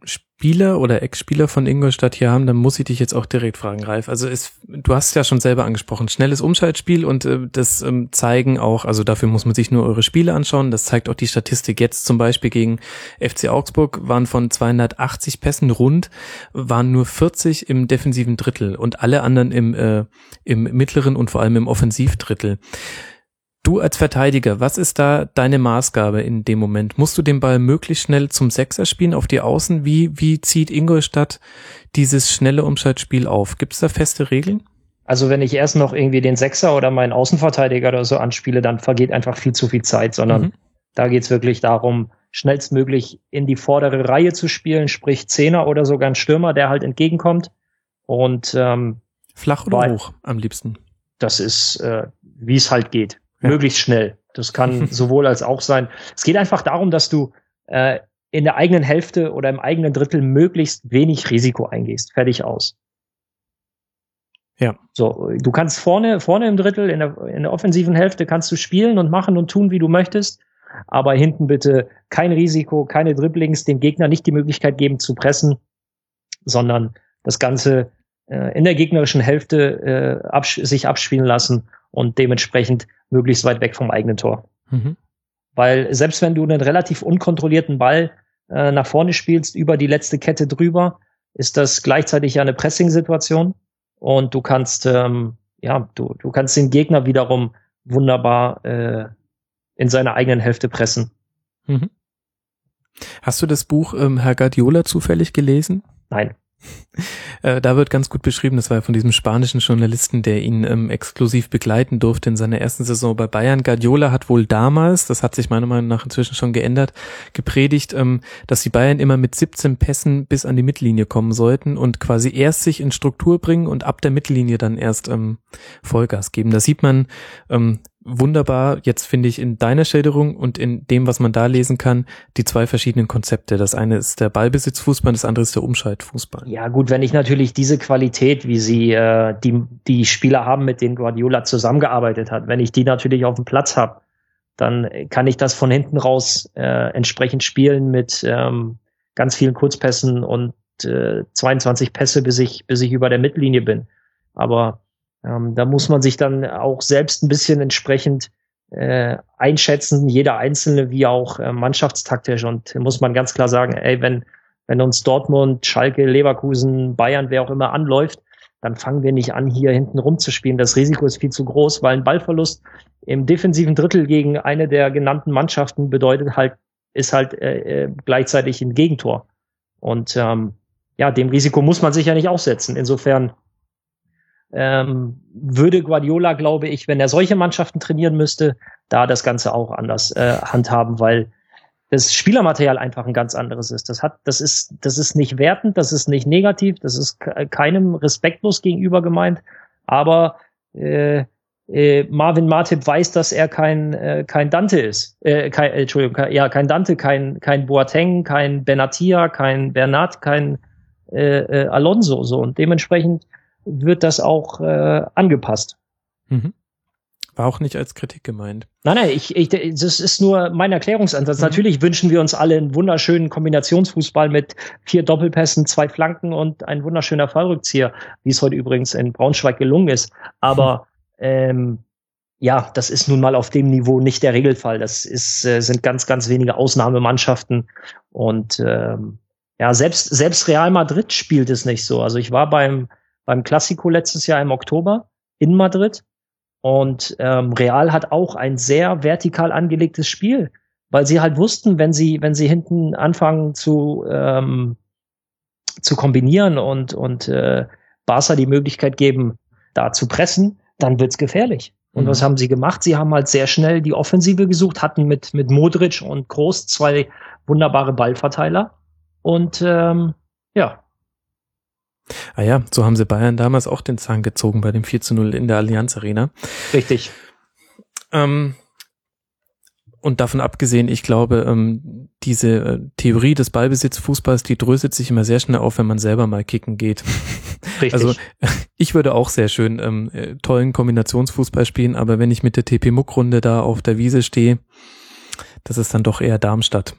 Spieler oder Ex-Spieler von Ingolstadt hier haben, dann muss ich dich jetzt auch direkt fragen, Ralf. Also es, du hast ja schon selber angesprochen, schnelles Umschaltspiel und äh, das ähm, zeigen auch, also dafür muss man sich nur eure Spiele anschauen. Das zeigt auch die Statistik jetzt zum Beispiel gegen FC Augsburg waren von 280 Pässen rund, waren nur 40 im defensiven Drittel und alle anderen im, äh, im mittleren und vor allem im Offensivdrittel. Du als Verteidiger, was ist da deine Maßgabe in dem Moment? Musst du den Ball möglichst schnell zum Sechser spielen auf die Außen? Wie, wie zieht Ingolstadt dieses schnelle Umschaltspiel auf? Gibt es da feste Regeln? Also wenn ich erst noch irgendwie den Sechser oder meinen Außenverteidiger oder so anspiele, dann vergeht einfach viel zu viel Zeit, sondern mhm. da geht's wirklich darum, schnellstmöglich in die vordere Reihe zu spielen, sprich Zehner oder sogar ein Stürmer, der halt entgegenkommt. Und ähm, Flach oder hoch am liebsten? Das ist, äh, wie es halt geht. Ja. Möglichst schnell. Das kann [LAUGHS] sowohl als auch sein. Es geht einfach darum, dass du äh, in der eigenen Hälfte oder im eigenen Drittel möglichst wenig Risiko eingehst. Fertig aus. Ja. So, du kannst vorne, vorne im Drittel, in der, in der offensiven Hälfte kannst du spielen und machen und tun, wie du möchtest. Aber hinten bitte kein Risiko, keine Dribblings, dem Gegner nicht die Möglichkeit geben zu pressen, sondern das Ganze äh, in der gegnerischen Hälfte äh, abs sich abspielen lassen und dementsprechend möglichst weit weg vom eigenen Tor. Mhm. Weil selbst wenn du einen relativ unkontrollierten Ball äh, nach vorne spielst, über die letzte Kette drüber, ist das gleichzeitig ja eine Pressing-Situation und du kannst, ähm, ja, du, du kannst den Gegner wiederum wunderbar äh, in seiner eigenen Hälfte pressen. Mhm. Hast du das Buch ähm, Herr Guardiola zufällig gelesen? Nein. [LAUGHS] Äh, da wird ganz gut beschrieben, das war ja von diesem spanischen Journalisten, der ihn ähm, exklusiv begleiten durfte in seiner ersten Saison bei Bayern. Guardiola hat wohl damals, das hat sich meiner Meinung nach inzwischen schon geändert, gepredigt, ähm, dass die Bayern immer mit 17 Pässen bis an die Mittellinie kommen sollten und quasi erst sich in Struktur bringen und ab der Mittellinie dann erst ähm, Vollgas geben. Da sieht man, ähm, wunderbar, jetzt finde ich in deiner Schilderung und in dem, was man da lesen kann, die zwei verschiedenen Konzepte. Das eine ist der Ballbesitzfußball, das andere ist der Umschaltfußball. Ja gut, wenn ich natürlich diese Qualität, wie sie äh, die, die Spieler haben, mit denen Guardiola zusammengearbeitet hat, wenn ich die natürlich auf dem Platz habe, dann kann ich das von hinten raus äh, entsprechend spielen mit ähm, ganz vielen Kurzpässen und äh, 22 Pässe, bis ich, bis ich über der Mittellinie bin. Aber ähm, da muss man sich dann auch selbst ein bisschen entsprechend äh, einschätzen, jeder Einzelne wie auch äh, mannschaftstaktisch. Und muss man ganz klar sagen, ey, wenn, wenn uns Dortmund, Schalke, Leverkusen, Bayern, wer auch immer anläuft, dann fangen wir nicht an, hier hinten rumzuspielen. Das Risiko ist viel zu groß, weil ein Ballverlust im defensiven Drittel gegen eine der genannten Mannschaften bedeutet halt, ist halt äh, äh gleichzeitig ein Gegentor. Und ähm, ja, dem Risiko muss man sich ja nicht aussetzen. Insofern ähm, würde Guardiola, glaube ich, wenn er solche Mannschaften trainieren müsste, da das Ganze auch anders äh, handhaben, weil das Spielermaterial einfach ein ganz anderes ist. Das hat, das ist, das ist nicht wertend, das ist nicht negativ, das ist keinem respektlos gegenüber gemeint, aber äh, äh, Marvin Martip weiß, dass er kein äh, kein Dante ist, äh, kein, Entschuldigung, kein, ja kein Dante, kein kein Boateng, kein Benatia, kein Bernat, kein äh, äh, Alonso so und dementsprechend wird das auch äh, angepasst. Mhm. War auch nicht als Kritik gemeint. Nein, nein, ich, ich, das ist nur mein Erklärungsansatz. Mhm. Natürlich wünschen wir uns alle einen wunderschönen Kombinationsfußball mit vier Doppelpässen, zwei Flanken und ein wunderschöner Fallrückzieher, wie es heute übrigens in Braunschweig gelungen ist. Aber mhm. ähm, ja, das ist nun mal auf dem Niveau nicht der Regelfall. Das ist, äh, sind ganz, ganz wenige Ausnahmemannschaften. Und ähm, ja, selbst, selbst Real Madrid spielt es nicht so. Also ich war beim beim Classico letztes Jahr im Oktober in Madrid. Und ähm, Real hat auch ein sehr vertikal angelegtes Spiel, weil sie halt wussten, wenn sie, wenn sie hinten anfangen zu, ähm, zu kombinieren und, und äh, Barca die Möglichkeit geben, da zu pressen, dann wird's gefährlich. Und mhm. was haben sie gemacht? Sie haben halt sehr schnell die Offensive gesucht, hatten mit, mit Modric und Groß zwei wunderbare Ballverteiler. Und ähm, ja, Ah ja, so haben sie Bayern damals auch den Zahn gezogen bei dem 4 zu 0 in der Allianz Arena. Richtig. Ähm, und davon abgesehen, ich glaube, ähm, diese äh, Theorie des Ballbesitzfußballs, die dröselt sich immer sehr schnell auf, wenn man selber mal kicken geht. [LAUGHS] Richtig. Also [LAUGHS] ich würde auch sehr schön ähm, äh, tollen Kombinationsfußball spielen, aber wenn ich mit der TP Muck Runde da auf der Wiese stehe, das ist dann doch eher Darmstadt.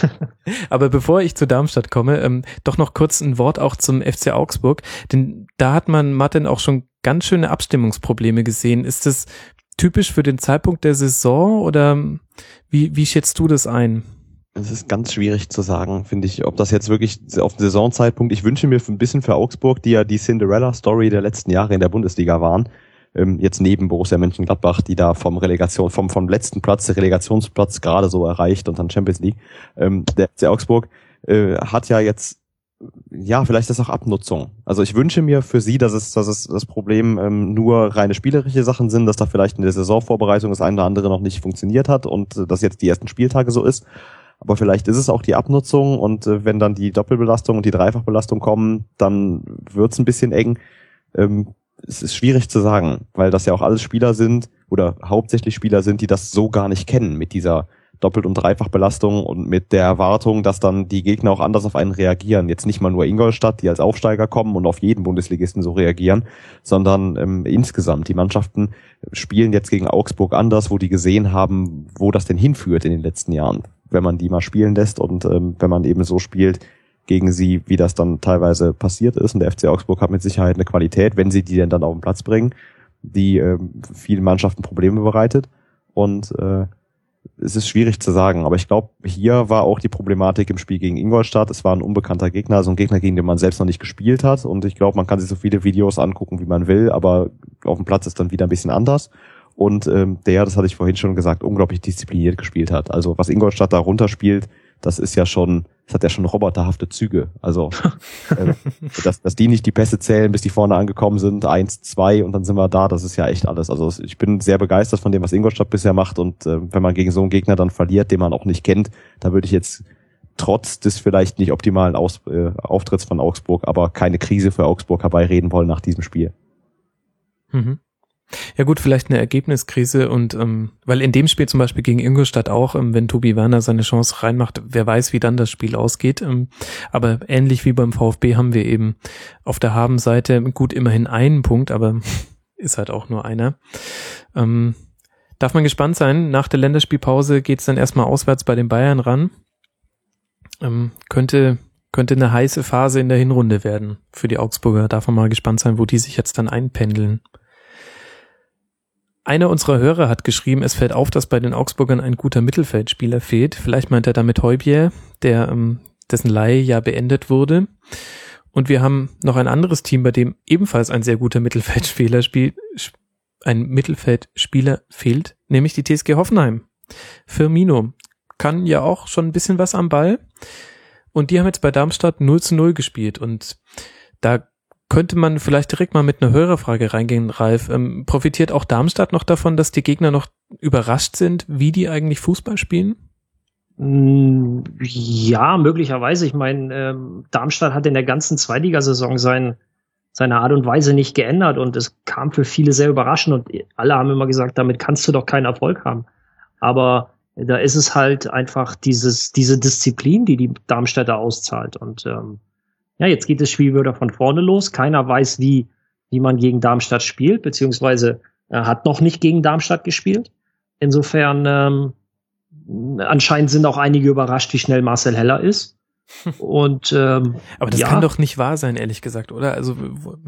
[LAUGHS] Aber bevor ich zu Darmstadt komme, ähm, doch noch kurz ein Wort auch zum FC Augsburg, denn da hat man Martin auch schon ganz schöne Abstimmungsprobleme gesehen. Ist das typisch für den Zeitpunkt der Saison oder wie, wie schätzt du das ein? Es ist ganz schwierig zu sagen, finde ich, ob das jetzt wirklich auf den Saisonzeitpunkt, ich wünsche mir ein bisschen für Augsburg, die ja die Cinderella-Story der letzten Jahre in der Bundesliga waren, ähm, jetzt neben Borussia Mönchengladbach, die da vom Relegation, vom, vom letzten Platz, Relegationsplatz gerade so erreicht und dann Champions League. Ähm, der FC Augsburg äh, hat ja jetzt ja, vielleicht ist auch Abnutzung. Also ich wünsche mir für sie, dass es, dass es das Problem ähm, nur reine spielerische Sachen sind, dass da vielleicht in der Saisonvorbereitung das eine oder andere noch nicht funktioniert hat und äh, das jetzt die ersten Spieltage so ist. Aber vielleicht ist es auch die Abnutzung und äh, wenn dann die Doppelbelastung und die Dreifachbelastung kommen, dann wird's ein bisschen eng. ähm, es ist schwierig zu sagen, weil das ja auch alles Spieler sind oder hauptsächlich Spieler sind, die das so gar nicht kennen mit dieser Doppelt- und Dreifachbelastung und mit der Erwartung, dass dann die Gegner auch anders auf einen reagieren. Jetzt nicht mal nur Ingolstadt, die als Aufsteiger kommen und auf jeden Bundesligisten so reagieren, sondern ähm, insgesamt. Die Mannschaften spielen jetzt gegen Augsburg anders, wo die gesehen haben, wo das denn hinführt in den letzten Jahren, wenn man die mal spielen lässt und ähm, wenn man eben so spielt gegen sie, wie das dann teilweise passiert ist. Und der FC Augsburg hat mit Sicherheit eine Qualität, wenn sie die denn dann auf den Platz bringen, die ähm, vielen Mannschaften Probleme bereitet. Und äh, es ist schwierig zu sagen, aber ich glaube, hier war auch die Problematik im Spiel gegen Ingolstadt. Es war ein unbekannter Gegner, also ein Gegner, gegen den man selbst noch nicht gespielt hat. Und ich glaube, man kann sich so viele Videos angucken, wie man will, aber auf dem Platz ist dann wieder ein bisschen anders. Und ähm, der, das hatte ich vorhin schon gesagt, unglaublich diszipliniert gespielt hat. Also was Ingolstadt da runterspielt, das ist ja schon, das hat ja schon roboterhafte Züge. Also, [LAUGHS] äh, dass, dass die nicht die Pässe zählen, bis die vorne angekommen sind, eins, zwei und dann sind wir da, das ist ja echt alles. Also ich bin sehr begeistert von dem, was Ingolstadt bisher macht und äh, wenn man gegen so einen Gegner dann verliert, den man auch nicht kennt, da würde ich jetzt trotz des vielleicht nicht optimalen Aus, äh, Auftritts von Augsburg, aber keine Krise für Augsburg herbeireden wollen nach diesem Spiel. Mhm. Ja gut, vielleicht eine Ergebniskrise und ähm, weil in dem Spiel zum Beispiel gegen Ingolstadt auch, ähm, wenn Tobi Werner seine Chance reinmacht, wer weiß, wie dann das Spiel ausgeht. Ähm, aber ähnlich wie beim VfB haben wir eben auf der Habenseite gut immerhin einen Punkt, aber [LAUGHS] ist halt auch nur einer. Ähm, darf man gespannt sein. Nach der Länderspielpause geht's dann erstmal auswärts bei den Bayern ran. Ähm, könnte könnte eine heiße Phase in der Hinrunde werden für die Augsburger. Darf man mal gespannt sein, wo die sich jetzt dann einpendeln. Einer unserer Hörer hat geschrieben, es fällt auf, dass bei den Augsburgern ein guter Mittelfeldspieler fehlt. Vielleicht meint er damit Heubier, der, ähm, dessen Leihe ja beendet wurde. Und wir haben noch ein anderes Team, bei dem ebenfalls ein sehr guter Mittelfeldspieler spielt, ein Mittelfeldspieler fehlt, nämlich die TSG Hoffenheim. Firmino kann ja auch schon ein bisschen was am Ball. Und die haben jetzt bei Darmstadt 0 zu 0 gespielt. Und da könnte man vielleicht direkt mal mit einer Hörerfrage reingehen, Ralf. Ähm, profitiert auch Darmstadt noch davon, dass die Gegner noch überrascht sind, wie die eigentlich Fußball spielen? Mm, ja, möglicherweise. Ich meine, ähm, Darmstadt hat in der ganzen Zweitligasaison sein, seine Art und Weise nicht geändert und es kam für viele sehr überraschend und alle haben immer gesagt, damit kannst du doch keinen Erfolg haben. Aber da ist es halt einfach dieses, diese Disziplin, die die Darmstädter auszahlt und ähm, ja, jetzt geht das Spiel wieder von vorne los. Keiner weiß, wie, wie man gegen Darmstadt spielt, beziehungsweise er hat noch nicht gegen Darmstadt gespielt. Insofern ähm, anscheinend sind auch einige überrascht, wie schnell Marcel Heller ist. [LAUGHS] Und ähm, aber das ja, kann doch nicht wahr sein, ehrlich gesagt, oder? Also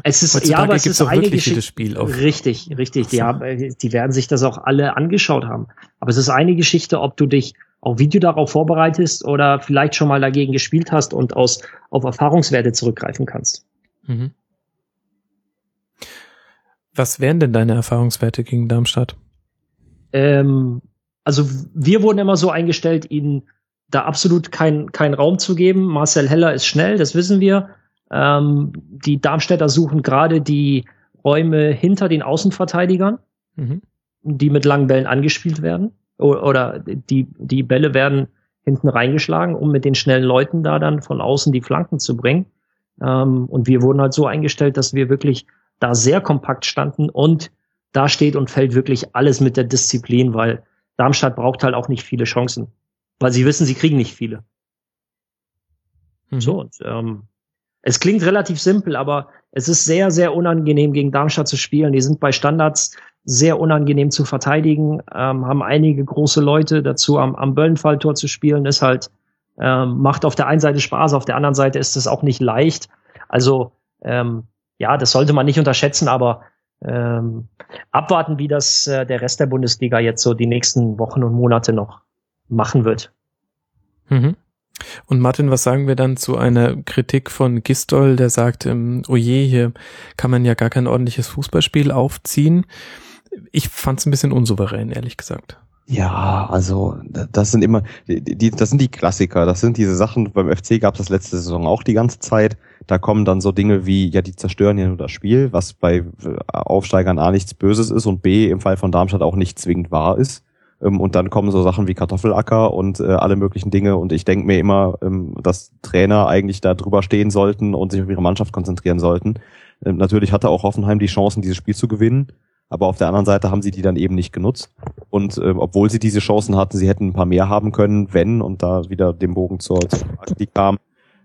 es ist ja, aber es ist eine Geschichte. Spiel auf. Richtig, richtig. Die, haben, die werden sich das auch alle angeschaut haben. Aber es ist eine Geschichte, ob du dich auf Video darauf vorbereitest oder vielleicht schon mal dagegen gespielt hast und aus, auf Erfahrungswerte zurückgreifen kannst. Mhm. Was wären denn deine Erfahrungswerte gegen Darmstadt? Ähm, also wir wurden immer so eingestellt, ihnen da absolut keinen kein Raum zu geben. Marcel Heller ist schnell, das wissen wir. Ähm, die Darmstädter suchen gerade die Räume hinter den Außenverteidigern, mhm. die mit langen Bällen angespielt werden oder die, die Bälle werden hinten reingeschlagen, um mit den schnellen Leuten da dann von außen die Flanken zu bringen. Ähm, und wir wurden halt so eingestellt, dass wir wirklich da sehr kompakt standen und da steht und fällt wirklich alles mit der Disziplin, weil Darmstadt braucht halt auch nicht viele Chancen, weil sie wissen, sie kriegen nicht viele. Mhm. So, und, ähm, es klingt relativ simpel, aber es ist sehr, sehr unangenehm, gegen Darmstadt zu spielen. Die sind bei Standards sehr unangenehm zu verteidigen, ähm, haben einige große Leute dazu am, am Böllenfalltor zu spielen, ist halt, ähm, macht auf der einen Seite Spaß, auf der anderen Seite ist es auch nicht leicht. Also ähm, ja, das sollte man nicht unterschätzen, aber ähm, abwarten, wie das äh, der Rest der Bundesliga jetzt so die nächsten Wochen und Monate noch machen wird. Mhm. Und Martin, was sagen wir dann zu einer Kritik von Gistol, der sagt, ähm, oh je, hier kann man ja gar kein ordentliches Fußballspiel aufziehen ich fand es ein bisschen unsouverän, ehrlich gesagt. Ja, also das sind immer, die, die, das sind die Klassiker. Das sind diese Sachen. Beim FC gab es das letzte Saison auch die ganze Zeit. Da kommen dann so Dinge wie, ja, die zerstören ja nur das Spiel, was bei Aufsteigern A nichts Böses ist und B im Fall von Darmstadt auch nicht zwingend wahr ist. Ähm, und dann kommen so Sachen wie Kartoffelacker und äh, alle möglichen Dinge. Und ich denke mir immer, ähm, dass Trainer eigentlich da drüber stehen sollten und sich auf ihre Mannschaft konzentrieren sollten. Ähm, natürlich hatte auch Hoffenheim die Chancen, dieses Spiel zu gewinnen. Aber auf der anderen Seite haben sie die dann eben nicht genutzt. Und äh, obwohl sie diese Chancen hatten, sie hätten ein paar mehr haben können, wenn, und da wieder den Bogen zur, zur Frage kam,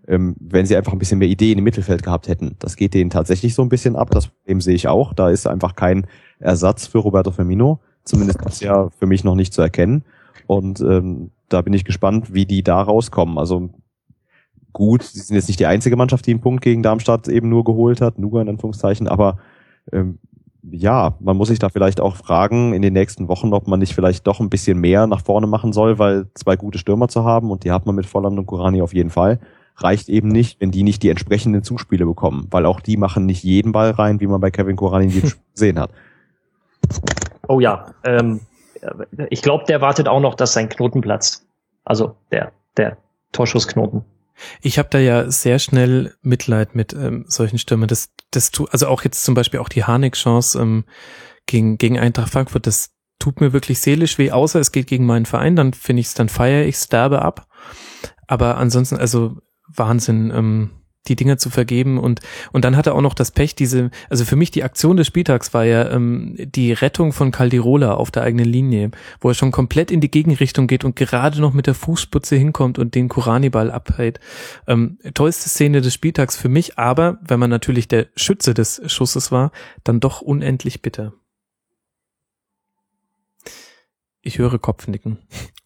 ähm, wenn sie einfach ein bisschen mehr Ideen im Mittelfeld gehabt hätten. Das geht denen tatsächlich so ein bisschen ab. Das Problem sehe ich auch. Da ist einfach kein Ersatz für Roberto Firmino. Zumindest ist ja für mich noch nicht zu erkennen. Und ähm, da bin ich gespannt, wie die da rauskommen. Also gut, sie sind jetzt nicht die einzige Mannschaft, die einen Punkt gegen Darmstadt eben nur geholt hat, nur in Anführungszeichen, aber ähm, ja, man muss sich da vielleicht auch fragen in den nächsten Wochen, ob man nicht vielleicht doch ein bisschen mehr nach vorne machen soll, weil zwei gute Stürmer zu haben und die hat man mit Volland und Kurani auf jeden Fall, reicht eben nicht, wenn die nicht die entsprechenden Zuspiele bekommen, weil auch die machen nicht jeden Ball rein, wie man bei Kevin Kurani [LAUGHS] gesehen hat. Oh ja, ähm, ich glaube, der wartet auch noch, dass sein Knoten platzt. Also der, der Torschussknoten. Ich habe da ja sehr schnell Mitleid mit ähm, solchen Stürmen. Das, das tu, also auch jetzt zum Beispiel auch die Harnik-Chance ähm, gegen, gegen Eintracht Frankfurt, das tut mir wirklich seelisch weh, außer es geht gegen meinen Verein, dann finde ich es, dann feiere ich sterbe ab. Aber ansonsten, also Wahnsinn, ähm, die Dinger zu vergeben und und dann hat er auch noch das Pech diese also für mich die Aktion des Spieltags war ja ähm, die Rettung von Caldirola auf der eigenen Linie wo er schon komplett in die Gegenrichtung geht und gerade noch mit der Fußspitze hinkommt und den Kurani-Ball abhält ähm, tollste Szene des Spieltags für mich aber wenn man natürlich der Schütze des Schusses war dann doch unendlich bitter ich höre Kopfnicken.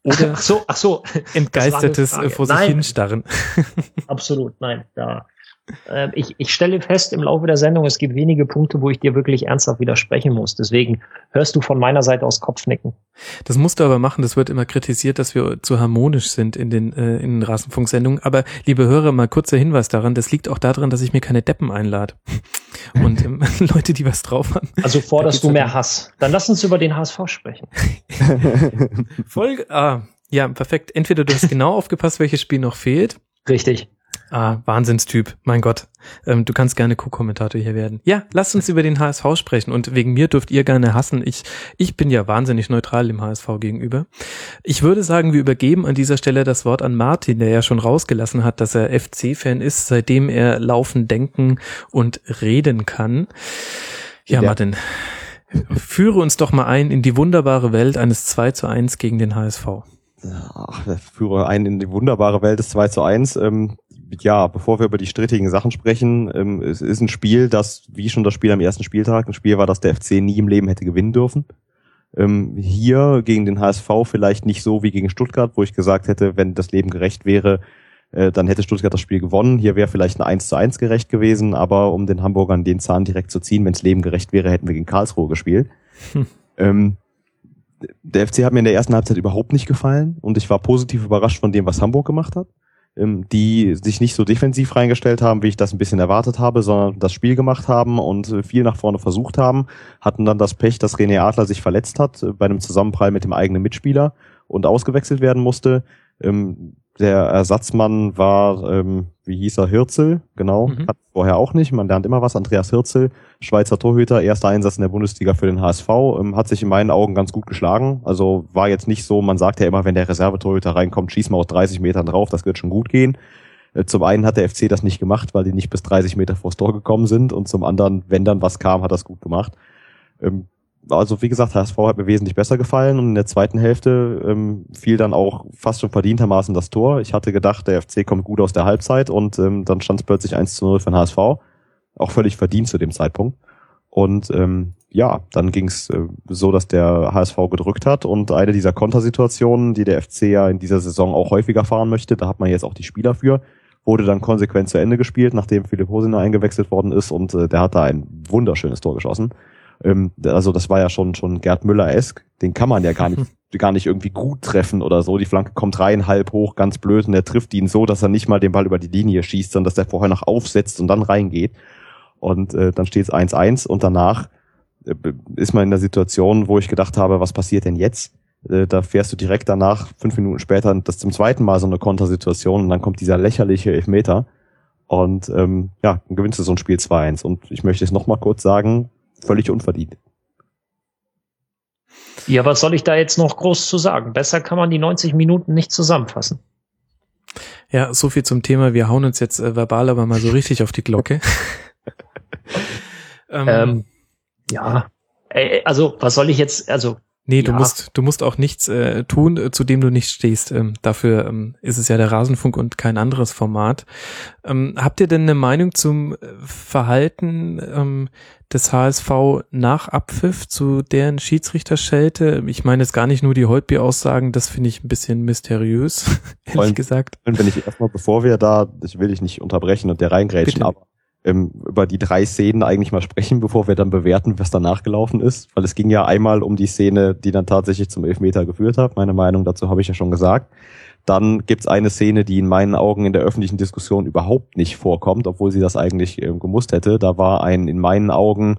Oder ach so, ach so. [LAUGHS] Entgeistertes vor sich hinstarren. [LAUGHS] Absolut, nein. Da ähm, ich, ich stelle fest im Laufe der Sendung, es gibt wenige Punkte, wo ich dir wirklich ernsthaft widersprechen muss. Deswegen hörst du von meiner Seite aus Kopfnicken. Das musst du aber machen. Das wird immer kritisiert, dass wir zu harmonisch sind in den, äh, in den Rasenfunksendungen. Aber liebe Hörer, mal kurzer Hinweis daran. Das liegt auch daran, dass ich mir keine Deppen einlade. [LAUGHS] Und ähm, [LAUGHS] Leute, die was drauf haben. Also forderst du mehr Hass. Dann lass uns über den HSV sprechen. [LAUGHS] Folge, ah, ja, perfekt. Entweder du hast genau aufgepasst, welches Spiel noch fehlt. Richtig. Ah, Wahnsinnstyp, mein Gott. Ähm, du kannst gerne Co-Kommentator hier werden. Ja, lasst uns über den HSV sprechen und wegen mir dürft ihr gerne hassen. Ich, ich bin ja wahnsinnig neutral dem HSV gegenüber. Ich würde sagen, wir übergeben an dieser Stelle das Wort an Martin, der ja schon rausgelassen hat, dass er FC-Fan ist, seitdem er laufen, denken und reden kann. Ja, ja. Martin, führe uns doch mal ein in die wunderbare Welt eines 2 zu 1 gegen den HSV. Ach, führe ein in die wunderbare Welt des 2 zu 1. Ähm, ja, bevor wir über die strittigen Sachen sprechen, ähm, es ist ein Spiel, das, wie schon das Spiel am ersten Spieltag, ein Spiel war, das der FC nie im Leben hätte gewinnen dürfen. Ähm, hier gegen den HSV vielleicht nicht so wie gegen Stuttgart, wo ich gesagt hätte, wenn das Leben gerecht wäre, äh, dann hätte Stuttgart das Spiel gewonnen. Hier wäre vielleicht ein 1 zu 1 gerecht gewesen, aber um den Hamburgern den Zahn direkt zu ziehen, wenn das Leben gerecht wäre, hätten wir gegen Karlsruhe gespielt. Hm. Ähm, der FC hat mir in der ersten Halbzeit überhaupt nicht gefallen und ich war positiv überrascht von dem, was Hamburg gemacht hat die sich nicht so defensiv reingestellt haben, wie ich das ein bisschen erwartet habe, sondern das Spiel gemacht haben und äh, viel nach vorne versucht haben, hatten dann das Pech, dass René Adler sich verletzt hat äh, bei einem Zusammenprall mit dem eigenen Mitspieler und ausgewechselt werden musste. Ähm, der Ersatzmann war, ähm, wie hieß er, Hirzel, genau, mhm. hat vorher auch nicht, man lernt immer was, Andreas Hirzel, Schweizer Torhüter, erster Einsatz in der Bundesliga für den HSV, ähm, hat sich in meinen Augen ganz gut geschlagen, also war jetzt nicht so, man sagt ja immer, wenn der Reservetorhüter reinkommt, schieß mal aus 30 Metern drauf, das wird schon gut gehen. Äh, zum einen hat der FC das nicht gemacht, weil die nicht bis 30 Meter vors Tor gekommen sind und zum anderen, wenn dann was kam, hat das gut gemacht. Ähm, also wie gesagt, HSV hat mir wesentlich besser gefallen und in der zweiten Hälfte ähm, fiel dann auch fast schon verdientermaßen das Tor. Ich hatte gedacht, der FC kommt gut aus der Halbzeit und ähm, dann stand es plötzlich 1 zu 0 für den HSV. Auch völlig verdient zu dem Zeitpunkt. Und ähm, ja, dann ging es äh, so, dass der HSV gedrückt hat und eine dieser Kontersituationen, die der FC ja in dieser Saison auch häufiger fahren möchte, da hat man jetzt auch die Spieler für, wurde dann konsequent zu Ende gespielt, nachdem Philipp Hosiner eingewechselt worden ist und äh, der hat da ein wunderschönes Tor geschossen. Ähm, also das war ja schon schon Gerd Müller-esk. Den kann man ja gar nicht [LAUGHS] gar nicht irgendwie gut treffen oder so. Die Flanke kommt rein, halb hoch, ganz blöd und er trifft ihn so, dass er nicht mal den Ball über die Linie schießt, sondern dass er vorher noch aufsetzt und dann reingeht. Und äh, dann steht es 1-1 und danach äh, ist man in der Situation, wo ich gedacht habe, was passiert denn jetzt? Äh, da fährst du direkt danach, fünf Minuten später, das zum zweiten Mal so eine Kontersituation und dann kommt dieser lächerliche Elfmeter. Und ähm, ja, dann gewinnst du so ein Spiel 2-1. Und ich möchte es nochmal kurz sagen, völlig unverdient. Ja, was soll ich da jetzt noch groß zu sagen? Besser kann man die 90 Minuten nicht zusammenfassen. Ja, so viel zum Thema. Wir hauen uns jetzt äh, verbal aber mal so richtig auf die Glocke. ähm, [LAUGHS] ähm, ja, also was soll ich jetzt, also Nee, du musst, du musst auch nichts äh, tun, äh, zu dem du nicht stehst. Ähm, dafür ähm, ist es ja der Rasenfunk und kein anderes Format. Ähm, habt ihr denn eine Meinung zum äh, Verhalten ähm, des HSV nach Abpfiff zu deren Schiedsrichterschelte? Ich meine jetzt gar nicht nur die Holtby-Aussagen, das finde ich ein bisschen mysteriös, [LAUGHS] ehrlich Wollen, gesagt. Wenn ich erstmal, bevor wir da, ich will dich nicht unterbrechen und der reingrätschen, Bitte. aber ähm, über die drei Szenen eigentlich mal sprechen, bevor wir dann bewerten, was danach gelaufen ist. Weil es ging ja einmal um die Szene, die dann tatsächlich zum Elfmeter geführt hat. Meine Meinung dazu habe ich ja schon gesagt. Dann gibt's eine Szene, die in meinen Augen in der öffentlichen Diskussion überhaupt nicht vorkommt, obwohl sie das eigentlich ähm, gemusst hätte. Da war ein in meinen Augen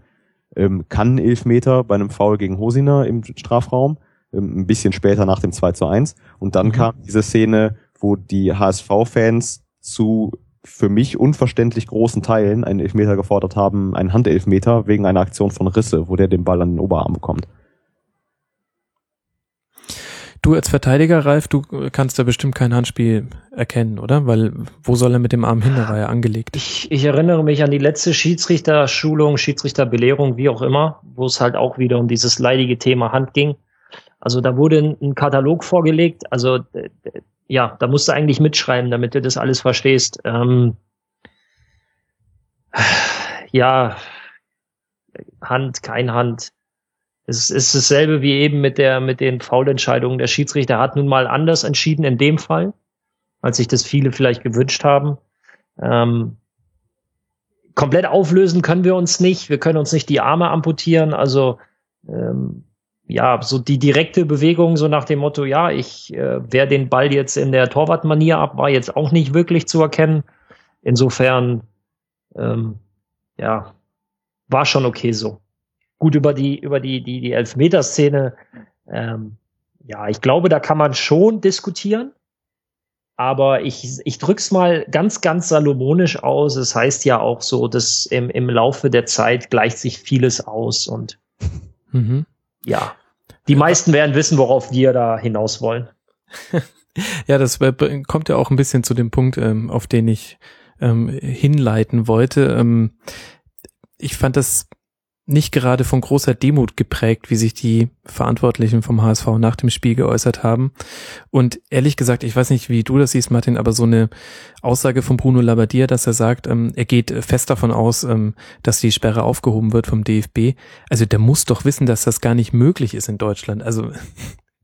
ähm, kann Elfmeter bei einem Foul gegen Hosiner im Strafraum, ähm, ein bisschen später nach dem 2 zu 1. Und dann mhm. kam diese Szene, wo die HSV-Fans zu für mich unverständlich großen Teilen einen Elfmeter gefordert haben, einen Handelfmeter wegen einer Aktion von Risse, wo der den Ball an den Oberarm bekommt. Du als Verteidiger, Ralf, du kannst da bestimmt kein Handspiel erkennen, oder? Weil wo soll er mit dem Arm hin? Da war er angelegt. Ich, ich erinnere mich an die letzte Schiedsrichterschulung, Schiedsrichterbelehrung, wie auch immer, wo es halt auch wieder um dieses leidige Thema Hand ging. Also da wurde ein, ein Katalog vorgelegt. Also ja, da musst du eigentlich mitschreiben, damit du das alles verstehst. Ähm, ja, Hand, kein Hand. Es ist dasselbe wie eben mit der, mit den Foulentscheidungen. Der Schiedsrichter hat nun mal anders entschieden in dem Fall, als sich das viele vielleicht gewünscht haben. Ähm, komplett auflösen können wir uns nicht. Wir können uns nicht die Arme amputieren. Also, ähm, ja, so die direkte Bewegung, so nach dem Motto, ja, ich äh, wehr den Ball jetzt in der Torwartmanier ab, war jetzt auch nicht wirklich zu erkennen. Insofern, ähm, ja, war schon okay so. Gut über die, über die, die, die Elfmeterszene, ähm, ja, ich glaube, da kann man schon diskutieren. Aber ich, ich drück's mal ganz, ganz salomonisch aus. Es heißt ja auch so, dass im, im Laufe der Zeit gleicht sich vieles aus und mhm ja, die meisten werden wissen, worauf wir da hinaus wollen. [LAUGHS] ja, das kommt ja auch ein bisschen zu dem Punkt, ähm, auf den ich ähm, hinleiten wollte. Ähm, ich fand das nicht gerade von großer Demut geprägt, wie sich die Verantwortlichen vom HSV nach dem Spiel geäußert haben. Und ehrlich gesagt, ich weiß nicht, wie du das siehst, Martin, aber so eine Aussage von Bruno Labbadia, dass er sagt, ähm, er geht fest davon aus, ähm, dass die Sperre aufgehoben wird vom DFB. Also der muss doch wissen, dass das gar nicht möglich ist in Deutschland. Also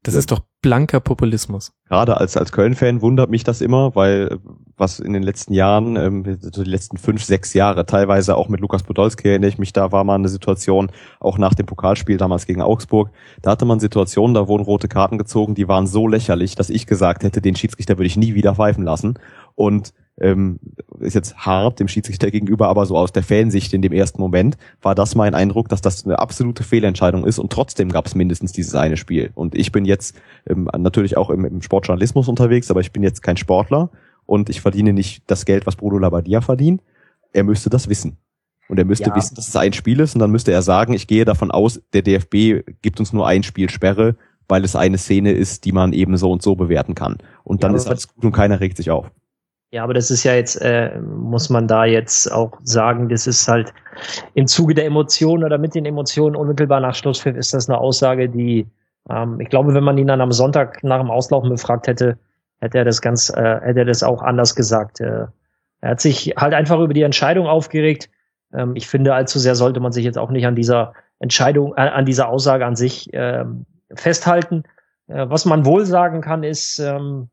das ist doch blanker Populismus. Gerade als, als Köln-Fan wundert mich das immer, weil was in den letzten Jahren, ähm, so die letzten fünf, sechs Jahre, teilweise auch mit Lukas Podolski erinnere ich mich, da war mal eine Situation, auch nach dem Pokalspiel damals gegen Augsburg, da hatte man Situationen, da wurden rote Karten gezogen, die waren so lächerlich, dass ich gesagt hätte, den Schiedsrichter würde ich nie wieder pfeifen lassen. Und ähm, ist jetzt hart dem Schiedsrichter gegenüber, aber so aus der Fansicht in dem ersten Moment war das mein Eindruck, dass das eine absolute Fehlentscheidung ist und trotzdem gab es mindestens dieses eine Spiel. Und ich bin jetzt ähm, natürlich auch im, im Sportjournalismus unterwegs, aber ich bin jetzt kein Sportler und ich verdiene nicht das Geld, was Bruno Labbadia verdient. Er müsste das wissen. Und er müsste ja. wissen, dass es ein Spiel ist und dann müsste er sagen, ich gehe davon aus, der DFB gibt uns nur ein Spiel Sperre, weil es eine Szene ist, die man eben so und so bewerten kann. Und dann ja, ist alles gut und keiner regt sich auf. Ja, aber das ist ja jetzt, äh, muss man da jetzt auch sagen, das ist halt im Zuge der Emotionen oder mit den Emotionen unmittelbar nach Schlusspfiff ist das eine Aussage, die, ähm, ich glaube, wenn man ihn dann am Sonntag nach dem Auslaufen befragt hätte, hätte er das ganz, äh, hätte er das auch anders gesagt. Äh, er hat sich halt einfach über die Entscheidung aufgeregt. Ähm, ich finde, allzu sehr sollte man sich jetzt auch nicht an dieser Entscheidung, äh, an dieser Aussage an sich äh, festhalten. Äh, was man wohl sagen kann, ist, ähm,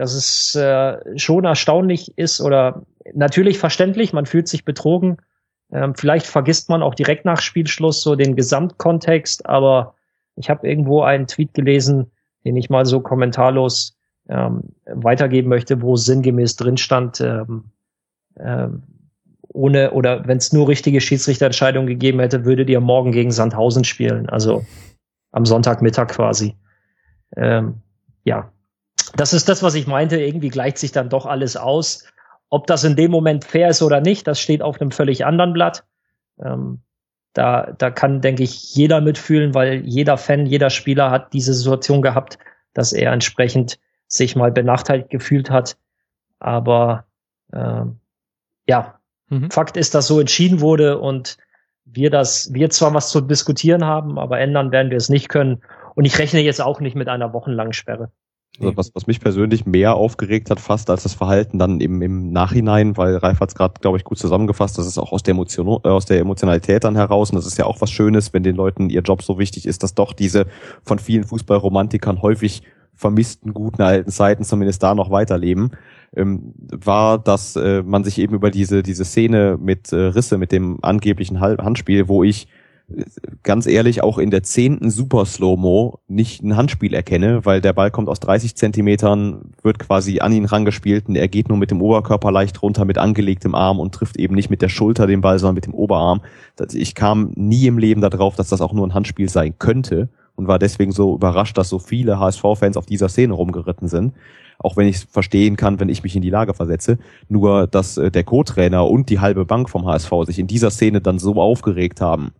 dass es äh, schon erstaunlich ist oder natürlich verständlich, man fühlt sich betrogen. Ähm, vielleicht vergisst man auch direkt nach Spielschluss so den Gesamtkontext, aber ich habe irgendwo einen Tweet gelesen, den ich mal so kommentarlos ähm, weitergeben möchte, wo sinngemäß drin stand, ähm, ähm, ohne oder wenn es nur richtige Schiedsrichterentscheidungen gegeben hätte, würdet ihr morgen gegen Sandhausen spielen, also am Sonntagmittag quasi. Ähm, ja, das ist das, was ich meinte. Irgendwie gleicht sich dann doch alles aus. Ob das in dem Moment fair ist oder nicht, das steht auf einem völlig anderen Blatt. Ähm, da, da kann, denke ich, jeder mitfühlen, weil jeder Fan, jeder Spieler hat diese Situation gehabt, dass er entsprechend sich mal benachteiligt gefühlt hat. Aber ähm, ja, Mhm. Fakt ist, dass so entschieden wurde und wir das, wir zwar was zu diskutieren haben, aber ändern werden wir es nicht können. Und ich rechne jetzt auch nicht mit einer wochenlangen Sperre. Also was, was mich persönlich mehr aufgeregt hat, fast als das Verhalten dann im, im Nachhinein, weil Ralf hat es gerade, glaube ich, gut zusammengefasst, das ist auch aus der, Emotion, äh, aus der Emotionalität dann heraus und das ist ja auch was Schönes, wenn den Leuten ihr Job so wichtig ist, dass doch diese von vielen Fußballromantikern häufig vermissten guten alten Zeiten zumindest da noch weiterleben, ähm, war, dass äh, man sich eben über diese, diese Szene mit äh, Risse, mit dem angeblichen Handspiel, wo ich ganz ehrlich auch in der zehnten Super Slow-Mo nicht ein Handspiel erkenne, weil der Ball kommt aus 30 Zentimetern, wird quasi an ihn rangespielt und er geht nur mit dem Oberkörper leicht runter mit angelegtem Arm und trifft eben nicht mit der Schulter den Ball, sondern mit dem Oberarm. Ich kam nie im Leben darauf, dass das auch nur ein Handspiel sein könnte und war deswegen so überrascht, dass so viele HSV-Fans auf dieser Szene rumgeritten sind. Auch wenn ich es verstehen kann, wenn ich mich in die Lage versetze. Nur, dass äh, der Co-Trainer und die halbe Bank vom HSV sich in dieser Szene dann so aufgeregt haben,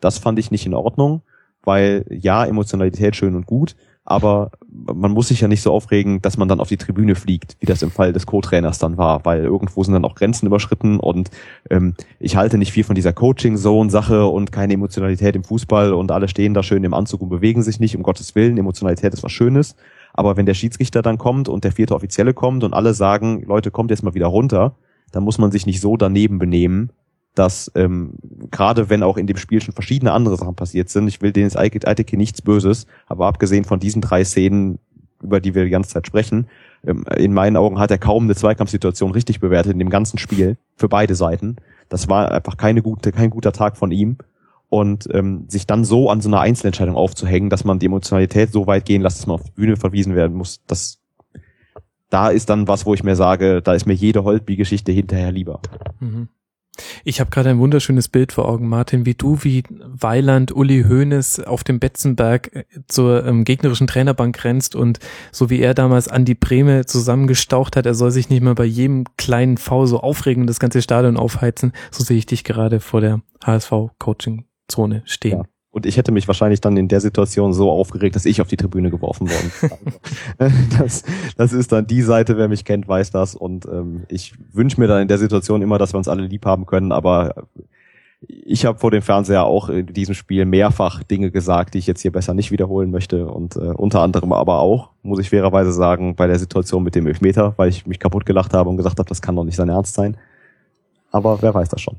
das fand ich nicht in Ordnung, weil ja, Emotionalität schön und gut, aber man muss sich ja nicht so aufregen, dass man dann auf die Tribüne fliegt, wie das im Fall des Co-Trainers dann war, weil irgendwo sind dann auch Grenzen überschritten und ähm, ich halte nicht viel von dieser Coaching-Zone-Sache und keine Emotionalität im Fußball und alle stehen da schön im Anzug und bewegen sich nicht, um Gottes Willen, Emotionalität ist was Schönes, aber wenn der Schiedsrichter dann kommt und der vierte Offizielle kommt und alle sagen, Leute, kommt jetzt mal wieder runter, dann muss man sich nicht so daneben benehmen, dass ähm, gerade wenn auch in dem Spiel schon verschiedene andere Sachen passiert sind, ich will Dennis Eitekin nichts Böses, aber abgesehen von diesen drei Szenen, über die wir die ganze Zeit sprechen, ähm, in meinen Augen hat er kaum eine Zweikampfsituation richtig bewertet in dem ganzen Spiel für beide Seiten. Das war einfach keine gute, kein guter Tag von ihm. Und ähm, sich dann so an so einer Einzelentscheidung aufzuhängen, dass man die Emotionalität so weit gehen lässt, dass man auf die Bühne verwiesen werden muss, das da ist dann was, wo ich mir sage, da ist mir jede Holtby-Geschichte hinterher lieber. Mhm. Ich habe gerade ein wunderschönes Bild vor Augen, Martin, wie du, wie Weiland, Uli Hoeneß auf dem Betzenberg äh, zur ähm, gegnerischen Trainerbank rennst und so wie er damals an die Breme zusammengestaucht hat, er soll sich nicht mal bei jedem kleinen V so aufregen und das ganze Stadion aufheizen, so sehe ich dich gerade vor der HSV-Coaching-Zone stehen. Ja. Und ich hätte mich wahrscheinlich dann in der Situation so aufgeregt, dass ich auf die Tribüne geworfen worden [LAUGHS] das, das ist dann die Seite, wer mich kennt, weiß das. Und ähm, ich wünsche mir dann in der Situation immer, dass wir uns alle lieb haben können. Aber ich habe vor dem Fernseher auch in diesem Spiel mehrfach Dinge gesagt, die ich jetzt hier besser nicht wiederholen möchte. Und äh, unter anderem aber auch, muss ich fairerweise sagen, bei der Situation mit dem Elfmeter, weil ich mich kaputt gelacht habe und gesagt habe, das kann doch nicht sein Ernst sein. Aber wer weiß das schon.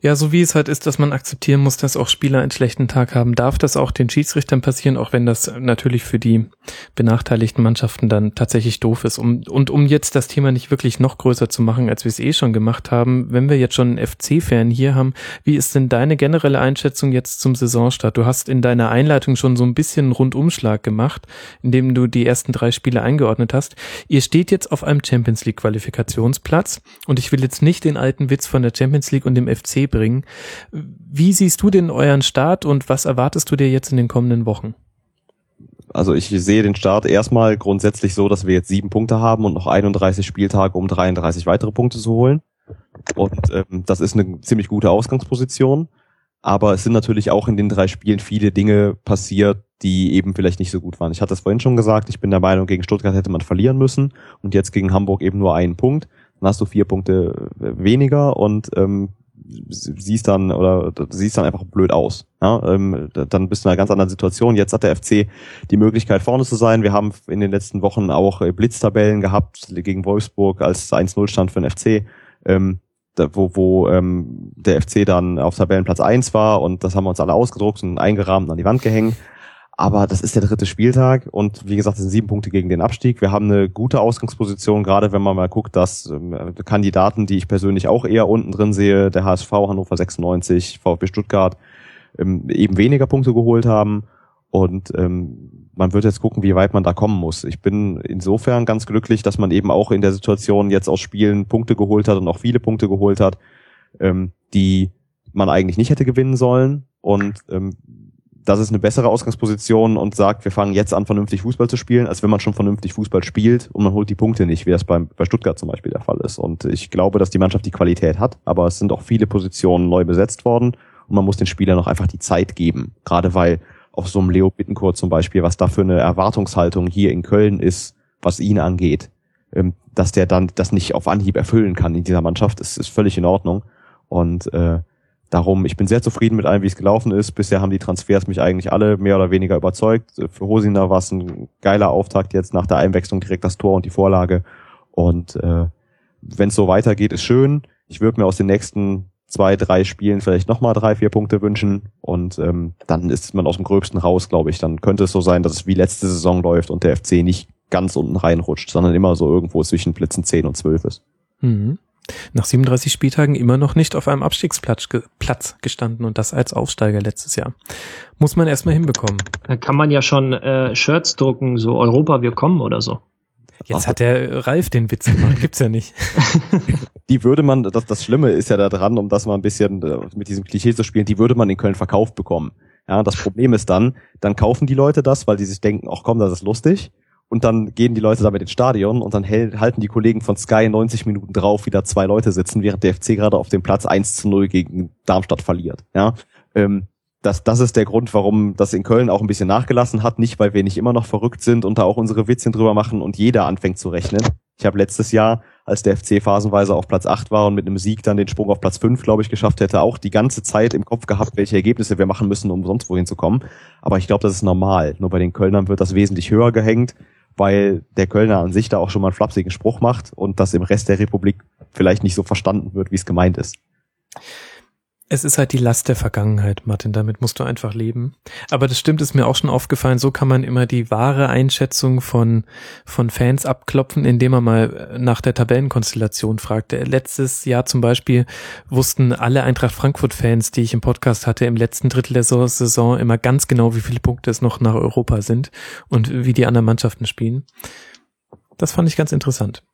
Ja, so wie es halt ist, dass man akzeptieren muss, dass auch Spieler einen schlechten Tag haben, darf das auch den Schiedsrichtern passieren, auch wenn das natürlich für die benachteiligten Mannschaften dann tatsächlich doof ist. Um, und um jetzt das Thema nicht wirklich noch größer zu machen, als wir es eh schon gemacht haben, wenn wir jetzt schon einen FC-Fan hier haben, wie ist denn deine generelle Einschätzung jetzt zum Saisonstart? Du hast in deiner Einleitung schon so ein bisschen einen Rundumschlag gemacht, indem du die ersten drei Spiele eingeordnet hast. Ihr steht jetzt auf einem Champions League Qualifikationsplatz und ich will jetzt nicht den alten Witz von der Champions League und dem FC bringen. Wie siehst du denn euren Start und was erwartest du dir jetzt in den kommenden Wochen? Also ich sehe den Start erstmal grundsätzlich so, dass wir jetzt sieben Punkte haben und noch 31 Spieltage, um 33 weitere Punkte zu holen. Und ähm, das ist eine ziemlich gute Ausgangsposition. Aber es sind natürlich auch in den drei Spielen viele Dinge passiert, die eben vielleicht nicht so gut waren. Ich hatte es vorhin schon gesagt, ich bin der Meinung, gegen Stuttgart hätte man verlieren müssen und jetzt gegen Hamburg eben nur einen Punkt. Dann hast du vier Punkte weniger und ähm, siehst dann oder siehst dann einfach blöd aus. Ja, ähm, dann bist du in einer ganz anderen Situation. Jetzt hat der FC die Möglichkeit vorne zu sein. Wir haben in den letzten Wochen auch äh, Blitztabellen gehabt gegen Wolfsburg als 1-0 stand für den FC. Ähm, wo, wo ähm, der FC dann auf Tabellenplatz 1 war und das haben wir uns alle ausgedruckt und eingerahmt und an die Wand gehängt. Aber das ist der dritte Spieltag und wie gesagt, es sind sieben Punkte gegen den Abstieg. Wir haben eine gute Ausgangsposition, gerade wenn man mal guckt, dass ähm, Kandidaten, die ich persönlich auch eher unten drin sehe, der HSV, Hannover 96, VfB Stuttgart, ähm, eben weniger Punkte geholt haben. Und ähm, man wird jetzt gucken, wie weit man da kommen muss. Ich bin insofern ganz glücklich, dass man eben auch in der Situation jetzt aus Spielen Punkte geholt hat und auch viele Punkte geholt hat, die man eigentlich nicht hätte gewinnen sollen. Und das ist eine bessere Ausgangsposition und sagt, wir fangen jetzt an, vernünftig Fußball zu spielen, als wenn man schon vernünftig Fußball spielt und man holt die Punkte nicht, wie das bei, bei Stuttgart zum Beispiel der Fall ist. Und ich glaube, dass die Mannschaft die Qualität hat, aber es sind auch viele Positionen neu besetzt worden und man muss den Spielern noch einfach die Zeit geben. Gerade weil auf so einem Leo Bittencourt zum Beispiel, was da für eine Erwartungshaltung hier in Köln ist, was ihn angeht, ähm, dass der dann das nicht auf Anhieb erfüllen kann in dieser Mannschaft, ist, ist völlig in Ordnung. Und äh, darum, ich bin sehr zufrieden mit allem, wie es gelaufen ist. Bisher haben die Transfers mich eigentlich alle mehr oder weniger überzeugt. Für Hosiner war es ein geiler Auftakt jetzt nach der Einwechslung direkt das Tor und die Vorlage. Und äh, wenn es so weitergeht, ist schön. Ich würde mir aus den nächsten zwei, drei Spielen vielleicht nochmal drei, vier Punkte wünschen. Und ähm, dann ist man aus dem Gröbsten raus, glaube ich. Dann könnte es so sein, dass es wie letzte Saison läuft und der FC nicht ganz unten reinrutscht, sondern immer so irgendwo zwischen Plätzen 10 und 12 ist. Mhm. Nach 37 Spieltagen immer noch nicht auf einem Abstiegsplatz Platz gestanden und das als Aufsteiger letztes Jahr. Muss man erstmal hinbekommen. Da kann man ja schon äh, Shirts drucken, so Europa, wir kommen oder so. Jetzt hat der Ralf den Witz gemacht, gibt's ja nicht. [LAUGHS] Die würde man, das, das Schlimme ist ja da dran, um das mal ein bisschen äh, mit diesem Klischee zu spielen, die würde man in Köln verkauft bekommen. Ja, das Problem ist dann, dann kaufen die Leute das, weil die sich denken, ach komm, das ist lustig. Und dann gehen die Leute damit ins Stadion und dann halten die Kollegen von Sky 90 Minuten drauf, wie da zwei Leute sitzen, während der FC gerade auf dem Platz 1 zu 0 gegen Darmstadt verliert. Ja, ähm, das, das ist der Grund, warum das in Köln auch ein bisschen nachgelassen hat. Nicht, weil wir nicht immer noch verrückt sind und da auch unsere Witzchen drüber machen und jeder anfängt zu rechnen. Ich habe letztes Jahr, als der FC phasenweise auf Platz 8 war und mit einem Sieg dann den Sprung auf Platz 5, glaube ich, geschafft hätte, auch die ganze Zeit im Kopf gehabt, welche Ergebnisse wir machen müssen, um sonst wohin zu kommen. Aber ich glaube, das ist normal. Nur bei den Kölnern wird das wesentlich höher gehängt, weil der Kölner an sich da auch schon mal einen flapsigen Spruch macht und das im Rest der Republik vielleicht nicht so verstanden wird, wie es gemeint ist. Es ist halt die Last der Vergangenheit, Martin, damit musst du einfach leben. Aber das stimmt, ist mir auch schon aufgefallen, so kann man immer die wahre Einschätzung von, von Fans abklopfen, indem man mal nach der Tabellenkonstellation fragt. Letztes Jahr zum Beispiel wussten alle Eintracht Frankfurt-Fans, die ich im Podcast hatte, im letzten Drittel der Saison immer ganz genau, wie viele Punkte es noch nach Europa sind und wie die anderen Mannschaften spielen. Das fand ich ganz interessant.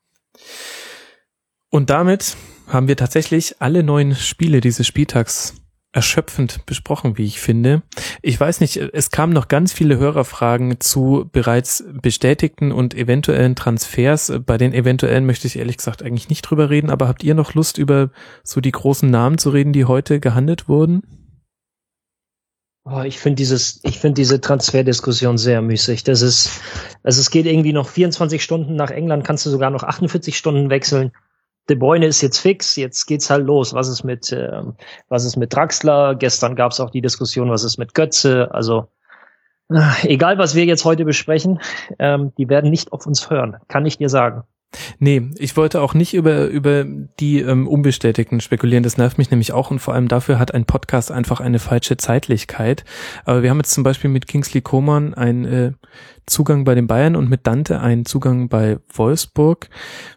Und damit haben wir tatsächlich alle neun Spiele dieses Spieltags erschöpfend besprochen, wie ich finde. Ich weiß nicht, es kamen noch ganz viele Hörerfragen zu bereits bestätigten und eventuellen Transfers. Bei den eventuellen möchte ich ehrlich gesagt eigentlich nicht drüber reden, aber habt ihr noch Lust, über so die großen Namen zu reden, die heute gehandelt wurden? Oh, ich finde dieses, ich finde diese Transferdiskussion sehr müßig. Das ist, also es geht irgendwie noch 24 Stunden nach England, kannst du sogar noch 48 Stunden wechseln. De Bruyne ist jetzt fix, jetzt geht's halt los. Was ist mit, äh, was ist mit Draxler? Gestern gab es auch die Diskussion, was ist mit Götze? Also äh, egal, was wir jetzt heute besprechen, ähm, die werden nicht auf uns hören, kann ich dir sagen. Nee, ich wollte auch nicht über, über die ähm, Unbestätigten spekulieren. Das nervt mich nämlich auch und vor allem dafür hat ein Podcast einfach eine falsche Zeitlichkeit. Aber wir haben jetzt zum Beispiel mit Kingsley Coman einen äh, Zugang bei den Bayern und mit Dante einen Zugang bei Wolfsburg,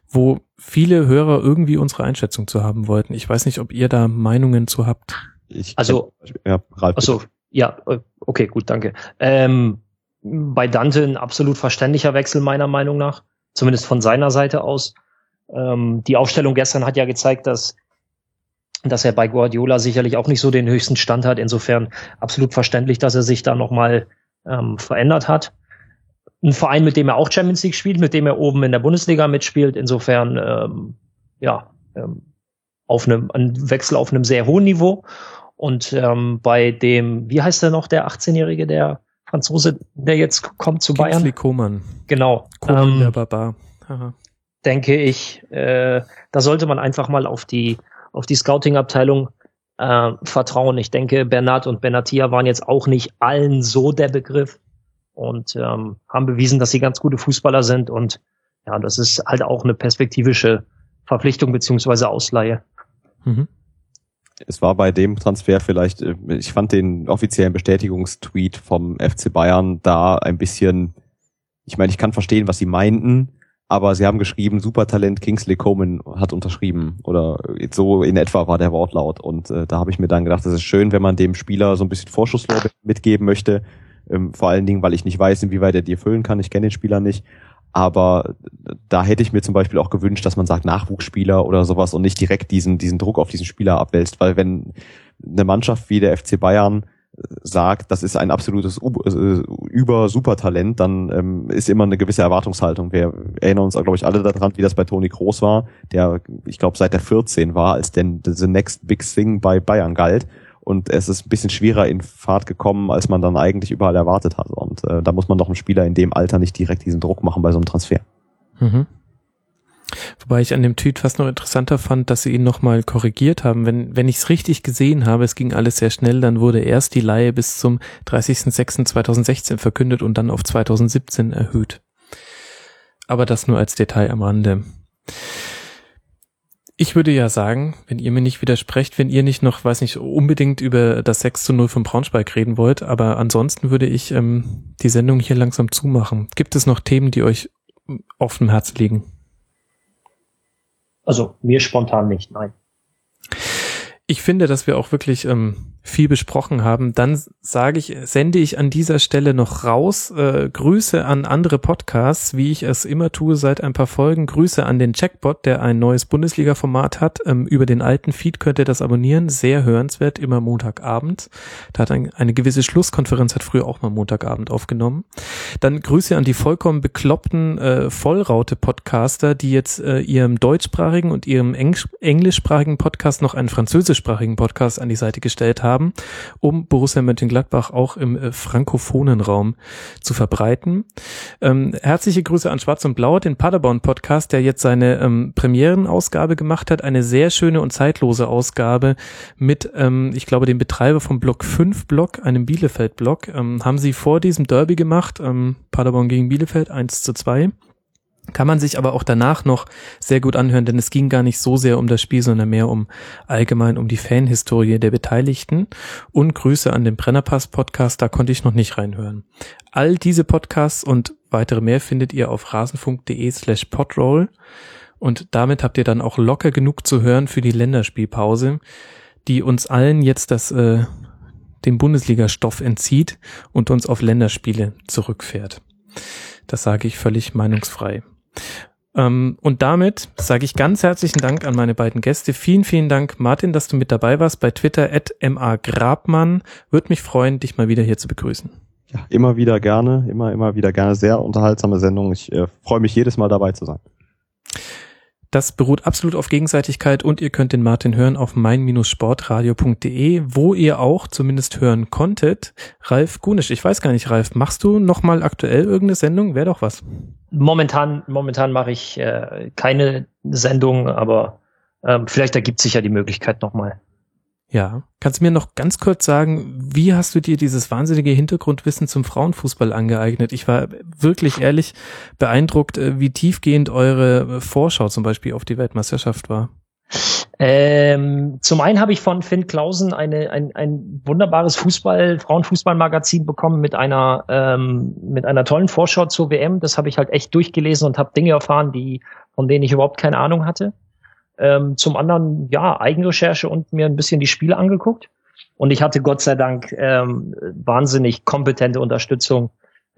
wo viele Hörer irgendwie unsere Einschätzung zu haben wollten. Ich weiß nicht, ob ihr da Meinungen zu habt. Ich also, ja, Ralf, also, ja, okay, gut, danke. Ähm, bei Dante ein absolut verständlicher Wechsel meiner Meinung nach zumindest von seiner Seite aus. Ähm, die Aufstellung gestern hat ja gezeigt, dass dass er bei Guardiola sicherlich auch nicht so den höchsten Stand hat. Insofern absolut verständlich, dass er sich da nochmal ähm, verändert hat. Ein Verein, mit dem er auch Champions League spielt, mit dem er oben in der Bundesliga mitspielt. Insofern ähm, ja ähm, auf einem ein Wechsel auf einem sehr hohen Niveau. Und ähm, bei dem, wie heißt der noch, der 18-Jährige, der Franzose, der jetzt kommt zu Kingsley Bayern. Koman. Genau. Koman, ähm, der Barbar. Aha. Denke ich, äh, da sollte man einfach mal auf die auf die Scouting-Abteilung äh, vertrauen. Ich denke, Bernat und Benatia waren jetzt auch nicht allen so der Begriff und ähm, haben bewiesen, dass sie ganz gute Fußballer sind und ja, das ist halt auch eine perspektivische Verpflichtung beziehungsweise Ausleihe. Mhm es war bei dem Transfer vielleicht, äh, ich fand den offiziellen Bestätigungstweet vom FC Bayern da ein bisschen, ich meine, ich kann verstehen, was sie meinten, aber sie haben geschrieben, Supertalent Kingsley Coman hat unterschrieben oder so in etwa war der Wortlaut und äh, da habe ich mir dann gedacht, das ist schön, wenn man dem Spieler so ein bisschen Vorschusslorbeeren mitgeben möchte, ähm, vor allen Dingen, weil ich nicht weiß, inwieweit er die erfüllen kann, ich kenne den Spieler nicht, aber da hätte ich mir zum Beispiel auch gewünscht, dass man sagt Nachwuchsspieler oder sowas und nicht direkt diesen, diesen Druck auf diesen Spieler abwälzt, weil wenn eine Mannschaft wie der FC Bayern äh, sagt, das ist ein absolutes äh, Über-Supertalent, dann ähm, ist immer eine gewisse Erwartungshaltung. Wir erinnern uns, glaube ich, alle daran, wie das bei Toni Kroos war, der, ich glaube, seit der 14 war, als denn the next big thing bei Bayern galt und es ist ein bisschen schwerer in Fahrt gekommen, als man dann eigentlich überall erwartet hat. Und äh, da muss man doch einem Spieler in dem Alter nicht direkt diesen Druck machen bei so einem Transfer. Mhm. Wobei ich an dem Tweet fast noch interessanter fand, dass sie ihn nochmal korrigiert haben. Wenn, wenn ich es richtig gesehen habe, es ging alles sehr schnell, dann wurde erst die Leihe bis zum 30.06.2016 verkündet und dann auf 2017 erhöht. Aber das nur als Detail am Rande. Ich würde ja sagen, wenn ihr mir nicht widersprecht, wenn ihr nicht noch, weiß nicht, unbedingt über das 6 zu 0 von Braunschweig reden wollt, aber ansonsten würde ich ähm, die Sendung hier langsam zumachen. Gibt es noch Themen, die euch auf dem Herz liegen? Also mir spontan nicht, nein. Ich finde, dass wir auch wirklich ähm, viel besprochen haben, dann sage ich, sende ich an dieser Stelle noch raus. Äh, Grüße an andere Podcasts, wie ich es immer tue seit ein paar Folgen. Grüße an den Checkbot, der ein neues Bundesliga-Format hat. Ähm, über den alten Feed könnt ihr das abonnieren. Sehr hörenswert, immer Montagabend. Da hat ein, eine gewisse Schlusskonferenz, hat früher auch mal Montagabend aufgenommen. Dann Grüße an die vollkommen bekloppten äh, Vollraute-Podcaster, die jetzt äh, ihrem deutschsprachigen und ihrem Englisch englischsprachigen Podcast noch einen französischsprachigen Podcast an die Seite gestellt haben haben, um Borussia Mönchengladbach auch im äh, frankophonen Raum zu verbreiten. Ähm, herzliche Grüße an Schwarz und Blau, den Paderborn Podcast, der jetzt seine ähm, Premierenausgabe gemacht hat, eine sehr schöne und zeitlose Ausgabe mit, ähm, ich glaube, dem Betreiber vom Block 5 Block, einem Bielefeld Block, ähm, haben sie vor diesem Derby gemacht, ähm, Paderborn gegen Bielefeld 1 zu 2. Kann man sich aber auch danach noch sehr gut anhören, denn es ging gar nicht so sehr um das Spiel, sondern mehr um allgemein um die Fanhistorie der Beteiligten. Und Grüße an den Brennerpass Podcast, da konnte ich noch nicht reinhören. All diese Podcasts und weitere mehr findet ihr auf rasenfunk.de slash podroll. Und damit habt ihr dann auch locker genug zu hören für die Länderspielpause, die uns allen jetzt das, äh, den Bundesliga-Stoff entzieht und uns auf Länderspiele zurückfährt. Das sage ich völlig meinungsfrei. Ähm, und damit sage ich ganz herzlichen Dank an meine beiden Gäste. Vielen, vielen Dank, Martin, dass du mit dabei warst bei Twitter at magrabmann. Würde mich freuen, dich mal wieder hier zu begrüßen. Ja, immer wieder gerne, immer, immer wieder gerne. Sehr unterhaltsame Sendung. Ich äh, freue mich jedes Mal dabei zu sein. Das beruht absolut auf Gegenseitigkeit und ihr könnt den Martin hören auf mein-sportradio.de, wo ihr auch zumindest hören konntet. Ralf Gunisch, ich weiß gar nicht, Ralf, machst du nochmal aktuell irgendeine Sendung? Wäre doch was. Momentan, momentan mache ich äh, keine Sendung, aber ähm, vielleicht ergibt sich ja die Möglichkeit nochmal. Ja. Kannst du mir noch ganz kurz sagen, wie hast du dir dieses wahnsinnige Hintergrundwissen zum Frauenfußball angeeignet? Ich war wirklich ehrlich beeindruckt, äh, wie tiefgehend eure Vorschau zum Beispiel auf die Weltmeisterschaft war. Ähm, zum einen habe ich von Finn Klausen eine, ein, ein wunderbares Fußball, Frauenfußballmagazin bekommen mit einer, ähm, mit einer tollen Vorschau zur WM. Das habe ich halt echt durchgelesen und habe Dinge erfahren, die, von denen ich überhaupt keine Ahnung hatte. Ähm, zum anderen, ja, Eigenrecherche und mir ein bisschen die Spiele angeguckt. Und ich hatte Gott sei Dank ähm, wahnsinnig kompetente Unterstützung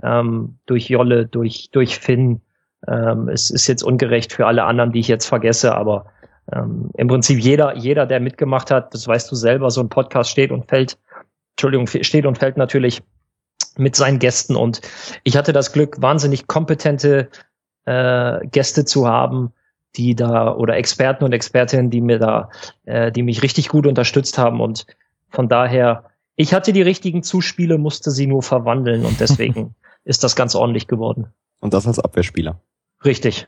ähm, durch Jolle, durch, durch Finn. Ähm, es ist jetzt ungerecht für alle anderen, die ich jetzt vergesse, aber ähm, im Prinzip jeder, jeder, der mitgemacht hat, das weißt du selber, so ein Podcast steht und fällt, Entschuldigung, steht und fällt natürlich mit seinen Gästen. Und ich hatte das Glück, wahnsinnig kompetente äh, Gäste zu haben, die da oder Experten und Expertinnen, die mir da, äh, die mich richtig gut unterstützt haben und von daher, ich hatte die richtigen Zuspiele, musste sie nur verwandeln und deswegen [LAUGHS] ist das ganz ordentlich geworden. Und das als Abwehrspieler. Richtig.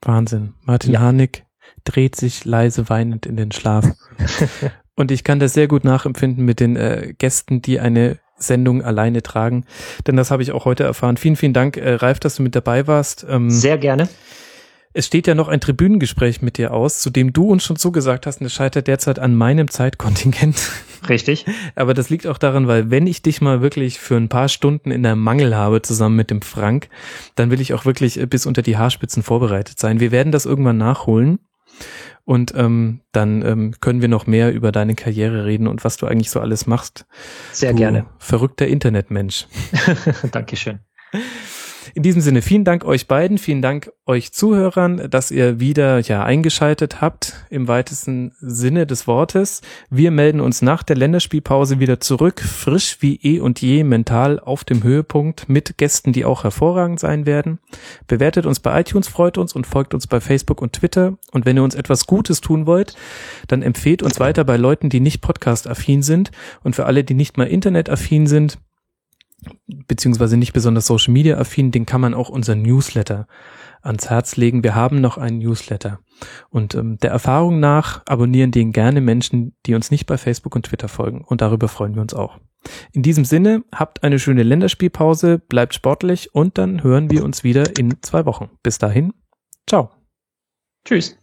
Wahnsinn. Martin ja. Harnik dreht sich leise weinend in den Schlaf. [LAUGHS] und ich kann das sehr gut nachempfinden mit den äh, Gästen, die eine Sendung alleine tragen. Denn das habe ich auch heute erfahren. Vielen, vielen Dank, äh, Ralf, dass du mit dabei warst. Ähm, sehr gerne. Es steht ja noch ein Tribünengespräch mit dir aus, zu dem du uns schon zugesagt hast, und es scheitert derzeit an meinem Zeitkontingent. Richtig. [LAUGHS] Aber das liegt auch daran, weil wenn ich dich mal wirklich für ein paar Stunden in der Mangel habe, zusammen mit dem Frank, dann will ich auch wirklich bis unter die Haarspitzen vorbereitet sein. Wir werden das irgendwann nachholen. Und ähm, dann ähm, können wir noch mehr über deine Karriere reden und was du eigentlich so alles machst. Sehr du gerne. Verrückter Internetmensch. [LAUGHS] Dankeschön. In diesem Sinne, vielen Dank euch beiden, vielen Dank euch Zuhörern, dass ihr wieder ja eingeschaltet habt im weitesten Sinne des Wortes. Wir melden uns nach der Länderspielpause wieder zurück, frisch wie eh und je mental auf dem Höhepunkt mit Gästen, die auch hervorragend sein werden. Bewertet uns bei iTunes, freut uns und folgt uns bei Facebook und Twitter. Und wenn ihr uns etwas Gutes tun wollt, dann empfehlt uns weiter bei Leuten, die nicht podcast-affin sind. Und für alle, die nicht mal Internet-affin sind, beziehungsweise nicht besonders Social Media affin, den kann man auch unser Newsletter ans Herz legen. Wir haben noch einen Newsletter. Und ähm, der Erfahrung nach abonnieren den gerne Menschen, die uns nicht bei Facebook und Twitter folgen. Und darüber freuen wir uns auch. In diesem Sinne, habt eine schöne Länderspielpause, bleibt sportlich und dann hören wir uns wieder in zwei Wochen. Bis dahin, ciao. Tschüss.